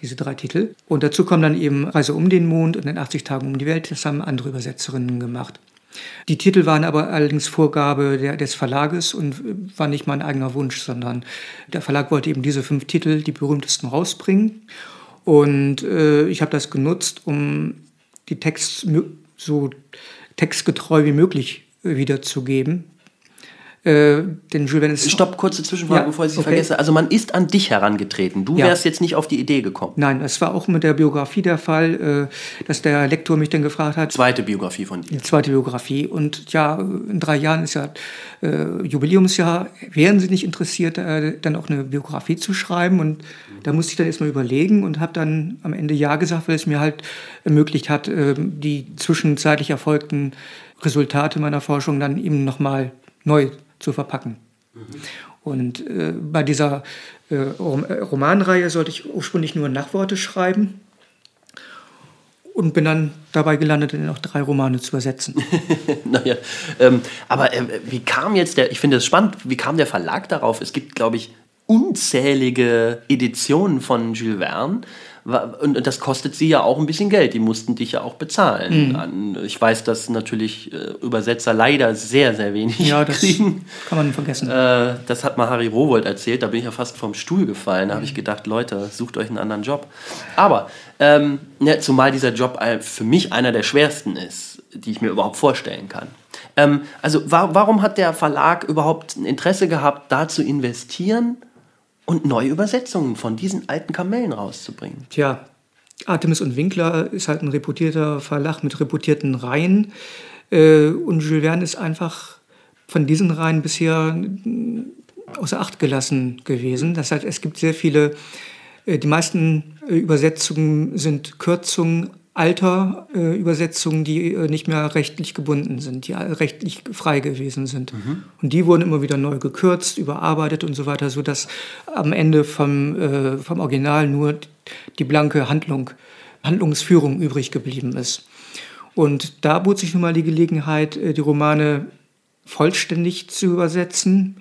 Diese drei Titel. Und dazu kommen dann eben Reise um den Mond und in 80 Tagen um die Welt. Das haben andere Übersetzerinnen gemacht. Die Titel waren aber allerdings Vorgabe der, des Verlages und war nicht mein eigener Wunsch, sondern der Verlag wollte eben diese fünf Titel, die berühmtesten, rausbringen. Und äh, ich habe das genutzt, um die Text so textgetreu wie möglich wiederzugeben. Äh, den Jules Verne Stopp, kurze Zwischenfrage, ja, bevor ich sie okay. vergesse. Also man ist an dich herangetreten. Du ja. wärst jetzt nicht auf die Idee gekommen. Nein, es war auch mit der Biografie der Fall, äh, dass der Lektor mich dann gefragt hat. Zweite Biografie von dir. Zweite Biografie. Und ja, in drei Jahren ist ja äh, Jubiläumsjahr. Wären Sie nicht interessiert, äh, dann auch eine Biografie zu schreiben? Und da musste ich dann erstmal überlegen und habe dann am Ende Ja gesagt, weil es mir halt ermöglicht hat, die zwischenzeitlich erfolgten Resultate meiner Forschung dann eben nochmal neu zu verpacken. Mhm. Und äh, bei dieser äh, Romanreihe sollte ich ursprünglich nur Nachworte schreiben und bin dann dabei gelandet, noch drei Romane zu übersetzen. naja, ähm, aber äh, wie kam jetzt der, ich finde es spannend, wie kam der Verlag darauf? Es gibt, glaube ich, unzählige Editionen von Jules Verne. Und das kostet sie ja auch ein bisschen Geld. Die mussten dich ja auch bezahlen. Mhm. Ich weiß, dass natürlich äh, Übersetzer leider sehr, sehr wenig ja, das kriegen. Kann man vergessen. Äh, das hat mal Harry Rowold erzählt. Da bin ich ja fast vom Stuhl gefallen. Da mhm. habe ich gedacht, Leute, sucht euch einen anderen Job. Aber ähm, ja, zumal dieser Job für mich einer der schwersten ist, die ich mir überhaupt vorstellen kann. Ähm, also wa warum hat der Verlag überhaupt ein Interesse gehabt, da zu investieren? Und neue Übersetzungen von diesen alten Kamellen rauszubringen. Tja, Artemis und Winkler ist halt ein reputierter Verlag mit reputierten Reihen. Äh, und Jules Verne ist einfach von diesen Reihen bisher außer Acht gelassen gewesen. Das heißt, es gibt sehr viele, äh, die meisten äh, Übersetzungen sind Kürzungen alter äh, Übersetzungen, die äh, nicht mehr rechtlich gebunden sind, die rechtlich frei gewesen sind. Mhm. Und die wurden immer wieder neu gekürzt, überarbeitet und so weiter, sodass am Ende vom, äh, vom Original nur die blanke Handlung, Handlungsführung übrig geblieben ist. Und da bot sich nun mal die Gelegenheit, äh, die Romane vollständig zu übersetzen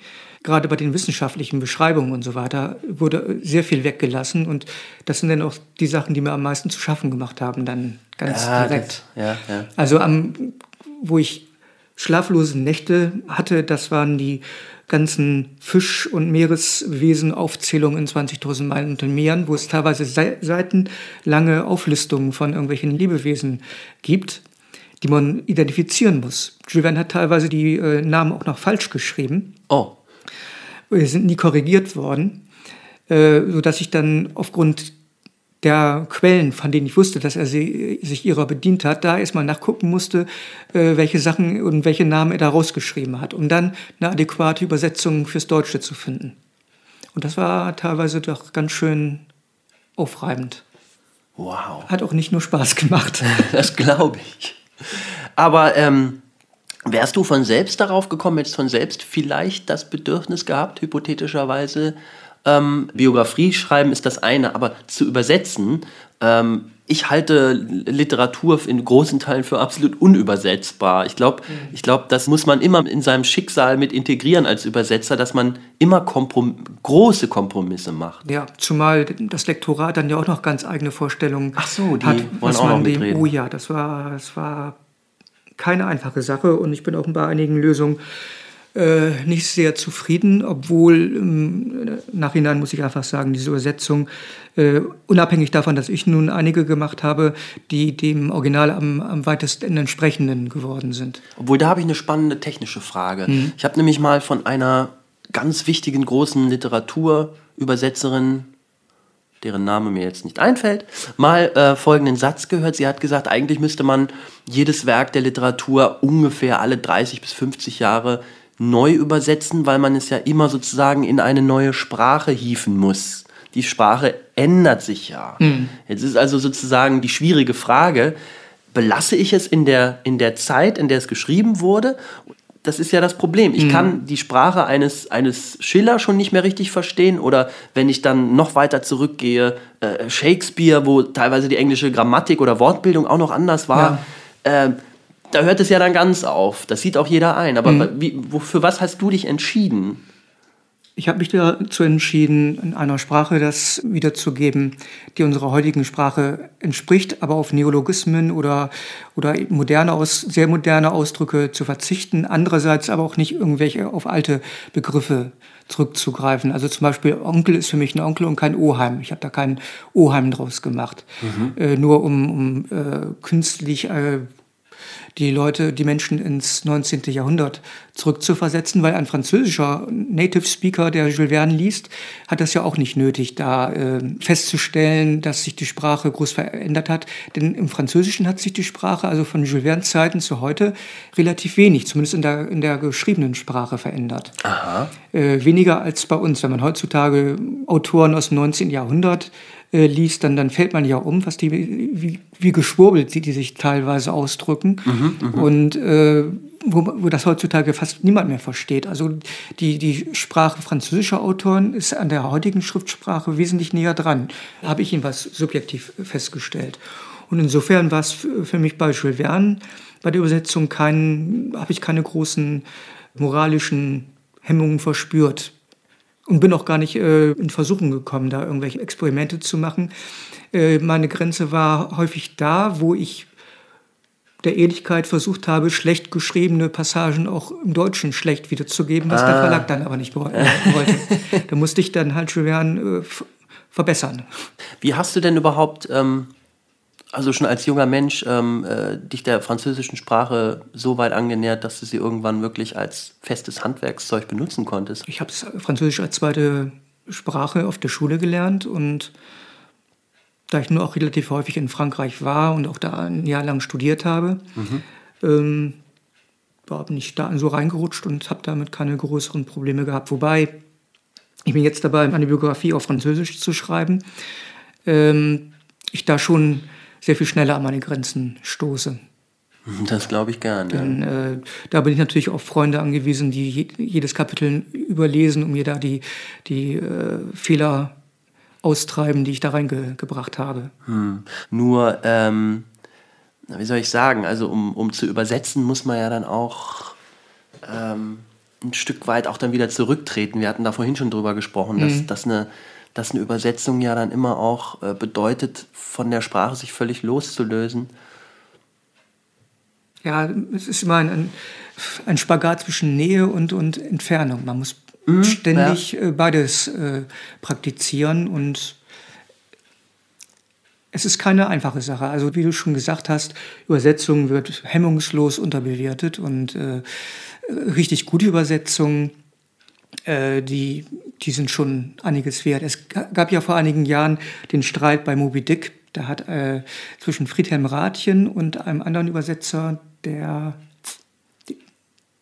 gerade bei den wissenschaftlichen Beschreibungen und so weiter, wurde sehr viel weggelassen. Und das sind dann auch die Sachen, die mir am meisten zu schaffen gemacht haben, dann ganz ja, direkt. Das, ja, ja. Also am, wo ich schlaflose Nächte hatte, das waren die ganzen Fisch- und Meereswesen-Aufzählungen in 20.000 Meilen unter Meeren, wo es teilweise seitenlange Auflistungen von irgendwelchen Lebewesen gibt, die man identifizieren muss. Verne hat teilweise die äh, Namen auch noch falsch geschrieben. Oh sind nie korrigiert worden, äh, sodass ich dann aufgrund der Quellen, von denen ich wusste, dass er sie, sich ihrer bedient hat, da erstmal nachgucken musste, äh, welche Sachen und welche Namen er da rausgeschrieben hat, um dann eine adäquate Übersetzung fürs Deutsche zu finden. Und das war teilweise doch ganz schön aufreibend. Wow. Hat auch nicht nur Spaß gemacht. Das glaube ich. Aber ähm, Wärst du von selbst darauf gekommen, jetzt von selbst vielleicht das Bedürfnis gehabt, hypothetischerweise, ähm, Biografie schreiben ist das eine, aber zu übersetzen, ähm, ich halte Literatur in großen Teilen für absolut unübersetzbar. Ich glaube, mhm. ich das muss man immer in seinem Schicksal mit integrieren als Übersetzer, dass man immer Komprom große Kompromisse macht. Ja, zumal das Lektorat dann ja auch noch ganz eigene Vorstellungen Ach so, die hat, wollen auch noch mitreden. Oh ja, das war, das war keine einfache Sache und ich bin auch bei einigen Lösungen äh, nicht sehr zufrieden, obwohl im Nachhinein muss ich einfach sagen, diese Übersetzung, äh, unabhängig davon, dass ich nun einige gemacht habe, die dem Original am, am weitesten entsprechenden geworden sind. Obwohl, da habe ich eine spannende technische Frage. Mhm. Ich habe nämlich mal von einer ganz wichtigen großen Literaturübersetzerin deren Name mir jetzt nicht einfällt, mal äh, folgenden Satz gehört. Sie hat gesagt, eigentlich müsste man jedes Werk der Literatur ungefähr alle 30 bis 50 Jahre neu übersetzen, weil man es ja immer sozusagen in eine neue Sprache hieven muss. Die Sprache ändert sich ja. Mhm. Jetzt ist also sozusagen die schwierige Frage, belasse ich es in der, in der Zeit, in der es geschrieben wurde? Das ist ja das Problem. Ich mhm. kann die Sprache eines, eines Schiller schon nicht mehr richtig verstehen oder wenn ich dann noch weiter zurückgehe, äh, Shakespeare, wo teilweise die englische Grammatik oder Wortbildung auch noch anders war. Ja. Äh, da hört es ja dann ganz auf. Das sieht auch jeder ein. Aber mhm. wie, wo, für was hast du dich entschieden? Ich habe mich dazu entschieden, in einer Sprache das wiederzugeben, die unserer heutigen Sprache entspricht, aber auf Neologismen oder, oder moderne aus, sehr moderne Ausdrücke zu verzichten. Andererseits aber auch nicht irgendwelche auf alte Begriffe zurückzugreifen. Also zum Beispiel Onkel ist für mich ein Onkel und kein Oheim. Ich habe da kein Oheim draus gemacht. Mhm. Äh, nur um, um äh, künstlich äh, die Leute, die Menschen ins 19. Jahrhundert zurückzuversetzen, weil ein französischer Native Speaker, der Jules Verne liest, hat das ja auch nicht nötig, da äh, festzustellen, dass sich die Sprache groß verändert hat. Denn im Französischen hat sich die Sprache, also von Jules Verne Zeiten zu heute, relativ wenig, zumindest in der, in der geschriebenen Sprache verändert. Aha. Äh, weniger als bei uns, wenn man heutzutage Autoren aus dem 19. Jahrhundert äh, liest, dann, dann fällt man ja um, was die, wie, wie geschwurbelt sie die sich teilweise ausdrücken. Mhm, mh. Und äh, wo, wo das heutzutage fast niemand mehr versteht. Also die, die Sprache französischer Autoren ist an der heutigen Schriftsprache wesentlich näher dran, habe ich jedenfalls subjektiv festgestellt. Und insofern war es für mich bei Jules Verne bei der Übersetzung kein, habe ich keine großen moralischen Hemmungen verspürt und bin auch gar nicht äh, in Versuchung gekommen, da irgendwelche Experimente zu machen. Äh, meine Grenze war häufig da, wo ich der Ehrlichkeit versucht habe, schlecht geschriebene Passagen auch im Deutschen schlecht wiederzugeben, was ah. der Verlag dann aber nicht wollte. da musste ich dann halt schon äh, verbessern. Wie hast du denn überhaupt ähm, also schon als junger Mensch ähm, äh, dich der französischen Sprache so weit angenähert, dass du sie irgendwann wirklich als festes Handwerkszeug benutzen konntest? Ich habe Französisch als zweite Sprache auf der Schule gelernt und da ich nur auch relativ häufig in Frankreich war und auch da ein Jahr lang studiert habe, mhm. ähm, bin ich da so reingerutscht und habe damit keine größeren Probleme gehabt. Wobei ich bin jetzt dabei, eine Biografie auf Französisch zu schreiben. Ähm, ich da schon sehr viel schneller an meine Grenzen stoße. Das glaube ich gern. Denn, äh, da bin ich natürlich auf Freunde angewiesen, die je, jedes Kapitel überlesen, um mir da die, die äh, Fehler austreiben, die ich da reingebracht habe. Hm. Nur, ähm, wie soll ich sagen, also um, um zu übersetzen, muss man ja dann auch ähm, ein Stück weit auch dann wieder zurücktreten. Wir hatten da vorhin schon drüber gesprochen, dass, mhm. dass eine dass eine Übersetzung ja dann immer auch äh, bedeutet, von der Sprache sich völlig loszulösen. Ja, es ist immer ein, ein Spagat zwischen Nähe und, und Entfernung. Man muss mhm, ständig ja. Äh, beides äh, praktizieren und es ist keine einfache Sache. Also wie du schon gesagt hast, Übersetzung wird hemmungslos unterbewertet und äh, richtig gute Übersetzungen äh, die, die sind schon einiges wert. Es gab ja vor einigen Jahren den Streit bei Moby Dick. Da hat äh, zwischen Friedhelm Rathjen und einem anderen Übersetzer, der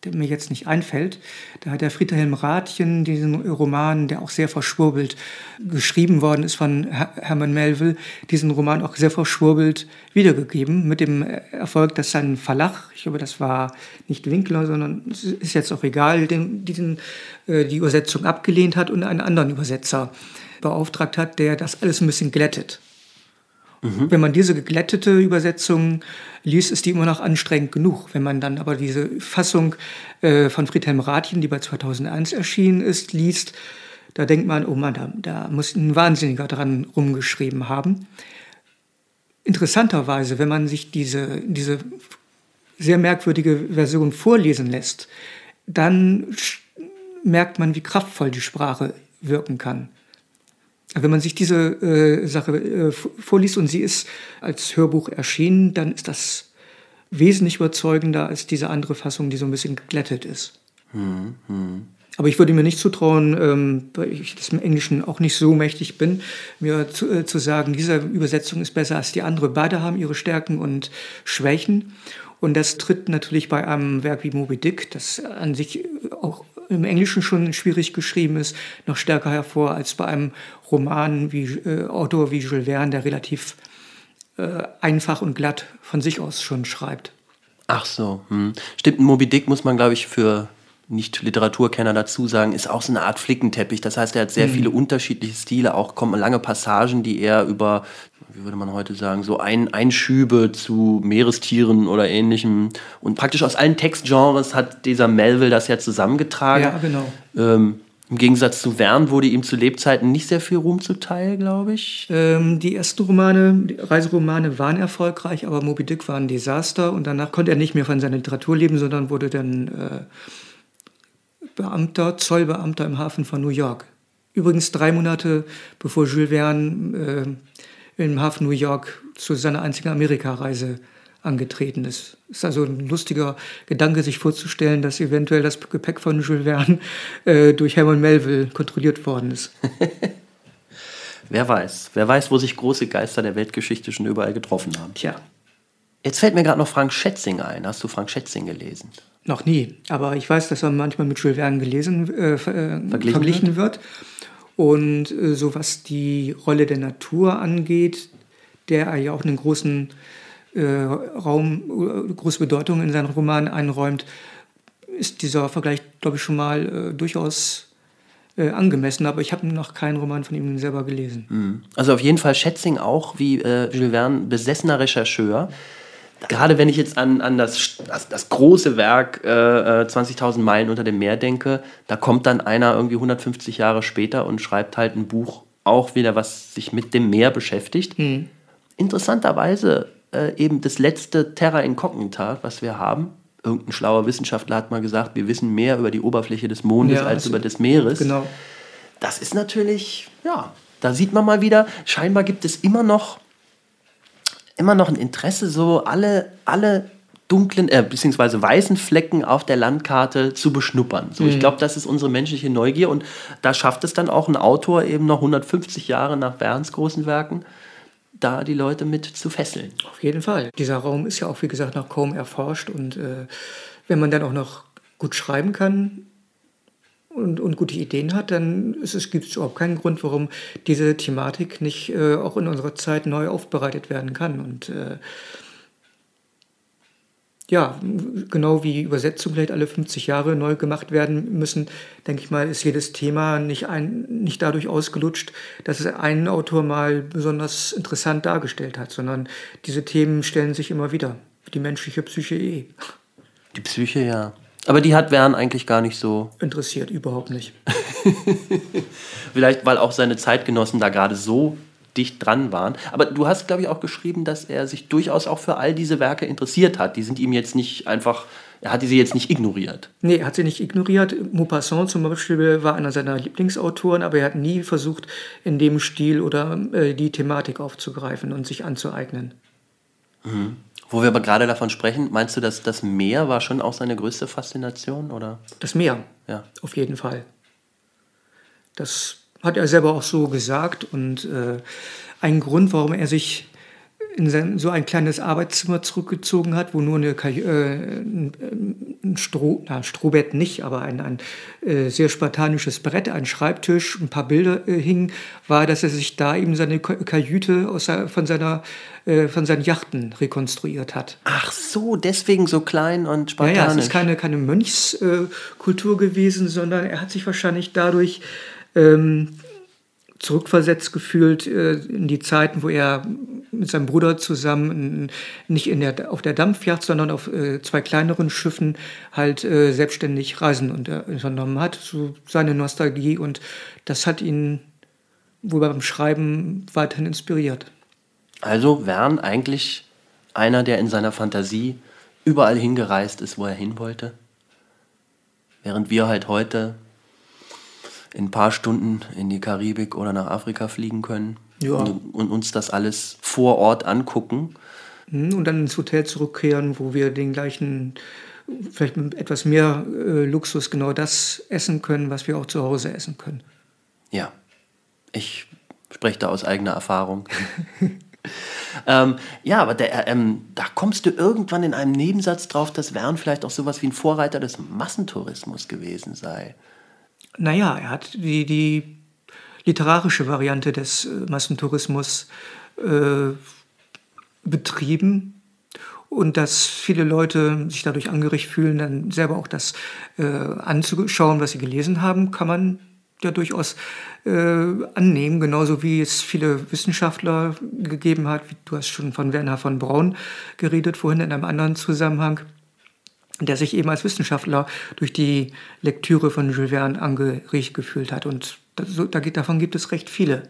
der mir jetzt nicht einfällt. Da hat der Friedhelm Rathjen diesen Roman, der auch sehr verschwurbelt geschrieben worden ist von Hermann Melville, diesen Roman auch sehr verschwurbelt wiedergegeben, mit dem Erfolg, dass sein Verlag, ich glaube, das war nicht Winkler, sondern ist jetzt auch egal, den, diesen, äh, die Übersetzung abgelehnt hat und einen anderen Übersetzer beauftragt hat, der das alles ein bisschen glättet. Mhm. Wenn man diese geglättete Übersetzung liest, ist die immer noch anstrengend genug. Wenn man dann aber diese Fassung äh, von Friedhelm Rathjen, die bei 2001 erschienen ist, liest, da denkt man, oh Mann, da, da muss ein Wahnsinniger dran rumgeschrieben haben. Interessanterweise, wenn man sich diese, diese sehr merkwürdige Version vorlesen lässt, dann merkt man, wie kraftvoll die Sprache wirken kann. Wenn man sich diese äh, Sache äh, vorliest und sie ist als Hörbuch erschienen, dann ist das wesentlich überzeugender als diese andere Fassung, die so ein bisschen geglättet ist. Hm, hm. Aber ich würde mir nicht zutrauen, ähm, weil ich des Englischen auch nicht so mächtig bin, mir zu, äh, zu sagen, diese Übersetzung ist besser als die andere. Beide haben ihre Stärken und Schwächen. Und das tritt natürlich bei einem Werk wie Moby Dick, das an sich auch im Englischen schon schwierig geschrieben ist, noch stärker hervor als bei einem Roman wie äh, Autor wie Jules Verne, der relativ äh, einfach und glatt von sich aus schon schreibt. Ach so, hm. stimmt. Moby Dick muss man, glaube ich, für nicht-Literaturkenner dazu sagen, ist auch so eine Art Flickenteppich. Das heißt, er hat sehr mhm. viele unterschiedliche Stile, auch kommen lange Passagen, die er über, wie würde man heute sagen, so ein, Einschübe zu Meerestieren oder ähnlichem. Und praktisch aus allen Textgenres hat dieser Melville das ja zusammengetragen. Ja, genau. Ähm, Im Gegensatz zu Verne wurde ihm zu Lebzeiten nicht sehr viel Ruhm zuteil, glaube ich. Ähm, die ersten Romane, die Reiseromane waren erfolgreich, aber Moby Dick war ein Desaster und danach konnte er nicht mehr von seiner Literatur leben, sondern wurde dann äh, Beamter, Zollbeamter im Hafen von New York. Übrigens drei Monate bevor Jules Verne äh, im Hafen New York zu seiner einzigen Amerikareise angetreten ist. Es ist also ein lustiger Gedanke, sich vorzustellen, dass eventuell das Gepäck von Jules Verne äh, durch Herman Melville kontrolliert worden ist. Wer weiß. Wer weiß, wo sich große Geister der Weltgeschichte schon überall getroffen haben. Tja. Jetzt fällt mir gerade noch Frank Schätzing ein. Hast du Frank Schätzing gelesen? Noch nie. Aber ich weiß, dass er manchmal mit Jules Verne gelesen, äh, äh verglichen, verglichen, wird. Und äh, so was die Rolle der Natur angeht, der er ja auch einen großen äh, Raum, äh, große Bedeutung in seinen Roman einräumt, ist dieser Vergleich, glaube ich, schon mal äh, durchaus angemessen, aber ich habe noch keinen Roman von ihm selber gelesen. Mhm. Also auf jeden Fall Schätzing auch wie Jules Verne besessener Rechercheur gerade wenn ich jetzt an, an das, das, das große Werk äh, 20.000 äh, Meilen unter dem Meer denke, da kommt dann einer irgendwie 150 Jahre später und schreibt halt ein Buch, auch wieder, was sich mit dem Meer beschäftigt. Mhm. Interessanterweise äh, eben das letzte Terra Incognita, was wir haben. Irgendein schlauer Wissenschaftler hat mal gesagt, wir wissen mehr über die Oberfläche des Mondes ja, als über des Meeres. Genau. Das ist natürlich, ja, da sieht man mal wieder, scheinbar gibt es immer noch immer noch ein Interesse, so alle, alle dunklen, äh, beziehungsweise weißen Flecken auf der Landkarte zu beschnuppern. So, mhm. Ich glaube, das ist unsere menschliche Neugier und da schafft es dann auch ein Autor eben noch 150 Jahre nach Berns großen Werken, da die Leute mit zu fesseln. Auf jeden Fall. Dieser Raum ist ja auch, wie gesagt, noch kaum erforscht und äh, wenn man dann auch noch gut schreiben kann, und, und gute Ideen hat, dann gibt es überhaupt keinen Grund, warum diese Thematik nicht äh, auch in unserer Zeit neu aufbereitet werden kann. Und äh, ja, genau wie Übersetzungen vielleicht alle 50 Jahre neu gemacht werden müssen, denke ich mal, ist jedes Thema nicht, ein, nicht dadurch ausgelutscht, dass es einen Autor mal besonders interessant dargestellt hat, sondern diese Themen stellen sich immer wieder. Die menschliche Psyche eh. Die Psyche, ja. Aber die hat Wern eigentlich gar nicht so. Interessiert, überhaupt nicht. Vielleicht, weil auch seine Zeitgenossen da gerade so dicht dran waren. Aber du hast, glaube ich, auch geschrieben, dass er sich durchaus auch für all diese Werke interessiert hat. Die sind ihm jetzt nicht einfach, er hat sie jetzt nicht ignoriert. Nee, er hat sie nicht ignoriert. Maupassant zum Beispiel war einer seiner Lieblingsautoren, aber er hat nie versucht, in dem Stil oder äh, die Thematik aufzugreifen und sich anzueignen. Mhm. Wo wir aber gerade davon sprechen, meinst du, dass das Meer war schon auch seine größte Faszination? Oder? Das Meer, ja. auf jeden Fall. Das hat er selber auch so gesagt. Und äh, ein Grund, warum er sich in so ein kleines Arbeitszimmer zurückgezogen hat, wo nur eine, äh, ein Stroh, na, Strohbett nicht, aber ein, ein äh, sehr spartanisches Brett, ein Schreibtisch, ein paar Bilder äh, hingen, war, dass er sich da eben seine Kajüte aus, von, seiner, äh, von seinen Yachten rekonstruiert hat. Ach so, deswegen so klein und spartanisch. Ja, ja es ist keine, keine Mönchskultur gewesen, sondern er hat sich wahrscheinlich dadurch ähm, zurückversetzt gefühlt äh, in die Zeiten, wo er mit seinem Bruder zusammen nicht in der, auf der Dampfjacht, sondern auf äh, zwei kleineren Schiffen halt äh, selbstständig Reisen unternommen hat. So seine Nostalgie und das hat ihn wohl beim Schreiben weiterhin inspiriert. Also Wern eigentlich einer, der in seiner Fantasie überall hingereist ist, wo er hin wollte. Während wir halt heute in ein paar Stunden in die Karibik oder nach Afrika fliegen können ja. und, und, uns das alles vor Ort angucken. Mhm, und dann ins Hotel zurückkehren, wo wir den gleichen vielleicht mit etwas mehr äh, Luxus genau das essen können, was wir auch zu Hause essen können. Ja, ich spreche da aus eigener Erfahrung. ähm, ja, aber der, ähm, da kommst du irgendwann in einem Nebensatz drauf, dass Wern vielleicht auch sowas wie ein Vorreiter des Massentourismus gewesen sei. Naja, er hat die, die literarische Variante des äh, Massentourismus äh, betrieben und dass viele Leute sich dadurch angeregt fühlen, dann selber auch das äh, anzuschauen, was sie gelesen haben, kann man ja durchaus äh, annehmen, genauso wie es viele Wissenschaftler gegeben hat. Du hast schon von Werner von Braun geredet vorhin in einem anderen Zusammenhang, der sich eben als Wissenschaftler durch die Lektüre von Jules Verne angeregt gefühlt hat. Und das, da, davon gibt es recht viele.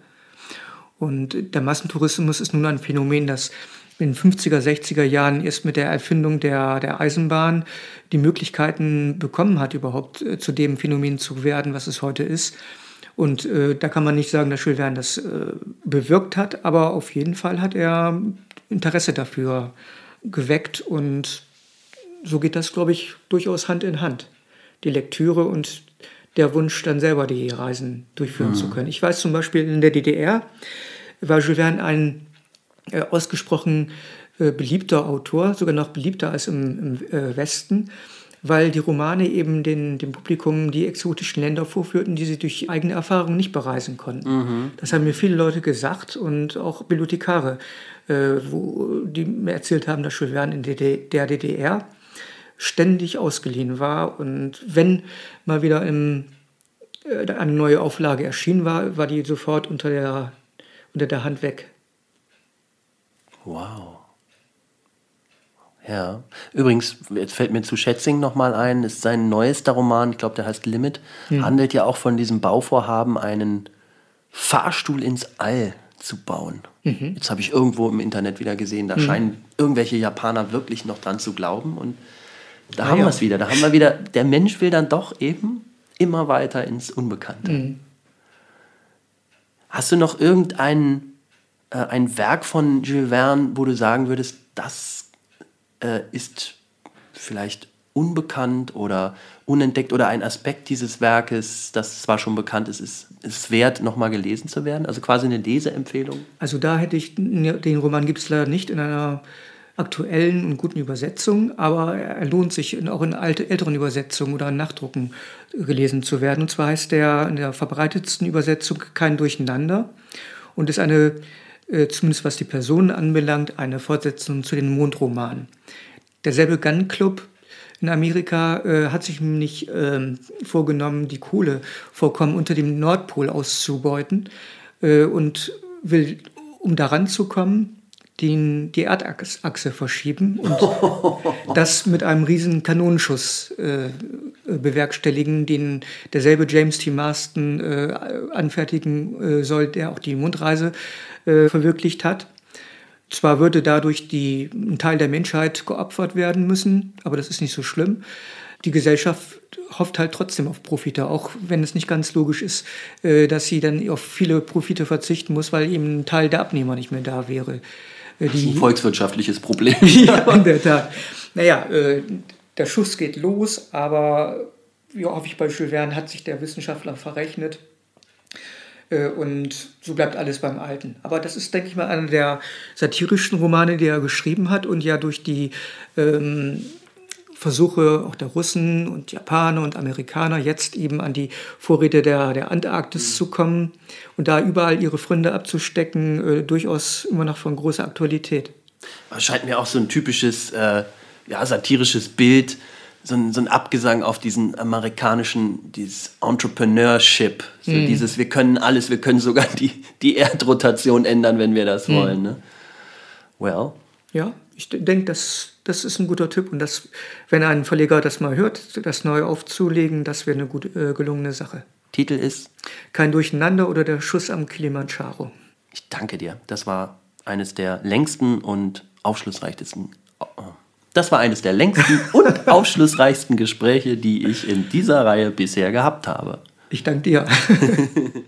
Und der Massentourismus ist nun ein Phänomen, das in den 50er, 60er Jahren erst mit der Erfindung der, der Eisenbahn die Möglichkeiten bekommen hat, überhaupt äh, zu dem Phänomen zu werden, was es heute ist. Und äh, da kann man nicht sagen, dass Jules Verne das äh, bewirkt hat, aber auf jeden Fall hat er Interesse dafür geweckt und so geht das, glaube ich, durchaus Hand in Hand. Die Lektüre und der Wunsch, dann selber die Reisen durchführen mhm. zu können. Ich weiß zum Beispiel in der DDR war Jules Verne ein äh, ausgesprochen äh, beliebter Autor, sogar noch beliebter als im, im äh, Westen, weil die Romane eben den, dem Publikum die exotischen Länder vorführten, die sie durch eigene Erfahrungen nicht bereisen konnten. Mhm. Das haben mir viele Leute gesagt und auch Bibliothekare, äh, wo die mir erzählt haben, dass Jules Verne in der DDR ständig ausgeliehen war und wenn mal wieder im, äh, eine neue Auflage erschienen war, war die sofort unter der, unter der Hand weg. Wow. Ja. Übrigens, jetzt fällt mir zu Schätzing nochmal ein, ist sein neuester Roman, ich glaube, der heißt Limit, mhm. handelt ja auch von diesem Bauvorhaben, einen Fahrstuhl ins All zu bauen. Mhm. Jetzt habe ich irgendwo im Internet wieder gesehen, da mhm. scheinen irgendwelche Japaner wirklich noch dran zu glauben. Und da ah, haben ja. wir es wieder. Da haben wir wieder, der Mensch will dann doch eben immer weiter ins Unbekannte. Mhm. Hast du noch irgendeinen äh, ein Werk von Jules Verne, wo du sagen würdest, das äh, ist vielleicht unbekannt oder unentdeckt oder ein Aspekt dieses Werkes, das zwar schon bekannt ist, ist, ist wert, nochmal gelesen zu werden? Also quasi eine Leseempfehlung? Also da hätte ich, den Roman gibt es leider nicht in einer aktuellen und guten Übersetzung, aber er lohnt sich auch in alte, älteren Übersetzungen oder Nachdrucken gelesen zu werden. Und zwar heißt der in der verbreitetsten Übersetzung Kein Durcheinander und ist eine äh, zumindest was die Personen anbelangt, eine Fortsetzung zu den Mondromanen. Derselbe Gun Club in Amerika äh, hat sich nämlich äh, vorgenommen, die Kohlevorkommen unter dem Nordpol auszubeuten äh, und will, um daran zu kommen, den, die Erdachse verschieben und das mit einem riesen Kanonenschuss äh, bewerkstelligen, den derselbe James T. Marston äh, anfertigen äh, soll, der auch die Mondreise äh, verwirklicht hat. Zwar würde dadurch die, ein Teil der Menschheit geopfert werden müssen, aber das ist nicht so schlimm. Die Gesellschaft hofft halt trotzdem auf Profite, auch wenn es nicht ganz logisch ist, äh, dass sie dann auf viele Profite verzichten muss, weil eben ein Teil der Abnehmer nicht mehr da wäre. Äh, das ist ein volkswirtschaftliches Problem. ja, in der Tat. Naja, äh, der Schuss geht los, aber wie ich bei Jules Verne hat sich der Wissenschaftler verrechnet. Äh, und so bleibt alles beim Alten. Aber das ist, denke ich mal, einer der satirischen Romane, die er geschrieben hat und ja durch die ähm, Versuche auch der Russen und Japaner und Amerikaner jetzt eben an die Vorräte der, der Antarktis mhm. zu kommen und da überall ihre Fründe abzustecken, äh, durchaus immer noch von großer Aktualität. Das scheint mir auch so ein typisches äh, ja, satirisches Bild so ein, so ein Abgesang auf diesen amerikanischen, dieses Entrepreneurship. So mm. dieses, wir können alles, wir können sogar die, die Erdrotation ändern, wenn wir das mm. wollen. Ne? Well. Ja, ich denke, das, das ist ein guter Tipp. Und das, wenn ein Verleger das mal hört, das neu aufzulegen, das wäre eine gut äh, gelungene Sache. Titel ist? Kein Durcheinander oder der Schuss am Kilimanjaro. Ich danke dir. Das war eines der längsten und aufschlussreichsten das war eines der längsten und aufschlussreichsten Gespräche, die ich in dieser Reihe bisher gehabt habe. Ich danke dir.